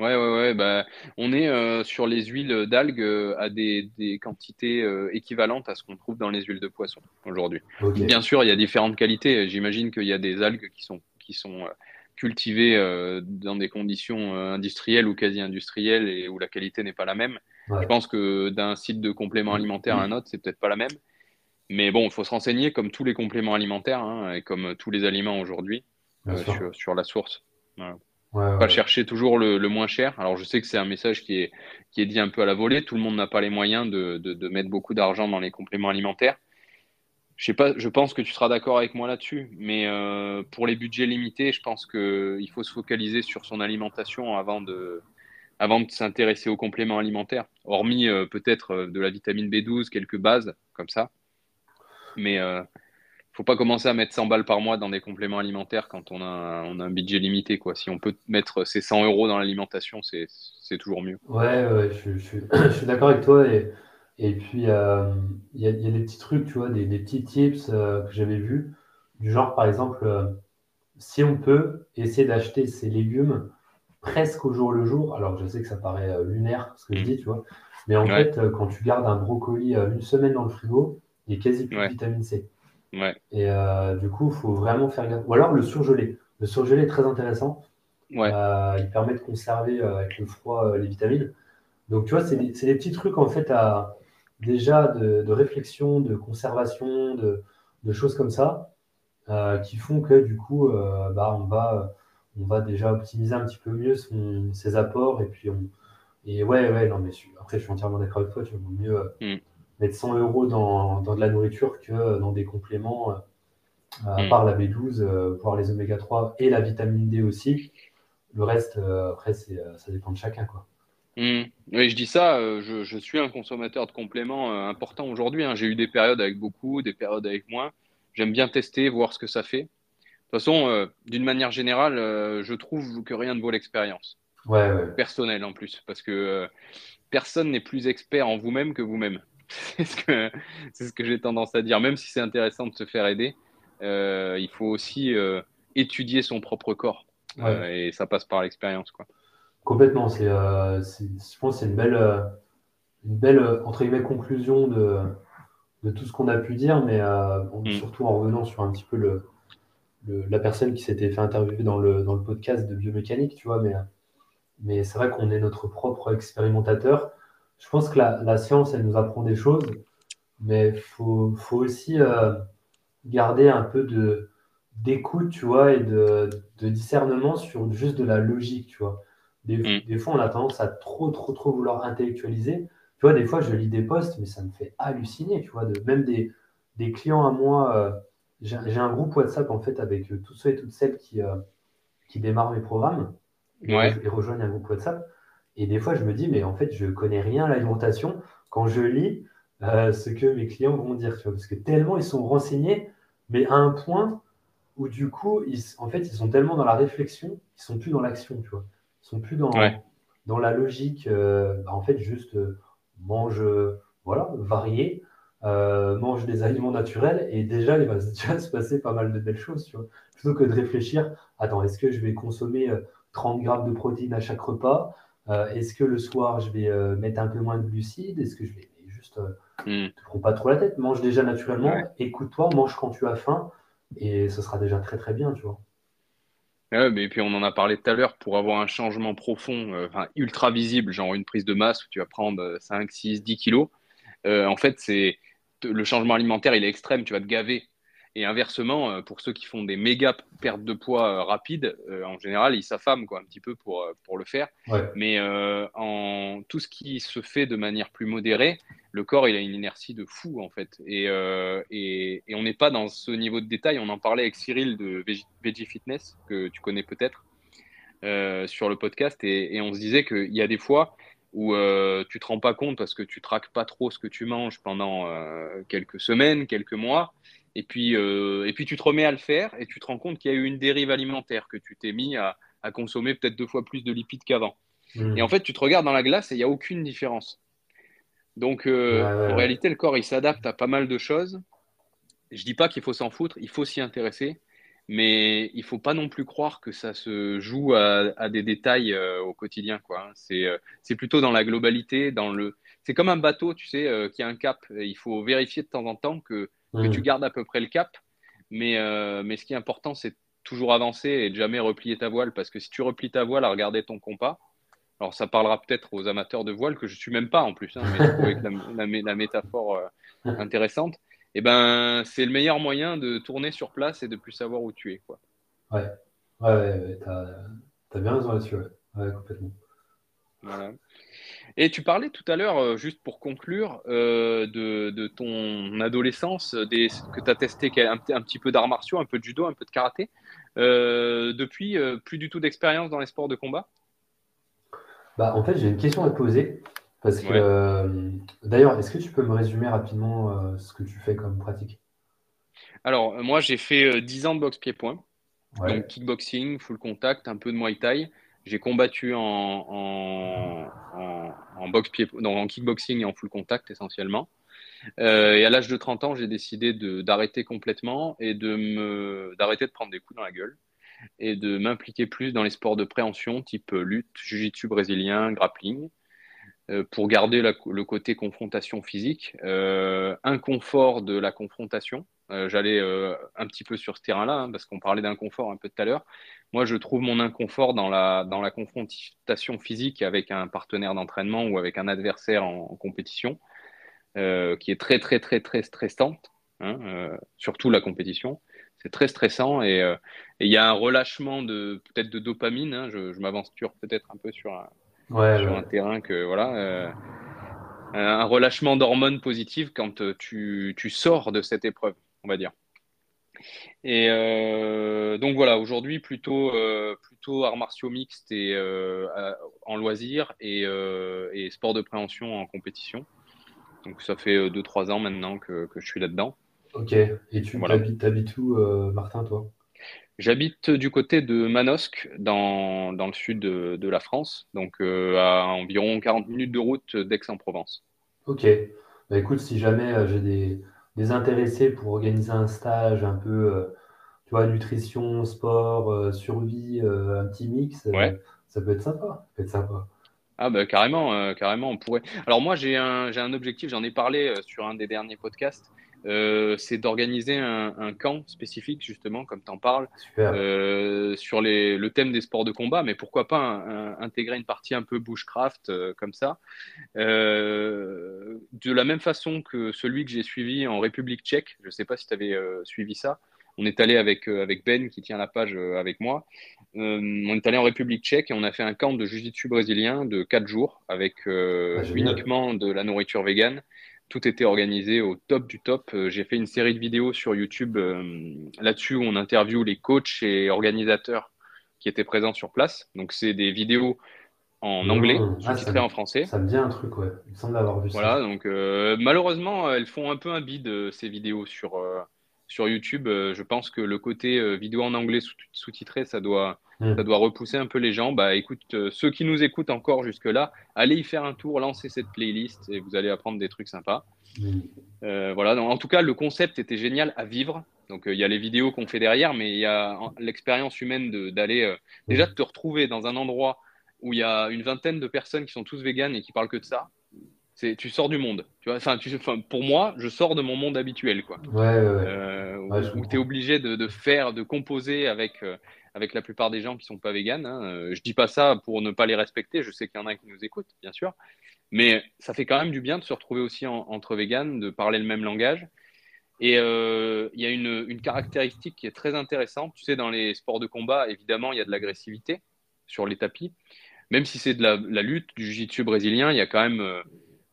Ouais, ouais, ouais. Bah, on est euh, sur les huiles d'algues euh, à des, quantités euh, équivalentes à ce qu'on trouve dans les huiles de poisson aujourd'hui. Bien sûr, il y a différentes qualités. J'imagine qu'il y a des algues qui sont, qui sont cultivées dans des conditions industrielles ou quasi industrielles et où la qualité n'est pas la même. Je pense que d'un site de complément alimentaire à un autre, c'est peut-être pas la même. Mais bon, il faut se renseigner comme tous les compléments alimentaires hein, et comme tous les aliments aujourd'hui sur, sur, la source. Voilà. Ouais, pas chercher toujours le, moins cher. Alors je sais que c'est un message qui est, qui est dit un peu à la volée. Tout le monde n'a pas les moyens de, de, mettre beaucoup d'argent dans les compléments alimentaires. Je sais pas, je pense que tu seras d'accord avec moi là-dessus, mais euh, pour les budgets limités, je pense qu'il faut se focaliser sur son alimentation avant de, avant de s'intéresser aux compléments alimentaires. Hormis euh, peut-être euh, de la vitamine B12, quelques bases comme ça. Mais faut pas commencer à mettre 100 balles par mois dans des compléments alimentaires quand on a, un, on a un budget limité. Quoi. Si on peut mettre ces 100 euros dans l'alimentation, c'est toujours mieux. Ouais, ouais je, (clears throat) je, suis d'accord avec toi. Et, et puis, euh, il y, a, y, a des petits trucs, tu vois, des, des petits tips euh, que j'avais vus. Du genre, par exemple, euh, si on peut essayer d'acheter ces légumes presque au jour le jour, alors je sais que ça paraît lunaire ce que je mmh. dis, tu vois, mais en fait, quand tu gardes un brocoli une semaine dans le frigo, il est quasi plus de vitamine C. Et euh, du coup, il faut vraiment faire gaffe. Ou alors le surgelé. Le surgelé est très intéressant. Euh, il permet de conserver euh, avec le froid les vitamines. Donc, tu vois, c'est des, des, petits trucs en fait à, déjà de, réflexion, de conservation, de, de choses comme ça qui font que du coup, bah, on, va, on va déjà optimiser un petit peu mieux son, ses apports. Et puis, on, et ouais, ouais, non, mais après, je suis entièrement d'accord avec toi. Tu vois, mieux. Mm mettre 100 euros dans, dans, de la nourriture que dans des compléments, euh, à mm. part la B12, euh, voire les oméga 3 et la vitamine D aussi. Le reste, euh, après, ça dépend de chacun. Quoi. Mm. Oui, je dis ça, je, je, suis un consommateur de compléments important aujourd'hui. Hein. J'ai eu des périodes avec beaucoup, des périodes avec moins. J'aime bien tester, voir ce que ça fait. De toute façon, d'une manière générale, je trouve que rien ne vaut l'expérience. Ouais, ouais. Personnelle en plus, parce que personne n'est plus expert en vous-même que vous-même. (laughs) c'est ce que, c'est ce que j'ai tendance à dire. Même si c'est intéressant de se faire aider, euh, il faut aussi euh, étudier son propre corps. Euh, et ça passe par l'expérience. Quoi. Complètement. C'est, je pense que c'est une belle, une belle entre guillemets, conclusion de, de tout ce qu'on a pu dire, mais mm. surtout en revenant sur un petit peu le, la personne qui s'était fait interviewer dans le, dans le podcast de biomécanique, tu vois. Mais, mais c'est vrai qu'on est notre propre expérimentateur je pense que la, science, elle nous apprend des choses, mais il faut, aussi euh, garder un peu de d'écoute, tu vois, et de, discernement sur juste de la logique, tu vois. Mm. Des, fois, on a tendance à trop, trop, trop vouloir intellectualiser. Tu vois, des fois, je lis des posts, mais ça me fait halluciner, tu vois, de, même des, des clients à moi. Euh, j'ai un groupe WhatsApp, en fait, avec euh, tous ceux et toutes celles qui, qui démarrent mes programmes et, et rejoignent un groupe WhatsApp. Et des fois, je me dis, mais en fait, je connais rien à l'alimentation quand je lis euh, ce que mes clients vont dire, tu vois, parce que tellement ils sont renseignés, mais à un point où du coup, ils, en fait, ils sont tellement dans la réflexion, ils sont plus dans l'action, tu vois. Ils sont plus dans, dans la logique, euh, bah, en fait, juste euh, mange, voilà, varié, mange des aliments naturels, et déjà, il va (laughs) déjà se passer pas mal de belles choses, tu vois. Plutôt que de réfléchir, attends, est-ce que je vais consommer 30 grammes de protéines à chaque repas? Euh, est-ce que le soir, je vais euh, mettre un peu moins de glucides? Est-ce que je vais juste. Ne te prends pas trop la tête, mange déjà naturellement, écoute-toi, mange quand tu as faim, et ce sera déjà très très bien, tu vois. Ouais, mais puis on en a parlé tout à l'heure, pour avoir un changement profond, ultra visible, genre une prise de masse où tu vas prendre 5, 6, 10 kilos, en fait, c'est le changement alimentaire, il est extrême, tu vas te gaver et inversement, euh, pour ceux qui font des méga pertes de poids euh, rapides, euh, en général, ils s'affament quoi, un petit peu pour, pour le faire. Mais en tout ce qui se fait de manière plus modérée, le corps, il a une inertie de fou, en fait. Et, et, et on n'est pas dans ce niveau de détail. On en parlait avec Cyril de Veggie Fitness, que tu connais peut-être, sur le podcast. Et, et, on se disait qu'il y a des fois, où euh, tu te rends pas compte parce que tu traques pas trop ce que tu manges pendant euh, quelques semaines, quelques mois. Et puis, euh, et puis tu te remets à le faire et tu te rends compte qu'il y a eu une dérive alimentaire, que tu t'es mis à, consommer peut-être deux fois plus de lipides qu'avant. Mmh. Et en fait, tu te regardes dans la glace et il n'y a aucune différence. Donc, en réalité, le corps, il s'adapte à pas mal de choses. Je dis pas qu'il faut s'en foutre, il faut s'y intéresser mais il faut pas non plus croire que ça se joue à, des détails euh, au quotidien. Quoi. C'est, euh, c'est plutôt dans la globalité, dans le. C'est comme un bateau, tu sais, euh, qui a un cap. Il faut vérifier de temps en temps que, que tu gardes à peu près le cap. Mais, mais ce qui est important, c'est toujours avancer et de jamais replier ta voile, parce que si tu replies ta voile à regarder ton compas, alors ça parlera peut-être aux amateurs de voile que je suis même pas en plus, hein, mais avec la, la métaphore intéressante et eh ben, c'est le meilleur moyen de tourner sur place et de plus savoir où tu es. Quoi. Ouais, ouais, ouais, t'as as bien raison là-dessus, ouais. complètement. Voilà. Et tu parlais tout à l'heure, euh, juste pour conclure, euh, de, de, ton adolescence, des, que tu as testé un, un, petit peu d'arts martiaux, un peu de judo, un peu de karaté. Euh, depuis, plus du tout d'expérience dans les sports de combat? Bah, En fait, j'ai une question à te poser. Parce que, d'ailleurs, est-ce que tu peux me résumer rapidement ce que tu fais comme pratique? Alors, moi, j'ai fait 10 euh, ans de boxe pied-point. Donc, kickboxing, full contact, un peu de muay thai. J'ai combattu en, kickboxing et en full contact essentiellement. et à l'âge de 30 ans, j'ai décidé d'arrêter complètement et d'arrêter de prendre des coups dans la gueule et de m'impliquer plus dans les sports de préhension type lutte, jiu-jitsu brésilien, grappling. Euh, pour garder le côté confrontation physique, euh, inconfort de la confrontation. Euh, j'allais un petit peu sur ce terrain-là, hein, parce qu'on parlait d'inconfort un peu tout à l'heure. Moi, je trouve mon inconfort dans la, confrontation physique avec un partenaire d'entraînement ou avec un adversaire en, compétition, qui est très, très, très, très stressante, hein, surtout la compétition. C'est très stressant et il y a un relâchement peut-être de dopamine. Hein, je, je m'aventure peut-être un peu sur un, sur un terrain que voilà. Euh, un relâchement d'hormones positives quand euh, tu, tu, sors de cette épreuve, on va dire. Et euh, donc voilà, aujourd'hui plutôt, plutôt arts martiaux mixtes et en loisirs et, et, sport de préhension en compétition. Donc ça fait 2-3 ans maintenant que, que je suis là-dedans. Ok, et tu voilà. habites où, Martin, toi? J'habite du côté de Manosque, dans, dans le sud de, la France, donc euh, à environ 40 minutes de route d'Aix-en-Provence. Ok. Bah, écoute, si jamais euh, j'ai des, des, intéressés pour organiser un stage un peu, euh, tu vois, nutrition, sport, survie, un petit mix, ça peut être sympa. Ça peut être sympa. Ah bah carrément, carrément, on pourrait. Alors moi j'ai un, un objectif, j'en ai parlé sur un des derniers podcasts. Euh, c'est d'organiser un, camp spécifique, justement, comme tu en parles, euh, sur les, le thème des sports de combat, mais pourquoi pas intégrer une partie un peu bushcraft euh, comme ça. de la même façon que celui que j'ai suivi en République tchèque, je ne sais pas si tu avais suivi ça, on est allé avec, avec Ben qui tient la page avec moi. on est allé en République tchèque et on a fait un camp de jiu-jitsu brésilien de 4 jours avec ah, uniquement de la nourriture végane tout était organisé au top du top. Euh, j'ai fait une série de vidéos sur YouTube euh, là-dessus où on interviewe les coachs et organisateurs qui étaient présents sur place. Donc, c'est des vidéos en anglais, ah, sous-titrées en français. Ça me dit un truc, ouais. Il me semble avoir vu voilà, donc euh, malheureusement, elles font un peu un bide, ces vidéos sur, sur YouTube. je pense que le côté vidéo en anglais sous-titré, ça doit, Hmm. Ça doit repousser un peu les gens. Bah écoute, euh, ceux qui nous écoutent encore jusque-là, allez y faire un tour, lancez cette playlist et vous allez apprendre des trucs sympas. Euh, voilà, en tout cas, le concept était génial à vivre. Donc euh, il y a les vidéos qu'on fait derrière, mais il y a l'expérience humaine d'aller déjà de te retrouver dans un endroit où il y a une vingtaine de personnes qui sont tous véganes et qui parlent que de ça. C'est, tu sors du monde. Tu vois, enfin, tu, pour moi, je sors de mon monde habituel, quoi. où, tu es obligé de, de, faire, de composer avec avec la plupart des gens qui sont pas véganes. Hein. Euh, je dis pas ça pour ne pas les respecter. Je sais qu'il y en a qui nous écoutent, bien sûr. Mais ça fait quand même du bien de se retrouver aussi entre véganes, de parler le même langage. Et euh, il y a une, une, caractéristique qui est très intéressante. Tu sais, dans les sports de combat, évidemment, il y a de l'agressivité sur les tapis. Même si c'est de la, lutte, du jiu-jitsu brésilien, il y a quand même.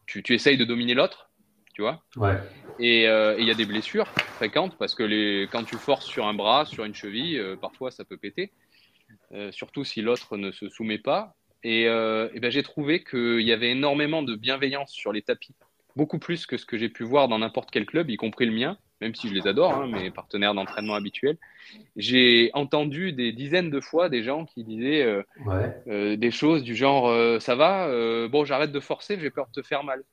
Tu, tu essayes de dominer l'autre, tu vois. Ouais. Euh, et il y a des blessures fréquentes parce que les, quand tu forces sur un bras, sur une cheville, euh, parfois ça peut péter. Euh, surtout si l'autre ne se soumet pas. Et, et ben, j'ai trouvé qu'il y avait énormément de bienveillance sur les tapis, beaucoup plus que ce que j'ai pu voir dans n'importe quel club, y compris le mien même si je les adore, hein, mes partenaires d'entraînement habituels. J'ai entendu des dizaines de fois des gens qui disaient euh, euh, des choses du genre euh, ça va, bon j'arrête de forcer, j'ai peur de te faire mal.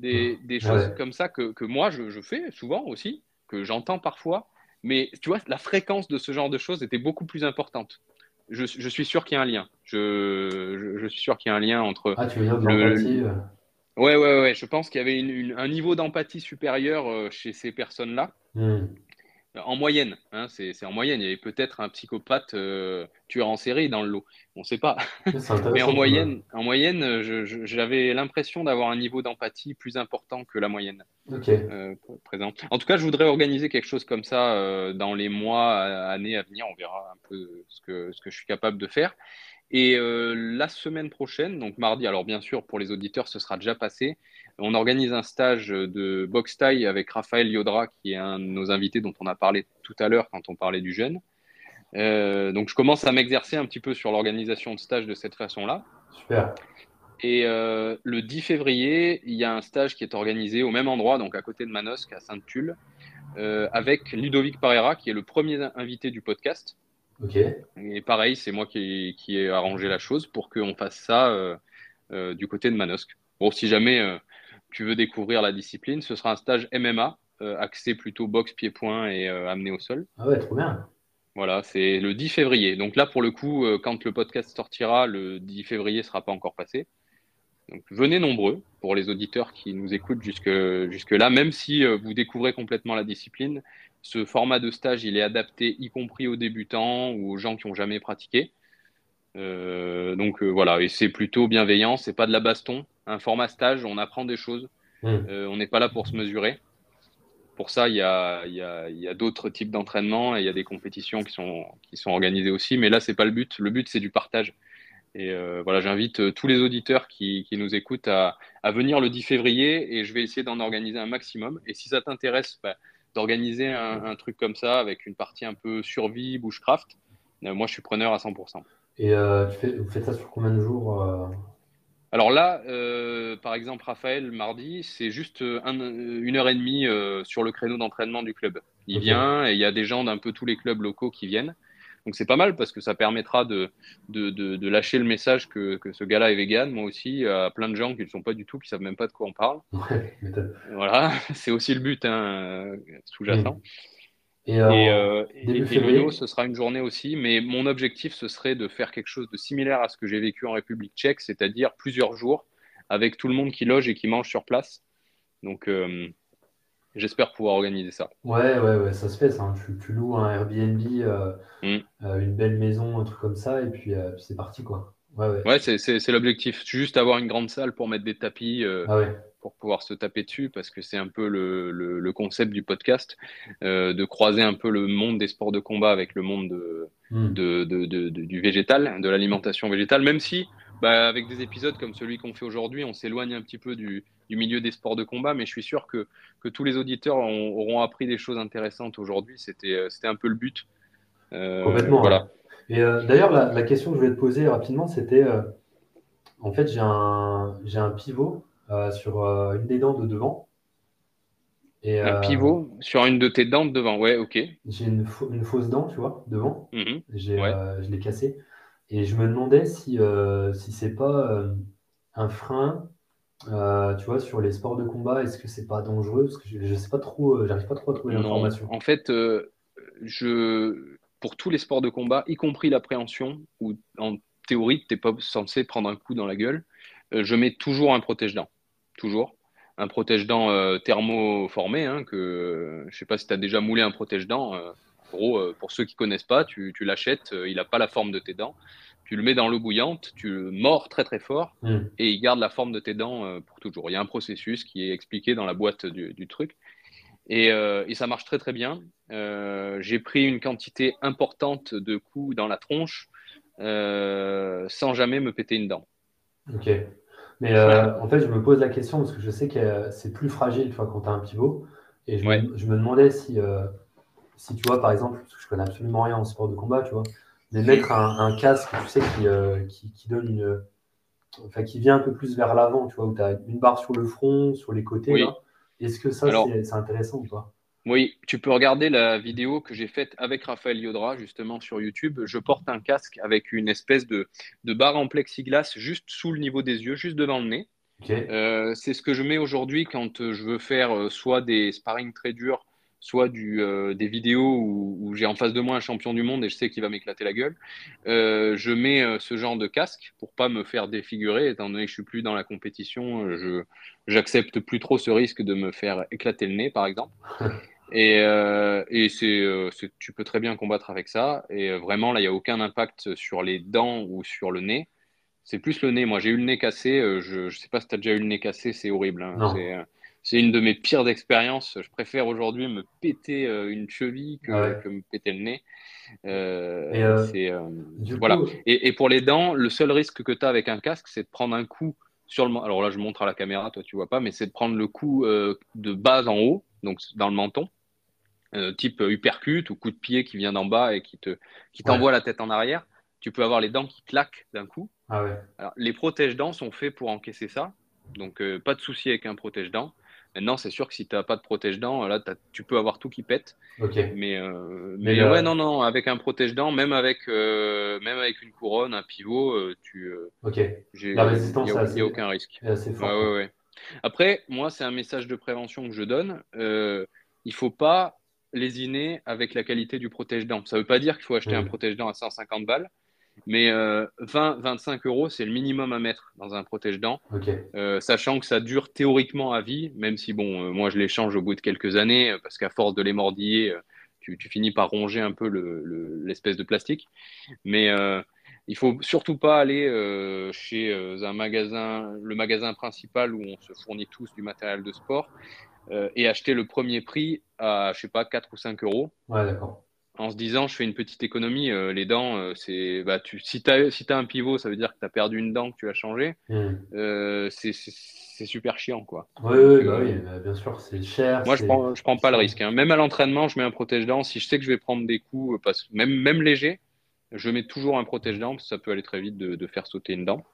Des, des choses comme ça que, que moi je, je, fais souvent aussi, que j'entends parfois, mais tu vois, la fréquence de ce genre de choses était beaucoup plus importante. Je, je suis sûr qu'il y a un lien. Je, je suis sûr qu'il y a un lien entre ah, tu veux dire de le, Ouais, ouais, ouais. Je pense qu'il y avait un niveau d'empathie supérieur euh, chez ces personnes-là. Hmm. En moyenne, hein, c'est en moyenne. Il y avait peut-être un psychopathe euh, tueur en série dans le lot. On ne sait pas. Mais en moyenne, en moyenne j'avais l'impression d'avoir un niveau d'empathie plus important que la moyenne euh, présente. En tout cas, je voudrais organiser quelque chose comme ça dans les mois, années à venir. On verra un peu ce que, ce que je suis capable de faire. Et euh, la semaine prochaine, donc mardi, alors bien sûr pour les auditeurs ce sera déjà passé, on organise un stage de boxe taille avec Raphaël Yodra, qui est un de nos invités dont on a parlé tout à l'heure quand on parlait du jeune. Euh, donc je commence à m'exercer un petit peu sur l'organisation de stage de cette façon-là. Super. Et euh, le 10 février, il y a un stage qui est organisé au même endroit, donc à côté de Manosque, à Sainte-Tulle, avec Ludovic Parera, qui est le premier invité du podcast. Et pareil, c'est moi qui, ai arrangé la chose pour qu'on fasse ça euh, euh, du côté de Manosque. Bon, si jamais euh, tu veux découvrir la discipline, ce sera un stage MMA, axé plutôt boxe, pied-point et amené au sol. Ah ouais, trop bien. Voilà, c'est le 10 février. Donc là, pour le coup, quand le podcast sortira, le 10 février ne sera pas encore passé. Donc venez nombreux pour les auditeurs qui nous écoutent jusque, jusque là, même si vous découvrez complètement la discipline, ce format de stage, il est adapté y compris aux débutants ou aux gens qui n'ont jamais pratiqué. Euh, donc euh, voilà, et c'est plutôt bienveillant, c'est pas de la baston. Un format stage, on apprend des choses. Mmh. Euh, on n'est pas là pour se mesurer. Pour ça, il y a, y a, d'autres types d'entraînement et il y a des compétitions qui sont, qui sont organisées aussi. Mais là, c'est pas le but. Le but, c'est du partage. Et voilà, j'invite tous les auditeurs qui, qui nous écoutent à, à, venir le 10 février et je vais essayer d'en organiser un maximum. Et si ça t'intéresse, bah, d'organiser un, truc comme ça avec une partie un peu survie, bushcraft, euh, moi je suis preneur à 100%. Et euh, vous faites ça sur combien de jours euh? Alors là, par exemple, Raphaël, mardi, c'est juste une heure et demie sur le créneau d'entraînement du club. Il vient et il y a des gens d'un peu tous les clubs locaux qui viennent. Donc c'est pas mal parce que ça permettra de, de, de, lâcher le message que, que ce gars-là est vegan, moi aussi, à plein de gens qui ne sont pas du tout, qui savent même pas de quoi on parle. voilà, (laughs) c'est aussi le but hein, sous-jacent. Et, euh, euh, et, ce sera une journée aussi, mais mon objectif, ce serait de faire quelque chose de similaire à ce que j'ai vécu en République tchèque, c'est-à-dire plusieurs jours avec tout le monde qui loge et qui mange sur place. Donc, euh, J'espère pouvoir organiser ça. Ouais, ouais, ouais, ça se fait. Ça. Tu, loues un Airbnb, euh, mm. euh, une belle maison, un truc comme ça, et puis, euh, c'est parti, quoi. Ouais, ouais. ouais c'est l'objectif. Juste avoir une grande salle pour mettre des tapis, ah pour pouvoir se taper dessus, parce que c'est un peu le, le, concept du podcast, de croiser un peu le monde des sports de combat avec le monde de, mm. de, de, du végétal, de l'alimentation végétale, même si bah, avec des épisodes comme celui qu'on fait aujourd'hui, on s'éloigne un petit peu du, milieu des sports de combat, mais je suis sûr que, que tous les auditeurs auront appris des choses intéressantes aujourd'hui. C'était, euh, c'était un peu le but. Euh, Complètement. Voilà. Et euh, d'ailleurs, la, question que je voulais te poser rapidement, c'était en fait, j'ai un, j'ai un pivot sur une des dents de devant. Et, un pivot sur une de tes dents de devant, ouais, ok. J'ai une, une fausse dent, tu vois, devant. Mhm. j'ai, je l'ai cassée. Et je me demandais si, euh, si c'est pas euh, un frein, euh, tu vois, sur les sports de combat, est-ce que c'est pas dangereux? Parce que je, ne sais pas trop, j'arrive pas trop à trouver l'information. En fait, je, pour tous les sports de combat, y compris l'appréhension, où en théorie, tu n'es pas censé prendre un coup dans la gueule, je mets toujours un protège-dents. Toujours. Un protège-dents thermoformé, hein, que je sais pas si tu as déjà moulé un protège-dents gros, euh, pour ceux qui connaissent pas, tu, l'achètes, euh, il n'a pas la forme de tes dents. Tu le mets dans l'eau bouillante, tu le mords très très fort mm. et il garde la forme de tes dents euh, pour toujours. Il y a un processus qui est expliqué dans la boîte du, truc. Et, ça marche très très bien. j'ai pris une quantité importante de coups dans la tronche sans jamais me péter une dent. Ok. Mais en fait, je me pose la question parce que je sais que c'est plus fragile fois, quand tu as un pivot. Et je, me, je me, demandais si, si tu vois, par exemple, parce que je connais absolument rien en sport de combat, tu vois, mais mettre un, casque, tu sais, qui, euh, qui, donne une, enfin, qui vient un peu plus vers l'avant, tu vois, où tu as une barre sur le front, sur les côtés. Est-ce que ça, c'est intéressant ou pas? oui, tu peux regarder la vidéo que j'ai faite avec Raphaël Yodra justement sur YouTube. Je porte un casque avec une espèce de, barre en plexiglas juste sous le niveau des yeux, juste devant le nez. Euh, c'est ce que je mais aujourd'hui quand je veux faire euh, soit des sparring très durs, soit du, euh, des vidéos où, j'ai en face de moi un champion du monde et je sais qu'il va m'éclater la gueule. je mets ce genre de casque pour pas me faire défigurer, étant donné que je suis plus dans la compétition, je j'accepte plus trop ce risque de me faire éclater le nez, par exemple. (laughs) Et, euh, et euh, c'est, tu peux très bien combattre avec ça. Et euh, vraiment, là, il n'y a aucun impact sur les dents ou sur le nez. C'est plus le nez. Moi, j'ai eu le nez cassé. Je ne sais pas si tu as déjà eu le nez cassé, c'est horrible. Hein. C'est, une de mes pires expériences. Je préfère aujourd'hui me péter une cheville que, que, me péter le nez. et, voilà. Et, et, pour les dents, le seul risque que tu as avec un casque, c'est de prendre un coup sur le. Alors là, je montre à la caméra, toi, tu vois pas, mais c'est de prendre le coup de base en haut, donc dans le menton euh, type uppercut ou coup de pied qui vient d'en bas et qui te qui t'envoie la tête en arrière, tu peux avoir les dents qui claquent d'un coup. Ah ouais. Alors, les protège-dents sont faits pour encaisser ça, donc euh, pas de souci avec un protège-dents. Maintenant, c'est sûr que si tu n'as pas de protège-dents, là, tu peux avoir tout qui pète. Mais, euh, mais, ouais, non, non, avec un protège-dents, même avec, même avec une couronne, un pivot, tu. ok. La résistance, il n'y a, aucun risque. Après, moi, c'est un message de prévention que je donne. il faut pas lésiner avec la qualité du protège-dents. Ça ne veut pas dire qu'il faut acheter un protège-dents à 150 balles, mais 20-25 euh, euros, c'est le minimum à mettre dans un protège-dents, euh, sachant que ça dure théoriquement à vie, même si, bon, euh, moi, je l'échange au bout de quelques années, parce qu'à force de les mordiller, tu, finis par ronger un peu l'espèce de plastique. Mais il faut surtout pas aller chez un magasin, le magasin principal où on se fournit tous du matériel de sport, et acheter le premier prix à, je sais pas, 4 ou 5 euros. Ouais, d'accord. En se disant, je fais une petite économie. Euh, les dents, euh, c'est. Bah, tu, si tu as, si as, un pivot, ça veut dire que tu as perdu une dent que tu as changé. Hmm. c'est super chiant, quoi. Oui, oui, bah oui bah, bien sûr, c'est cher. Moi, je prends, je prends pas le risque. Hein. Même à l'entraînement, je mets un protège-dents. Si je sais que je vais prendre des coups, parce, même, même léger, je mets toujours un protège-dents, parce que ça peut aller très vite de, de faire sauter une dent.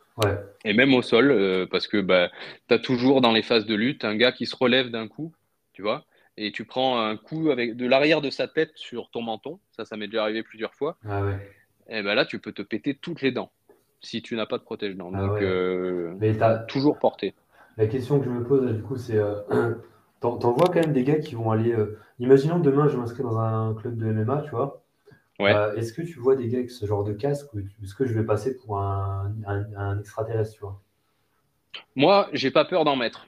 Et même au sol, euh, parce que bah, tu as toujours dans les phases de lutte un gars qui se relève d'un coup, tu vois, et tu prends un coup avec de l'arrière de sa tête sur ton menton. Ça, ça m'est déjà arrivé plusieurs fois. Ah et ben là, tu peux te péter toutes les dents si tu n'as pas de protège-dents. Ah Donc, euh, Mais as... toujours porté. La question que je me pose, du coup, c'est euh, (clears throat) t'en vois quand même des gars qui vont aller. Imaginons demain, je m'inscris dans un club de MMA, tu vois. Euh, est-ce que tu vois des gars avec ce genre de casque ou est-ce que je vais passer pour un, extraterrestre tu vois? Moi, j'ai pas peur d'en mettre.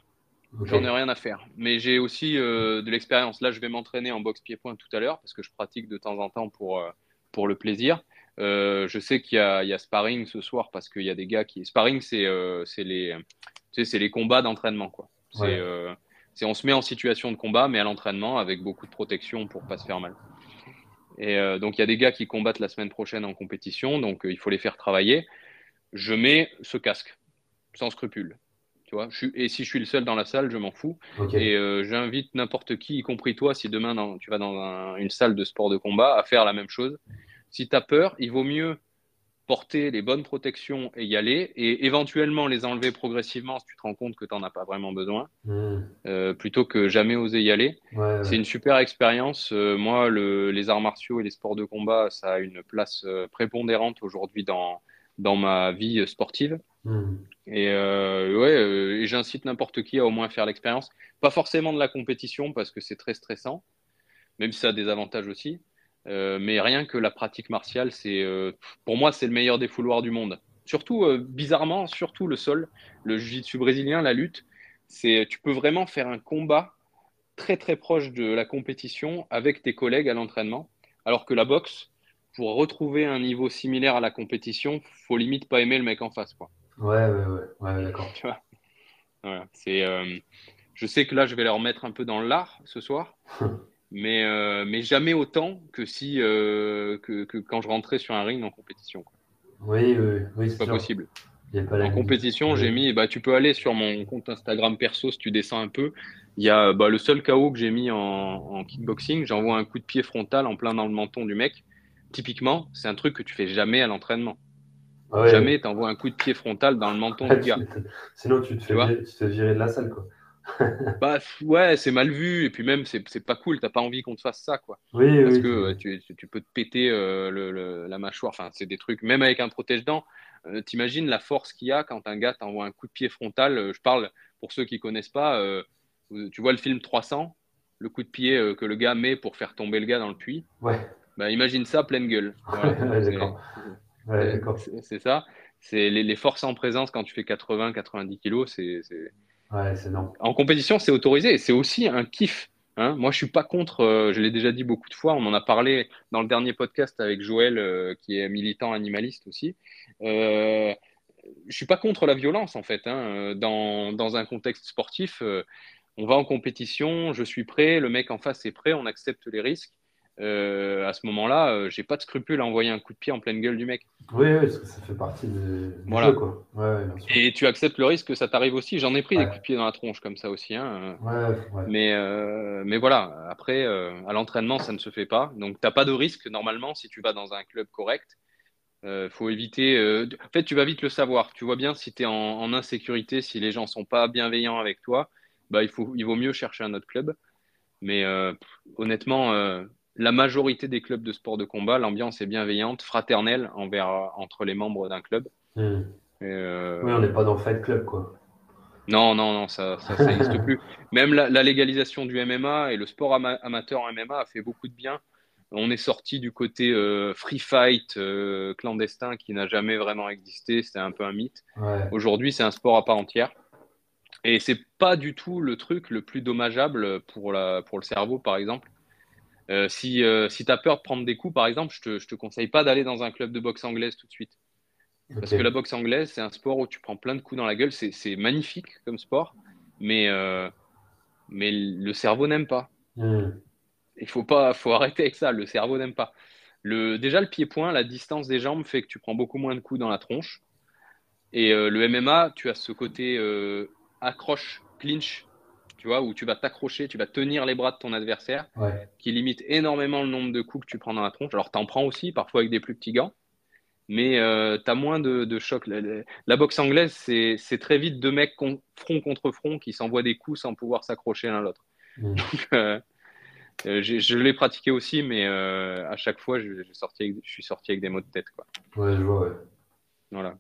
J'en ai rien à faire. Mais j'ai aussi euh, de l'expérience. Là, je vais m'entraîner en boxe pied-point tout à l'heure parce que je pratique de temps en temps pour, euh, pour le plaisir. je sais qu'il y, y, a sparring ce soir parce qu'il y a des gars qui. Sparring, c'est les, les combats d'entraînement. quoi. C'est on se met en situation de combat, mais à l'entraînement avec beaucoup de protection pour pas se faire mal. Et euh, donc, il y a des gars qui combattent la semaine prochaine en compétition, donc euh, il faut les faire travailler. Je mets ce casque, sans scrupule. Tu vois et si je suis le seul dans la salle, je m'en fous. Et euh, j'invite n'importe qui, y compris toi, si demain tu vas dans une salle de sport de combat, à faire la même chose. Si tu as peur, il vaut mieux porter les bonnes protections et y aller, et éventuellement les enlever progressivement si tu te rends compte que tu n'en as pas vraiment besoin, hmm. euh, plutôt que jamais oser y aller. c'est une super expérience. Euh, moi, le, les arts martiaux et les sports de combat, ça a une place prépondérante aujourd'hui dans, dans ma vie sportive. Hmm. Et, ouais, et j'incite n'importe qui à au moins faire l'expérience. Pas forcément de la compétition parce que c'est très stressant, même si ça a des avantages aussi. Euh, mais rien que la pratique martiale, c'est euh, pour moi, c'est le meilleur des fouloirs du monde. Surtout, euh, bizarrement, surtout le sol, le jiu-jitsu brésilien, la lutte, c'est tu peux vraiment faire un combat très très proche de la compétition avec tes collègues à l'entraînement, alors que la boxe, pour retrouver un niveau similaire à la compétition, faut limite pas aimer le mec en face, quoi. Ouais, ouais, ouais, ouais d'accord. (laughs) Tu vois c'est, je sais que là, je vais leur mettre un peu dans l'art ce soir. (laughs) mais, euh, mais jamais autant que si euh, que, que, quand je rentrais sur un ring en compétition. Oui, oui, oui c'est pas possible. en compétition, j'ai mis, bah, tu peux aller sur mon compte Instagram perso si tu descends un peu. Il y a bah, le seul KO que j'ai mis en, en kickboxing. J'envoie un coup de pied frontal en plein dans le menton du mec. Typiquement, c'est un truc que tu fais jamais à l'entraînement. Jamais tu envoies un coup de pied frontal dans le menton du (laughs) gars. Sinon, tu te, fais virer, tu te virer de la salle. Quoi. (laughs) bah ouais, c'est mal vu et puis même c'est pas cool. T'as pas envie qu'on te fasse ça quoi. Oui, Parce oui, que tu, tu, peux te péter euh, le, la mâchoire. Enfin, c'est des trucs. Même avec un protège-dents, euh, t'imagines la force qu'il y a quand un gars t'envoie un coup de pied frontal. Euh, je parle pour ceux qui connaissent pas. tu vois le film 300, le coup de pied que le gars met pour faire tomber le gars dans le puits? Ouais. Bah, imagine ça pleine gueule. (laughs) c'est ça. C'est les, les, forces en présence quand tu fais 80-90 kilos, c'est Ouais, En compétition, c'est autorisé. C'est aussi un kiff. Hein. Moi, je suis pas contre. Euh, je l'ai déjà dit beaucoup de fois. On en a parlé dans le dernier podcast avec Joël, euh, qui est militant animaliste aussi. Euh, je suis pas contre la violence en fait. Hein. Dans, dans, un contexte sportif, euh, on va en compétition. Je suis prêt. Le mec en face est prêt. On accepte les risques. Euh, à ce moment-là, euh, j'ai pas de scrupule à envoyer un coup de pied en pleine gueule du mec. Oui, parce que ça fait partie de, voilà. jeu, quoi. Et tu acceptes le risque que ça t'arrive aussi. J'en ai pris des coups de pied dans la tronche comme ça aussi. Hein. Mais, euh, mais voilà, après, à l'entraînement, ça ne se fait pas. Donc, tu pas de risque normalement si tu vas dans un club correct. Faut éviter. En fait, tu vas vite le savoir. Tu vois bien si tu es en, insécurité, si les gens sont pas bienveillants avec toi, bah, il, faut, il vaut mieux chercher un autre club. Mais honnêtement, la majorité des clubs de sport de combat, l'ambiance est bienveillante, fraternelle envers, entre les membres d'un club. Hmm. Euh, oui, on n'est pas dans Fight Club, quoi. Non, non, non, ça n'existe plus. (laughs) Même la, légalisation du MMA et le sport amateur MMA a fait beaucoup de bien. On est sorti du côté euh, free fight euh, clandestin qui n'a jamais vraiment existé. C'était un peu un mythe. Aujourd'hui, c'est un sport à part entière. Et c'est pas du tout le truc le plus dommageable pour, la, pour le cerveau, par exemple. Euh, si euh, si tu as peur de prendre des coups, par exemple, je te, te conseille pas d'aller dans un club de boxe anglaise tout de suite. Parce que la boxe anglaise, c'est un sport où tu prends plein de coups dans la gueule. C'est magnifique comme sport, mais, euh, mais le cerveau n'aime pas. Hmm. Il faut pas, faut arrêter avec ça. Le cerveau n'aime pas. Le, déjà, le pied-point, la distance des jambes fait que tu prends beaucoup moins de coups dans la tronche. Et le MMA, tu as ce côté accroche, clinch, tu vois, où tu vas t'accrocher, tu vas tenir les bras de ton adversaire, qui limite énormément le nombre de coups que tu prends dans la tronche. Alors, tu en prends aussi, parfois avec des plus petits gants, mais euh, tu as moins de, de chocs. La, boxe anglaise, c'est très vite deux mecs front contre front qui s'envoient des coups sans pouvoir s'accrocher l'un l'autre. Mmh. (laughs) Euh, euh, je l'ai pratiqué aussi, mais à chaque fois, je, sorti je, suis sorti avec des mots de tête. Quoi. Ouais, je vois, Voilà.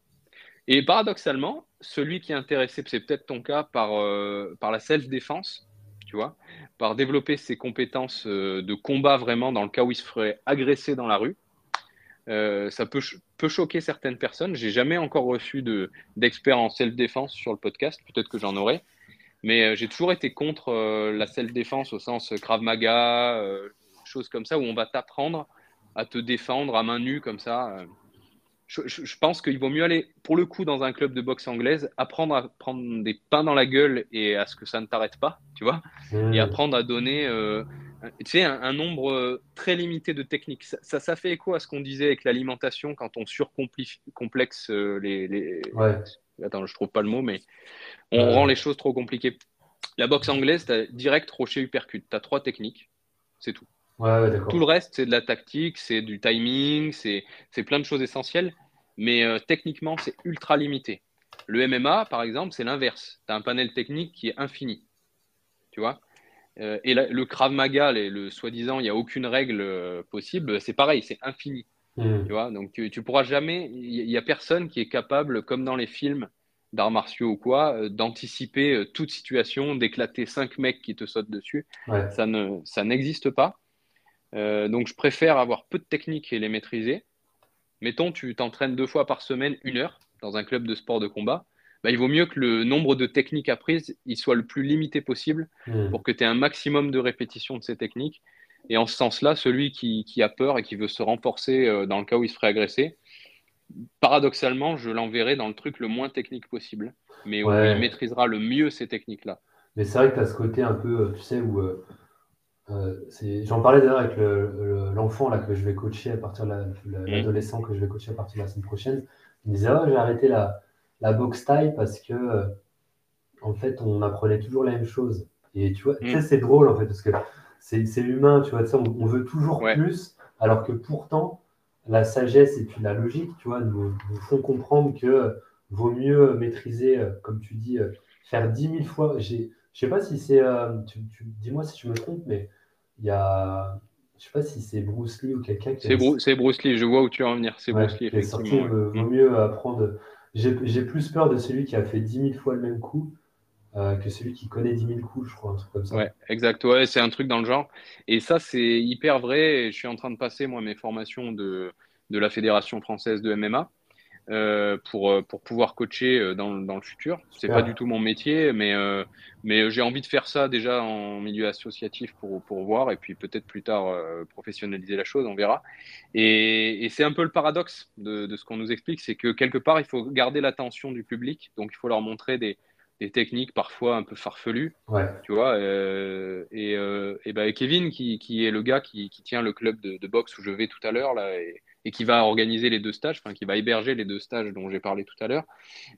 Et paradoxalement, celui qui est intéressé, c'est peut-être ton cas, par, euh, la self-défense, tu vois, par développer ses compétences euh, de combat vraiment dans le cas où il se ferait agresser dans la rue. Euh, ça peut, choquer certaines personnes. J'ai jamais encore reçu d'expert en self-défense sur le podcast. Peut-être que j'en aurai. Mais j'ai toujours été contre la self-défense au sens Krav Maga, choses comme ça, où on va t'apprendre à te défendre à main nue comme ça je, pense qu'il vaut mieux aller, pour le coup, dans un club de boxe anglaise, apprendre à prendre des pains dans la gueule et à ce que ça ne t'arrête pas, tu vois, et mmh. apprendre à donner, euh, tu sais, un, nombre euh, très limité de techniques. Ça, ça, fait écho à ce qu'on disait avec l'alimentation quand on surcomplexe euh, les, les... Attends, je trouve pas le mot, mais on rend les choses trop compliquées. La boxe anglaise, tu as direct, rocher, uppercut. Tu as trois techniques, c'est tout. Tout le reste, c'est de la tactique, c'est du timing, c'est plein de choses essentielles mais euh, techniquement, c'est ultra limité. Le MMA, par exemple, c'est l'inverse. Tu as un panel technique qui est infini. Tu vois? Euh, Et le Krav Maga, le soi-disant, il n'y a aucune règle euh, possible, c'est pareil, c'est infini. Hmm. Tu vois? Donc, tu, tu pourras jamais, il n'y a personne qui est capable, comme dans les films d'arts martiaux ou quoi, d'anticiper toute situation, d'éclater cinq mecs qui te sautent dessus. Ça, ne, ça n'existe pas. donc, je préfère avoir peu de techniques et les maîtriser mettons, tu t'entraînes deux fois par semaine, une heure, dans un club de sport de combat, bah, il vaut mieux que le nombre de techniques apprises il soit le plus limité possible hmm. pour que tu aies un maximum de répétitions de ces techniques. Et en ce sens-là, celui qui, a peur et qui veut se renforcer euh, dans le cas où il se ferait agresser, paradoxalement, je l'enverrai dans le truc le moins technique possible, mais où il maîtrisera le mieux ces techniques-là. Mais c'est vrai que tu as ce côté un peu, euh, tu sais, où euh, euh, j'en parlais d'ailleurs avec l'enfant là que je vais coacher à partir de mmh. l'adolescent que je vais coacher à partir de la semaine prochaine. Il me disait oh, j'ai arrêté la, la boxe taille parce que euh, en fait on apprenait toujours la même chose. Et tu vois, mmh. c'est drôle en fait parce que c'est humain, tu vois, ça, on, veut toujours plus, alors que pourtant la sagesse et puis la logique, tu vois, nous, font comprendre que vaut mieux maîtriser, comme tu dis, faire 10 000 fois. Je ne sais pas si c'est. Dis-moi si je me trompe, mais il y a. Je sais pas si c'est Bruce Lee ou quelqu'un qui. C'est Bruce Lee, je vois où tu vas en venir. C'est Bruce Lee, effectivement. vaut mieux apprendre. J'ai plus peur de celui qui a fait 10 000 fois le même coup euh, que celui qui connaît 10 000 coups, je crois, un truc comme ça. Ouais, exact. Ouais, c'est un truc dans le genre. Et ça, c'est hyper vrai. je suis en train de passer, moi, mes formations de, de la Fédération française de MMA euh, pour, euh, pour pouvoir coacher dans, dans le futur. C'est pas du tout mon métier, mais, mais j'ai envie de faire ça déjà en milieu associatif pour, pour voir et puis peut-être plus tard professionnaliser la chose, on verra. Et, et c'est un peu le paradoxe de, de ce qu'on nous explique, c'est que quelque part, il faut garder l'attention du public. Donc, il faut leur montrer des des techniques parfois un peu farfelues. Tu vois, euh, et, euh, et ben Kevin, qui, qui, est le gars qui, qui tient le club de, de, boxe où je vais tout à l'heure, là, et, et, qui va organiser les deux stages, enfin, qui va héberger les deux stages dont j'ai parlé tout à l'heure,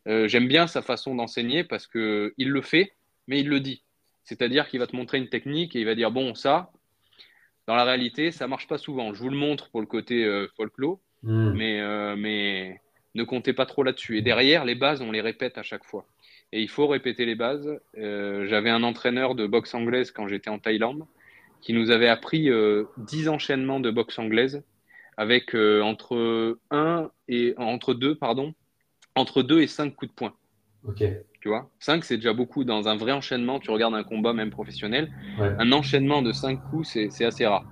euh, j'aime bien sa façon d'enseigner parce qu'il le fait, mais il le dit. C'est-à-dire qu'il va te montrer une technique et il va dire Bon, ça, dans la réalité, ça marche pas souvent. Je vous le montre pour le côté folklore, hmm. mais, mais ne comptez pas trop là-dessus. Et derrière, les bases, on les répète à chaque fois et il faut répéter les bases. Euh, j'avais un entraîneur de boxe anglaise quand j'étais en Thaïlande qui nous avait appris euh, 10 enchaînements de boxe anglaise avec euh, entre 1 et entre 2 pardon, entre 2 et 5 coups de poing. OK. Tu vois? 5 c'est déjà beaucoup dans un vrai enchaînement, tu regardes un combat même professionnel, un enchaînement de 5 coups c'est assez rare.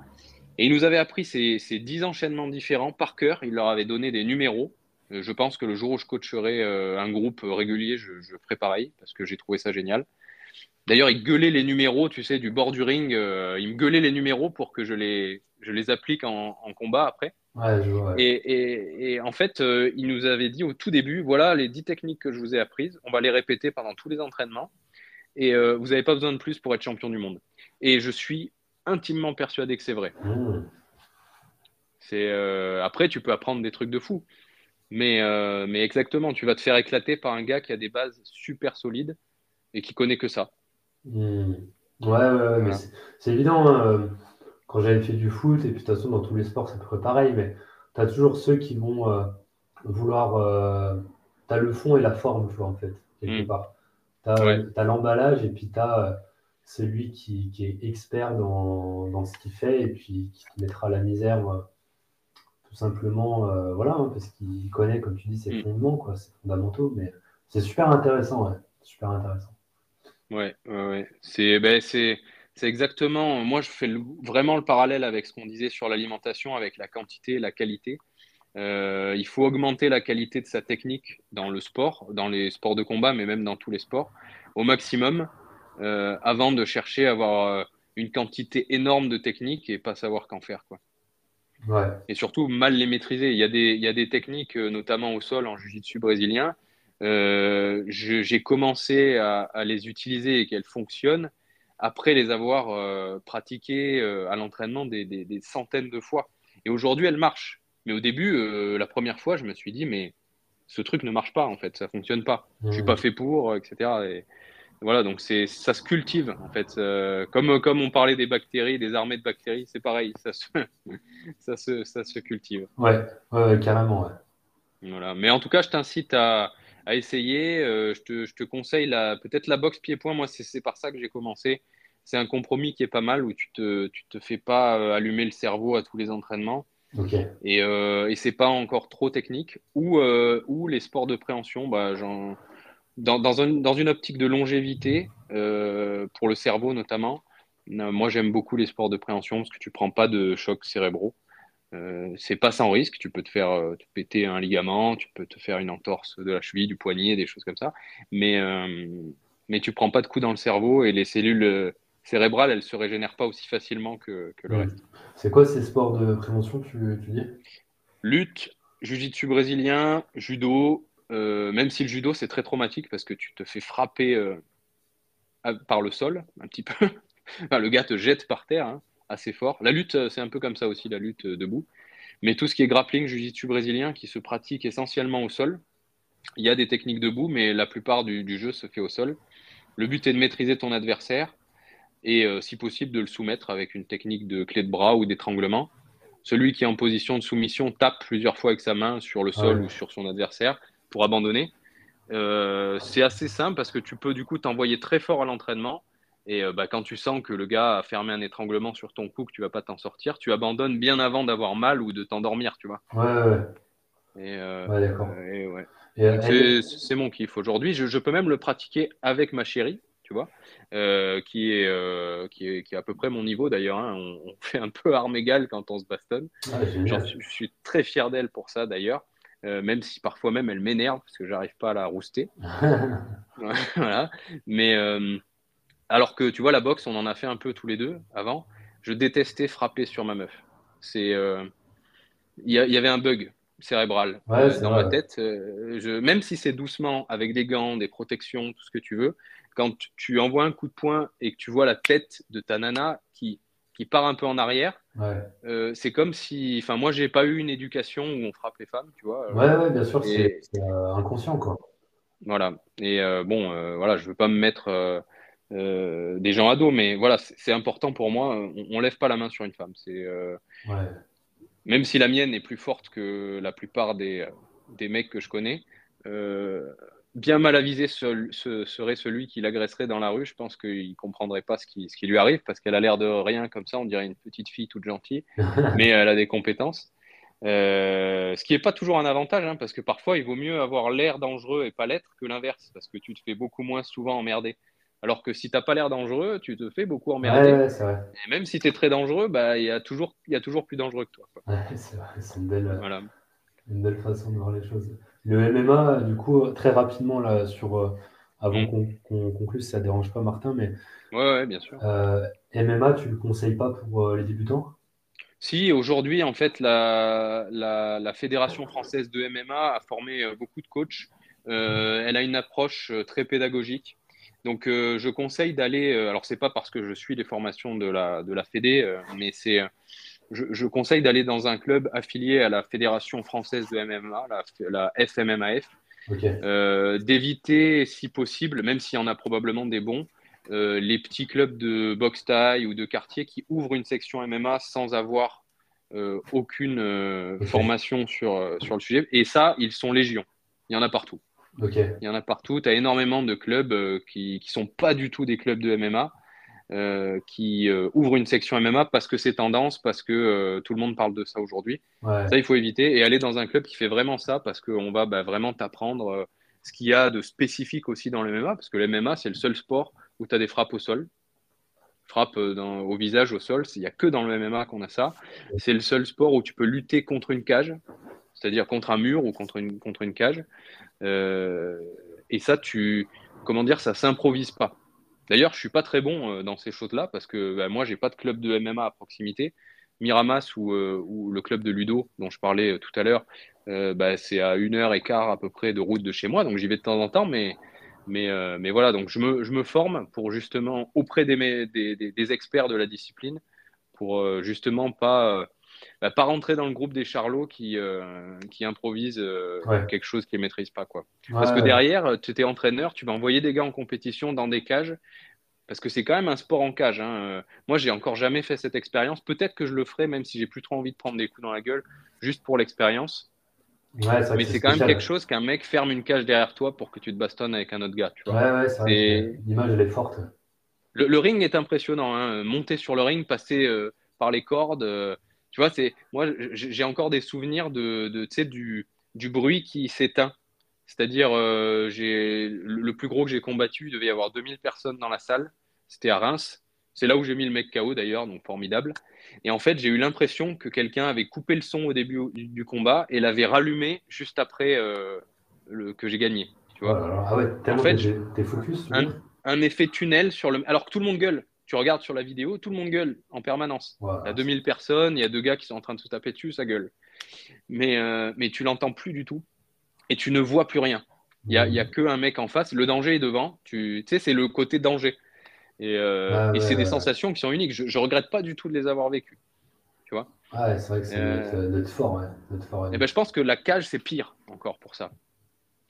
Et il nous avait appris ces, ces 10 enchaînements différents par cœur, il leur avait donné des numéros je pense que le jour où je coacherai euh, un groupe régulier, je, ferai pareil parce que j'ai trouvé ça génial. D'ailleurs, il gueulait les numéros, tu sais, du bord du ring. Euh, il me gueulait les numéros pour que je les, je les applique en, combat après. Ouais, je vois, et, et, en fait, il nous avait dit au tout début, voilà les 10 techniques que je vous ai apprises, on va les répéter pendant tous les entraînements. Et vous n'avez pas besoin de plus pour être champion du monde. Et je suis intimement persuadé que c'est vrai. Mmh. C'est après, tu peux apprendre des trucs de fou. Mais, euh, mais exactement, tu vas te faire éclater par un gars qui a des bases super solides et qui connaît que ça. Hmm. Ouais, ouais, mais c'est évident. Hein, euh, quand j'avais fait du foot, et puis de toute façon, dans tous les sports, c'est à peu près pareil, mais tu as toujours ceux qui vont euh, vouloir. tu as le fond et la forme, tu vois, en fait, quelque hmm. part. Tu as, l'emballage et puis tu as celui qui, qui, est expert dans, dans ce qu'il fait et puis qui te mettra la misère tout simplement, euh, voilà, hein, parce qu'il connaît, comme tu dis, ses mm. fondements, quoi, ses fondamentaux, mais c'est super intéressant, ouais, super intéressant. Ouais, ouais, c'est, ben, c'est, c'est exactement, moi je fais vraiment le parallèle avec ce qu'on disait sur l'alimentation, avec la quantité et la qualité. Euh, il faut augmenter la qualité de sa technique dans le sport, dans les sports de combat, mais même dans tous les sports, au maximum, euh, avant de chercher à avoir une quantité énorme de techniques et pas savoir qu'en faire. Quoi. Et surtout, mal les maîtriser. Il y a des, il y a des techniques, euh, notamment au sol en jiu-jitsu brésilien. Euh, j'ai commencé à, les utiliser et qu'elles fonctionnent après les avoir euh, pratiquées à l'entraînement des, des, centaines de fois. Et aujourd'hui, elles marchent. Mais au début, la première fois, je me suis dit, mais ce truc ne marche pas, en fait, ça fonctionne pas. Je suis pas fait pour, etc. Et, voilà, donc c'est ça se cultive en fait. Euh, comme, comme on parlait des bactéries, des armées de bactéries, c'est pareil, ça se, (laughs) ça, se, ça se cultive. Ouais, ouais, carrément. Ouais. Voilà. Mais en tout cas, je t'incite à, à, essayer. Euh, je, te, je, te, conseille peut-être la boxe pied-point. Moi, c'est par ça que j'ai commencé. C'est un compromis qui est pas mal où tu te, tu te fais pas euh, allumer le cerveau à tous les entraînements. Et, et c'est pas encore trop technique. Ou, ou les sports de préhension, bah, j'en dans, dans, une optique de longévité, euh, pour le cerveau notamment, euh, moi j'aime beaucoup les sports de préhension parce que tu prends pas de chocs cérébraux. Euh, c'est pas sans risque, tu peux te faire euh, te péter un ligament, tu peux te faire une entorse de la cheville, du poignet, des choses comme ça, mais, mais tu prends pas de coups dans le cerveau et les cellules cérébrales, elles se régénèrent pas aussi facilement que, que le reste. C'est quoi ces sports de prévention, tu, tu dis? Lutte, jiu-jitsu brésilien, judo, euh, même si le judo, c'est très traumatique parce que tu te fais frapper euh, par le sol, un petit peu. (laughs) le gars te jette par terre hein, assez fort. La lutte, euh, c'est un peu comme ça aussi, la lutte debout. Mais tout ce qui est grappling, jiu-jitsu brésilien, qui se pratique essentiellement au sol, il y a des techniques debout, mais la plupart du, jeu se fait au sol. Le but est de maîtriser ton adversaire et, si possible, de le soumettre avec une technique de clé de bras ou d'étranglement. celui qui est en position de soumission tape plusieurs fois avec sa main sur le sol ou sur son adversaire pour abandonner. Euh, c'est assez simple parce que tu peux du coup t'envoyer très fort à l'entraînement. Et euh, bah, quand tu sens que le gars a fermé un étranglement sur ton cou, que tu vas pas t'en sortir, tu abandonnes bien avant d'avoir mal ou de t'endormir, tu vois. Ouais, ouais. Et, euh, ouais d'accord. c'est mon kiff aujourd'hui. Je, peux même le pratiquer avec ma chérie, tu vois, qui, est, qui, est, qui est à peu près mon niveau d'ailleurs. Hein. On, (laughs) fait un peu arme égale quand on se bastonne. je suis très fier d'elle pour ça d'ailleurs. Euh, même si parfois même elle m'énerve parce que j'arrive pas à la rouster. (laughs) (laughs) voilà. Mais euh, alors que tu vois, la boxe, on en a fait un peu tous les deux avant. Je détestais frapper sur ma meuf. C'est, euh, il y, avait un bug cérébral dans ma tête. Je, même si c'est doucement, avec des gants, des protections, tout ce que tu veux, quand tu envoies un coup de poing et que tu vois la tête de ta nana qui qui part un peu en arrière. Euh, c'est comme si, enfin, moi, j'ai pas eu une éducation où on frappe les femmes, tu vois. Ouais, ouais bien sûr, c'est euh, inconscient, quoi. Voilà. Et euh, bon, voilà, je veux pas me mettre des gens à dos, mais voilà, c'est important pour moi. On, on, lève pas la main sur une femme. C'est même si la mienne est plus forte que la plupart des, des mecs que je connais bien mal avisé ce, serait celui qui l'agresserait dans la rue. Je pense qu'il ne comprendrait pas ce qui, ce qui, lui arrive parce qu'elle a l'air de rien comme ça. On dirait une petite fille toute gentille, (laughs) mais elle a des compétences. Euh, ce qui n'est pas toujours un avantage hein, parce que parfois il vaut mieux avoir l'air dangereux et pas l'être que l'inverse parce que tu te fais beaucoup moins souvent emmerder. Alors que si tu n'as pas l'air dangereux, tu te fais beaucoup emmerder. Et même si tu es très dangereux, bah, il y, a toujours, y a toujours plus dangereux que toi. c'est une belle, une belle façon de voir les choses. Le MMA, du coup, très rapidement, là, sur, euh, avant mm. qu'on conclue, si ça ne dérange pas Martin, mais ouais, bien sûr. Euh, MMA, tu ne le conseilles pas pour euh, les débutants? Si, aujourd'hui, en fait, la, la, Fédération française de MMA a formé beaucoup de coachs. elle a une approche très pédagogique. Donc, je conseille d'aller. alors, c'est pas parce que je suis les formations de la, de la Fédé, mais c'est je, conseille d'aller dans un club affilié à la Fédération française de MMA, la, FMMAF, euh, d'éviter, si possible, même s'il y en a probablement des bons, euh, les petits clubs de boxe taille ou de quartier qui ouvrent une section MMA sans avoir euh, aucune formation sur, sur le sujet. Et ça, ils sont légion. Il y en a partout. Il y en a partout. Tu as énormément de clubs qui ne sont pas du tout des clubs de MMA euh, qui euh, ouvre une section MMA parce que c'est tendance, parce que euh, tout le monde parle de ça aujourd'hui. Ça, il faut éviter et aller dans un club qui fait vraiment ça parce qu'on va bah, vraiment t'apprendre ce qu'il y a de spécifique aussi dans le MMA, parce que le MMA, c'est le seul sport où tu as des frappes au sol. Frappe au visage, au sol, il n'y a que dans le MMA qu'on a ça. C'est le seul sport où tu peux lutter contre une cage, c'est-à-dire contre un mur ou contre une, contre une cage. et ça, tu, comment dire, ça s'improvise pas. D'ailleurs, je suis pas très bon euh, dans ces choses-là parce que bah, moi, j'ai pas de club de MMA à proximité. Miramas ou, euh, le club de Ludo dont je parlais euh, tout à l'heure, bah, c'est à une heure et quart à peu près de route de chez moi, donc j'y vais de temps en temps, mais, voilà, donc je me, forme pour justement auprès des, experts de la discipline pour justement pas bah, pas rentrer dans le groupe des charlots qui, qui improvisent quelque chose qu'ils ne maîtrisent pas. Quoi. Parce que derrière, tu es entraîneur, tu vas envoyer des gars en compétition dans des cages parce que c'est quand même un sport en cage. Hein. Euh, moi, j'ai encore jamais fait cette expérience. Peut-être que je le ferai, même si j'ai plus trop envie de prendre des coups dans la gueule, juste pour l'expérience. mais c'est quand même quelque chose qu'un mec ferme une cage derrière toi pour que tu te bastonnes avec un autre gars. Tu vois. Ouais, ouais, L'image, elle est forte. Le, ring est impressionnant. Hein. Monter sur le ring, passer euh, par les cordes. Euh, tu vois, c'est moi, j'ai encore des souvenirs de, de du, du bruit qui s'éteint. C'est-à-dire, euh, le plus gros que j'ai combattu, il devait y avoir 2000 personnes dans la salle. C'était à Reims. C'est là où j'ai mis le mec KO d'ailleurs, donc formidable. Et en fait, j'ai eu l'impression que quelqu'un avait coupé le son au début du combat et l'avait rallumé juste après euh, le, que j'ai gagné. Tu vois ah ouais, en fait, t'es focus. Un, effet tunnel sur le. Alors que tout le monde gueule. Tu regardes sur la vidéo, tout le monde gueule en permanence. Il y a 2000 personnes, il y a deux gars qui sont en train de se taper dessus, ça gueule. Mais, euh, mais tu l'entends plus du tout et tu ne vois plus rien. Il n'y a, y a qu'un mec en face, le danger est devant. Tu, sais, c'est le côté danger. Et, euh, c'est des sensations qui sont uniques. Je ne regrette pas du tout de les avoir vécues. Tu vois? C'est vrai que c'est notre, fort. et ben, je pense que la cage, c'est pire encore pour ça.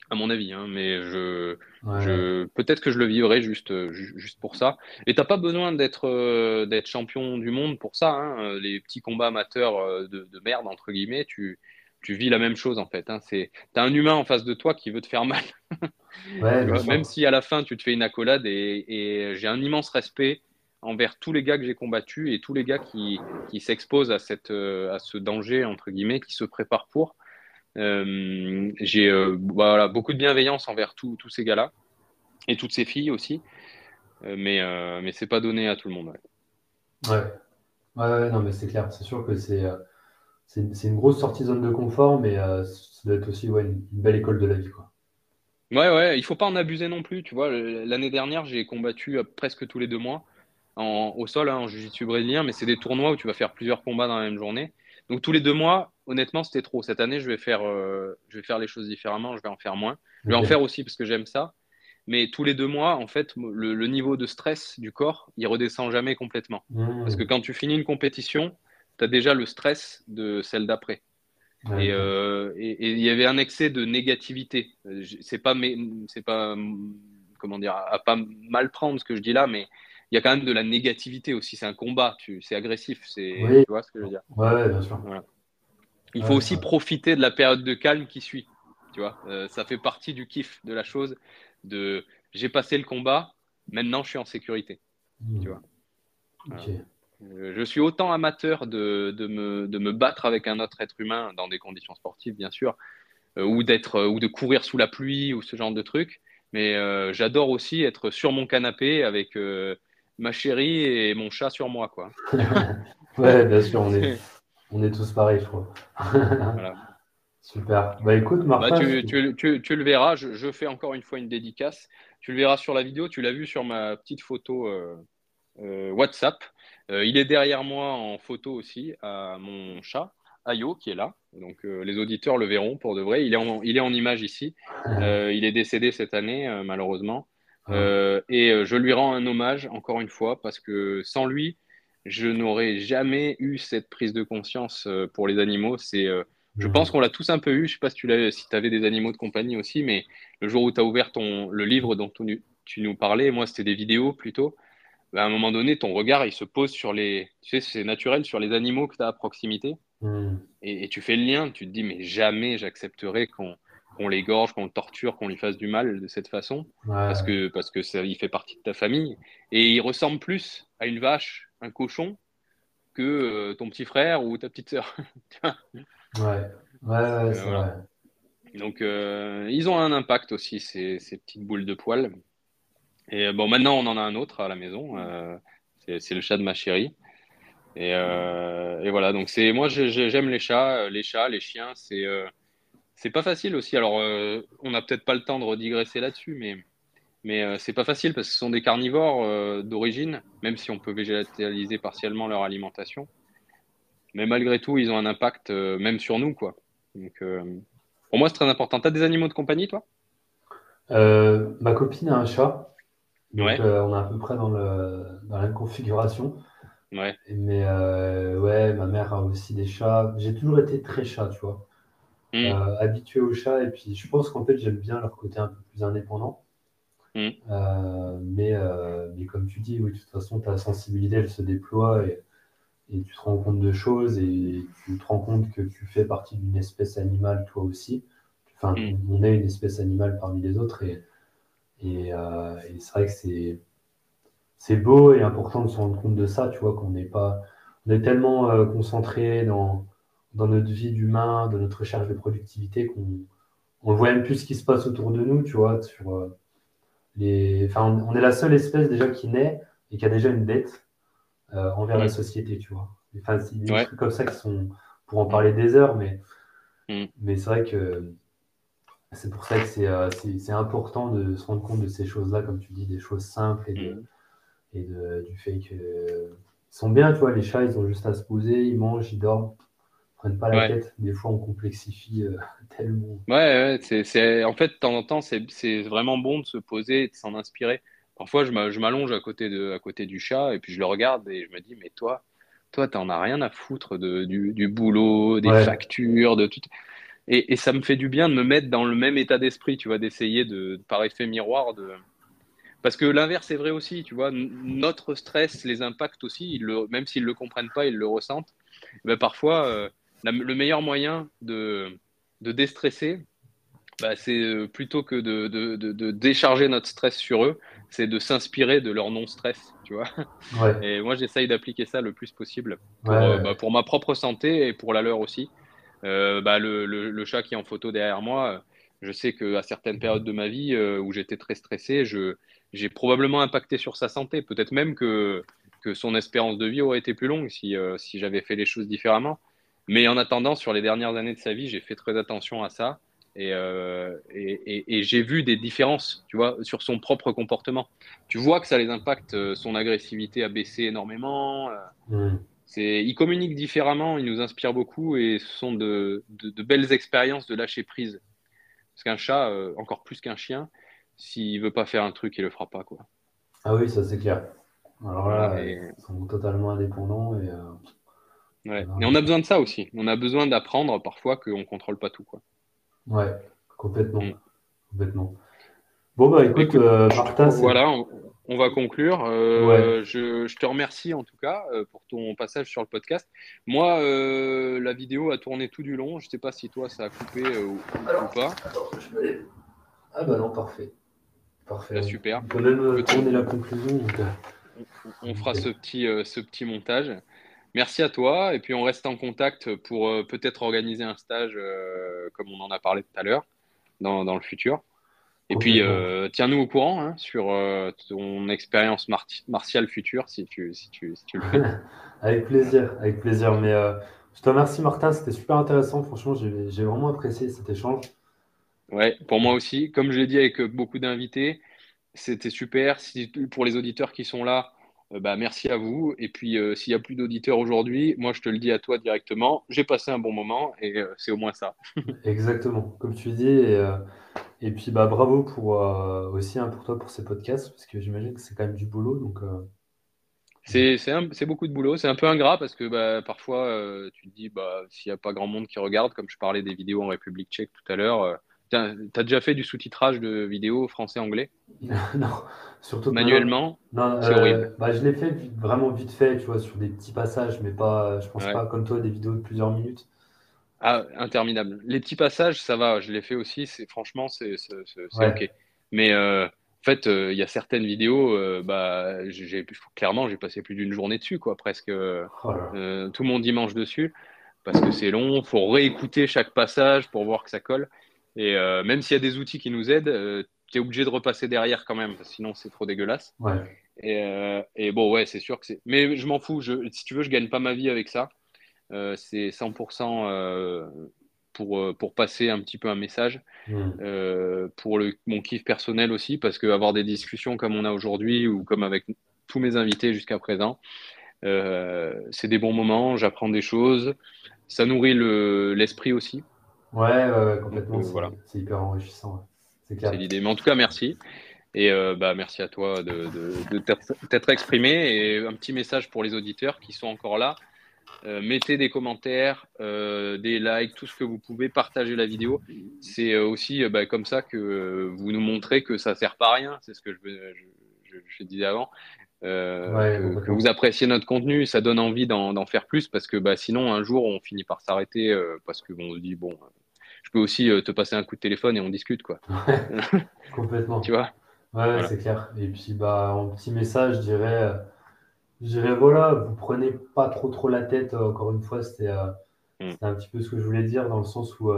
À mon avis. Hein, mais je, je peut-être que je le vivrai juste, juste pour ça. Et t'as pas besoin d'être euh, d'être champion du monde pour ça. Hein. Les petits combats amateurs euh, de, de, merde entre guillemets, tu, tu vis la même chose en fait. Hein. C'est t'as un humain en face de toi qui veut te faire mal. (laughs) même si à la fin tu te fais une accolade et, et j'ai un immense respect envers tous les gars que j'ai combattus et tous les gars qui, qui s'exposent à, cette, euh, à ce danger, entre guillemets, qui se préparent pour. Euh, j'ai euh, voilà, beaucoup de bienveillance envers tous ces gars-là et toutes ces filles aussi, mais, mais c'est pas donné à tout le monde. Ouais, ouais, non, mais c'est clair, c'est sûr que c'est c'est une grosse sortie zone de confort, mais ça doit être aussi ouais, une, belle école de la vie. Quoi. Ouais, ouais, il faut pas en abuser non plus. Tu vois, l'année dernière, j'ai combattu presque tous les deux mois au sol, hein, en jiu-jitsu brésilien, mais c'est des tournois où tu vas faire plusieurs combats dans la même journée. Donc tous les deux mois, honnêtement, c'était trop. Cette année, je vais faire, euh, je vais faire les choses différemment. Je vais en faire moins. Je vais en faire aussi parce que j'aime ça. Mais tous les deux mois, en fait, le, niveau de stress du corps, il redescend jamais complètement. Mmh. Parce que quand tu finis une compétition, tu as déjà le stress de celle d'après. Euh, et il y avait un excès de négativité. C'est pas, c'est pas, comment dire, à pas mal prendre ce que je dis là, mais il y a quand même de la négativité aussi. C'est un combat, c'est agressif. C'est, Tu vois ce que je veux dire? Ouais, bien sûr. Il faut aussi profiter de la période de calme qui suit. Tu vois, euh, ça fait partie du kiff de la chose. De j'ai passé le combat, maintenant je suis en sécurité. Hmm. Tu vois. Euh, je suis autant amateur de, de, me, de, me, battre avec un autre être humain dans des conditions sportives, bien sûr, euh, ou, d'être, ou de courir sous la pluie ou ce genre de trucs. Mais j'adore aussi être sur mon canapé avec ma chérie et mon chat sur moi, quoi. (laughs) ouais, bien sûr, on est, (laughs) on est tous pareils, je crois. voilà. (laughs) Super. Bah écoute, Martin. Bah, tu, tu, tu, le verras, je, fais encore une fois une dédicace. Tu le verras sur la vidéo, tu l'as vu sur ma petite photo euh, euh, WhatsApp. Euh, il est derrière moi en photo aussi, à mon chat, Ayo, qui est là. Donc les auditeurs le verront pour de vrai. Il est en, il est en image ici. (laughs) il est décédé cette année, malheureusement. Ah. Et je lui rends un hommage, encore une fois, parce que sans lui, je n'aurais jamais eu cette prise de conscience euh, pour les animaux. C'est, je pense qu'on l'a tous un peu eu. Je ne sais pas si tu si avais des animaux de compagnie aussi, mais le jour où tu as ouvert ton, le livre dont tu, nous parlais, moi, c'était des vidéos plutôt. Bah, à un moment donné, ton regard, il se pose sur les. Tu sais, c'est naturel, sur les animaux que tu as à proximité. Hmm. Et, et, tu fais le lien. Tu te dis, mais jamais j'accepterai qu'on qu'on l'égorge, qu'on le torture, qu'on lui fasse du mal de cette façon, parce que parce que ça, il fait partie de ta famille et il ressemble plus à une vache, un cochon, que euh, ton petit frère ou ta petite sœur. (laughs) ouais, ouais, c'est vrai. Donc euh, ils ont un impact aussi ces, ces, petites boules de poils. Et bon, maintenant on en a un autre à la maison. Euh, c'est le chat de ma chérie. Et, et voilà, donc c'est moi j'aime les chats, les chats, les chiens, c'est c'est pas facile aussi. Alors, euh, on n'a peut-être pas le temps de redigresser là-dessus, mais, mais euh, c'est pas facile parce que ce sont des carnivores euh, d'origine, même si on peut végétaliser partiellement leur alimentation. Mais malgré tout, ils ont un impact même sur nous, quoi. Donc, pour moi, c'est très important. Tu as des animaux de compagnie, toi? Ma copine a un chat. Donc, on est à peu près dans, le, dans la même configuration. Ouais. Mais ouais, ma mère a aussi des chats. J'ai toujours été très chat, tu vois. Mm. Euh, habitué aux chats. Et puis, je pense qu'en fait, j'aime bien leur côté un peu plus indépendant. Mm. Euh, mais, euh, mais comme tu dis, oui, de toute façon, ta sensibilité, elle se déploie et, et, tu te rends compte de choses et tu te rends compte que tu fais partie d'une espèce animale, toi aussi. Enfin, mm. on est une espèce animale parmi les autres et, et, et c'est vrai que c'est c'est beau et important de se rendre compte de ça, tu vois, qu'on n'est pas, on est tellement concentré dans, dans notre vie d'humain, dans notre recherche de productivité, qu'on on voit même plus ce qui se passe autour de nous, tu vois. Sur, euh, les... enfin, on, est la seule espèce déjà qui naît et qui a déjà une dette euh, envers la société, tu vois. Enfin, c'est des trucs comme ça qui sont, pour en parler des heures, mais, mm. mais c'est vrai que c'est pour ça que c'est euh, important de se rendre compte de ces choses-là, comme tu dis, des choses simples et, de, mm. et de, du fait que sont bien, tu vois, les chats, ils ont juste à se poser, ils mangent, ils dorment pas la tête. Des fois, on complexifie euh, (laughs) tellement. Ouais, ouais c'est, en fait, de temps en temps, c'est vraiment bon de se poser et de s'en inspirer. Parfois, je m'allonge à, côté de, à côté du chat et puis je le regarde et je me dis, mais toi, toi, t'en as rien à foutre de, du, du boulot, des factures, de tout. Et, ça me fait du bien de me mettre dans le même état d'esprit, tu vois, d'essayer de, par effet miroir, de. Parce que l'inverse est vrai aussi, tu vois, notre stress les impacte aussi, le, même s'ils ne le comprennent pas, ils le ressentent. Ben parfois, euh, le meilleur moyen de, de déstresser, bah, c'est euh, plutôt que de, de, de, décharger notre stress sur eux, c'est de s'inspirer de leur non-stress, tu vois. Et moi, j'essaye d'appliquer ça le plus possible pour, euh, bah, pour, ma propre santé et pour la leur aussi. Euh, bah, le, le, chat qui est en photo derrière moi, je sais qu'à certaines périodes de ma vie où j'étais très stressé, j'ai probablement impacté sur sa santé. Peut-être même que, que son espérance de vie aurait été plus longue si, si j'avais fait les choses différemment. Mais en attendant, sur les dernières années de sa vie, j'ai fait très attention à ça. Euh, et, et, j'ai vu des différences, tu vois, sur son propre comportement. Tu vois que ça les impacte. Euh, son agressivité a baissé énormément. Euh, c'est, ils communiquent différemment, ils nous inspirent beaucoup et ce sont de, de, belles expériences de lâcher prise. Parce qu'un chat, encore plus qu'un chien, s'il veut pas faire un truc, il le fera pas, quoi. Ah oui, ça c'est clair. Alors là, ils sont totalement indépendants et. Ouais. Et on a besoin de ça aussi. On a besoin d'apprendre parfois qu'on contrôle pas tout, quoi. Ouais, complètement. Mm. complètement. Bon, bah écoute, euh, Martin. Voilà, on, va conclure. Euh, je, te remercie en tout cas euh, pour ton passage sur le podcast. Moi, la vidéo a tourné tout du long. Je ne sais pas si toi, ça a coupé ou, pas. Ah, bah non, parfait. Parfait. Bah, super. On peut même tourner la conclusion. On, fera ce petit, ce petit montage. Merci à toi. Et puis, on reste en contact pour euh, peut-être organiser un stage, euh, comme on en a parlé tout à l'heure, dans, dans, le futur. Et puis, euh, tiens-nous au courant hein, sur ton expérience martiale future, si tu, si tu, si tu le fais. (laughs) avec plaisir, avec plaisir. Mais je te remercie, Martin. C'était super intéressant. Franchement, j'ai vraiment apprécié cet échange. Ouais, pour moi aussi. Comme je l'ai dit avec beaucoup d'invités, c'était super. Si, pour les auditeurs qui sont là, bah, merci à vous. Et puis, euh, s'il n'y a plus d'auditeurs aujourd'hui, moi, je te le dis à toi directement. J'ai passé un bon moment et euh, c'est au moins ça. (laughs) Exactement, comme tu dis. Et, et puis, bah, bravo pour, aussi hein, pour toi pour ces podcasts, parce que j'imagine que c'est quand même du boulot. Donc, c'est beaucoup de boulot. C'est un peu ingrat parce que bah, parfois, tu te dis, bah, s'il n'y a pas grand monde qui regarde, comme je parlais des vidéos en République tchèque tout à l'heure, tu as déjà fait du sous-titrage de vidéos français-anglais (laughs) Non, surtout manuellement. Non, c'est horrible. Euh, bah, je l'ai fait vraiment vite fait, tu vois, sur des petits passages, mais pas, je pense pas comme toi, des vidéos de plusieurs minutes. Ah, interminable. Les petits passages, ça va, je l'ai fait aussi. C'est franchement, c'est ok. Mais euh, en fait, euh, il y a certaines vidéos, bah, clairement, j'ai passé plus d'une journée dessus, quoi, presque oh tout mon dimanche dessus, parce que c'est long. Faut réécouter chaque passage pour voir que ça colle. Et euh, même s'il y a des outils qui nous aident, euh, tu es obligé de repasser derrière quand même, sinon c'est trop dégueulasse. Et, euh, et, bon, ouais, c'est sûr que c'est. Mais je m'en fous. Je, si tu veux, je gagne pas ma vie avec ça. c'est 100% pour, pour passer un petit peu un message. Mmh. pour le, mon kiff personnel aussi, parce qu'avoir des discussions comme on a aujourd'hui ou comme avec tous mes invités jusqu'à présent, c'est des bons moments. J'apprends des choses. Ça nourrit l'esprit aussi. Ouais, complètement. C'est hyper enrichissant. C'est l'idée. Mais en tout cas, merci. Et euh, bah, merci à toi de, de, t'être exprimé. Et un petit message pour les auditeurs qui sont encore là. Euh, mettez des commentaires, euh, des likes, tout ce que vous pouvez, partager la vidéo. C'est aussi bah, comme ça que vous nous montrez que ça ne sert pas à rien. C'est ce que je, je, disais avant. que, vous appréciez notre contenu, ça donne envie d'en faire plus parce que bah, sinon, un jour, on finit par s'arrêter parce qu'on se dit, bon, peux aussi euh, te passer un coup de téléphone et on discute, quoi. (laughs) (laughs) complètement. tu vois? Ouais, c'est clair. Et puis, bah, un petit message, je dirais, euh, je dirais, voilà, vous prenez pas trop trop la tête. Euh, encore une fois, c'était mm. un petit peu ce que je voulais dire, dans le sens où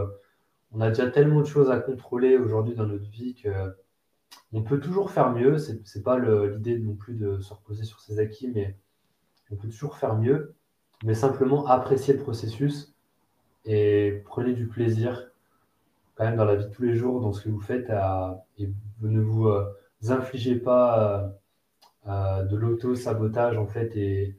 on a déjà tellement de choses à contrôler aujourd'hui dans notre vie que on peut toujours faire mieux. C'est n'est pas l'idée non plus de se reposer sur ses acquis, mais on peut toujours faire mieux. Mais simplement apprécier le processus et prenez du plaisir quand même dans la vie de tous les jours, dans ce que vous faites, et ne vous euh, infligez pas euh, euh, de l'auto-sabotage en fait et,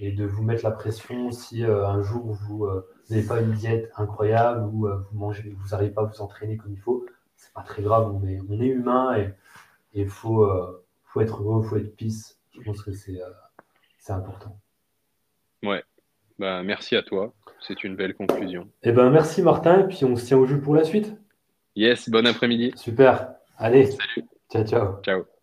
de vous mettre la pression si un jour vous n'avez pas une diète incroyable ou vous mangez, vous n'arrivez pas à vous entraîner comme il faut. C'est pas très grave, on est, on est humain et il faut, faut être heureux, faut être peace. Je pense que c'est important. Ouais, Bah, merci à toi. C'est une belle conclusion. Eh ben, merci Martin, et puis on se tient au jeu pour la suite. Yes, bon après-midi. Super. Allez, Salut. ciao, ciao. Ciao.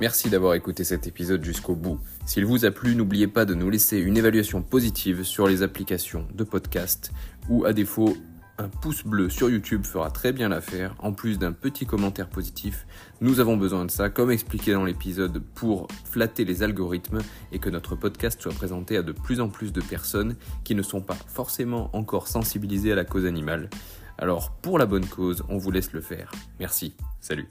Merci d'avoir écouté cet épisode jusqu'au bout. S'il vous a plu, n'oubliez pas de nous laisser une évaluation positive sur les applications de podcast ou à défaut, un pouce bleu sur YouTube fera très bien l'affaire, en plus d'un petit commentaire positif. Nous avons besoin de ça, comme expliqué dans l'épisode, pour flatter les algorithmes et que notre podcast soit présenté à de plus en plus de personnes qui ne sont pas forcément encore sensibilisées à la cause animale. Alors, pour la bonne cause, on vous laisse le faire. Merci. Salut.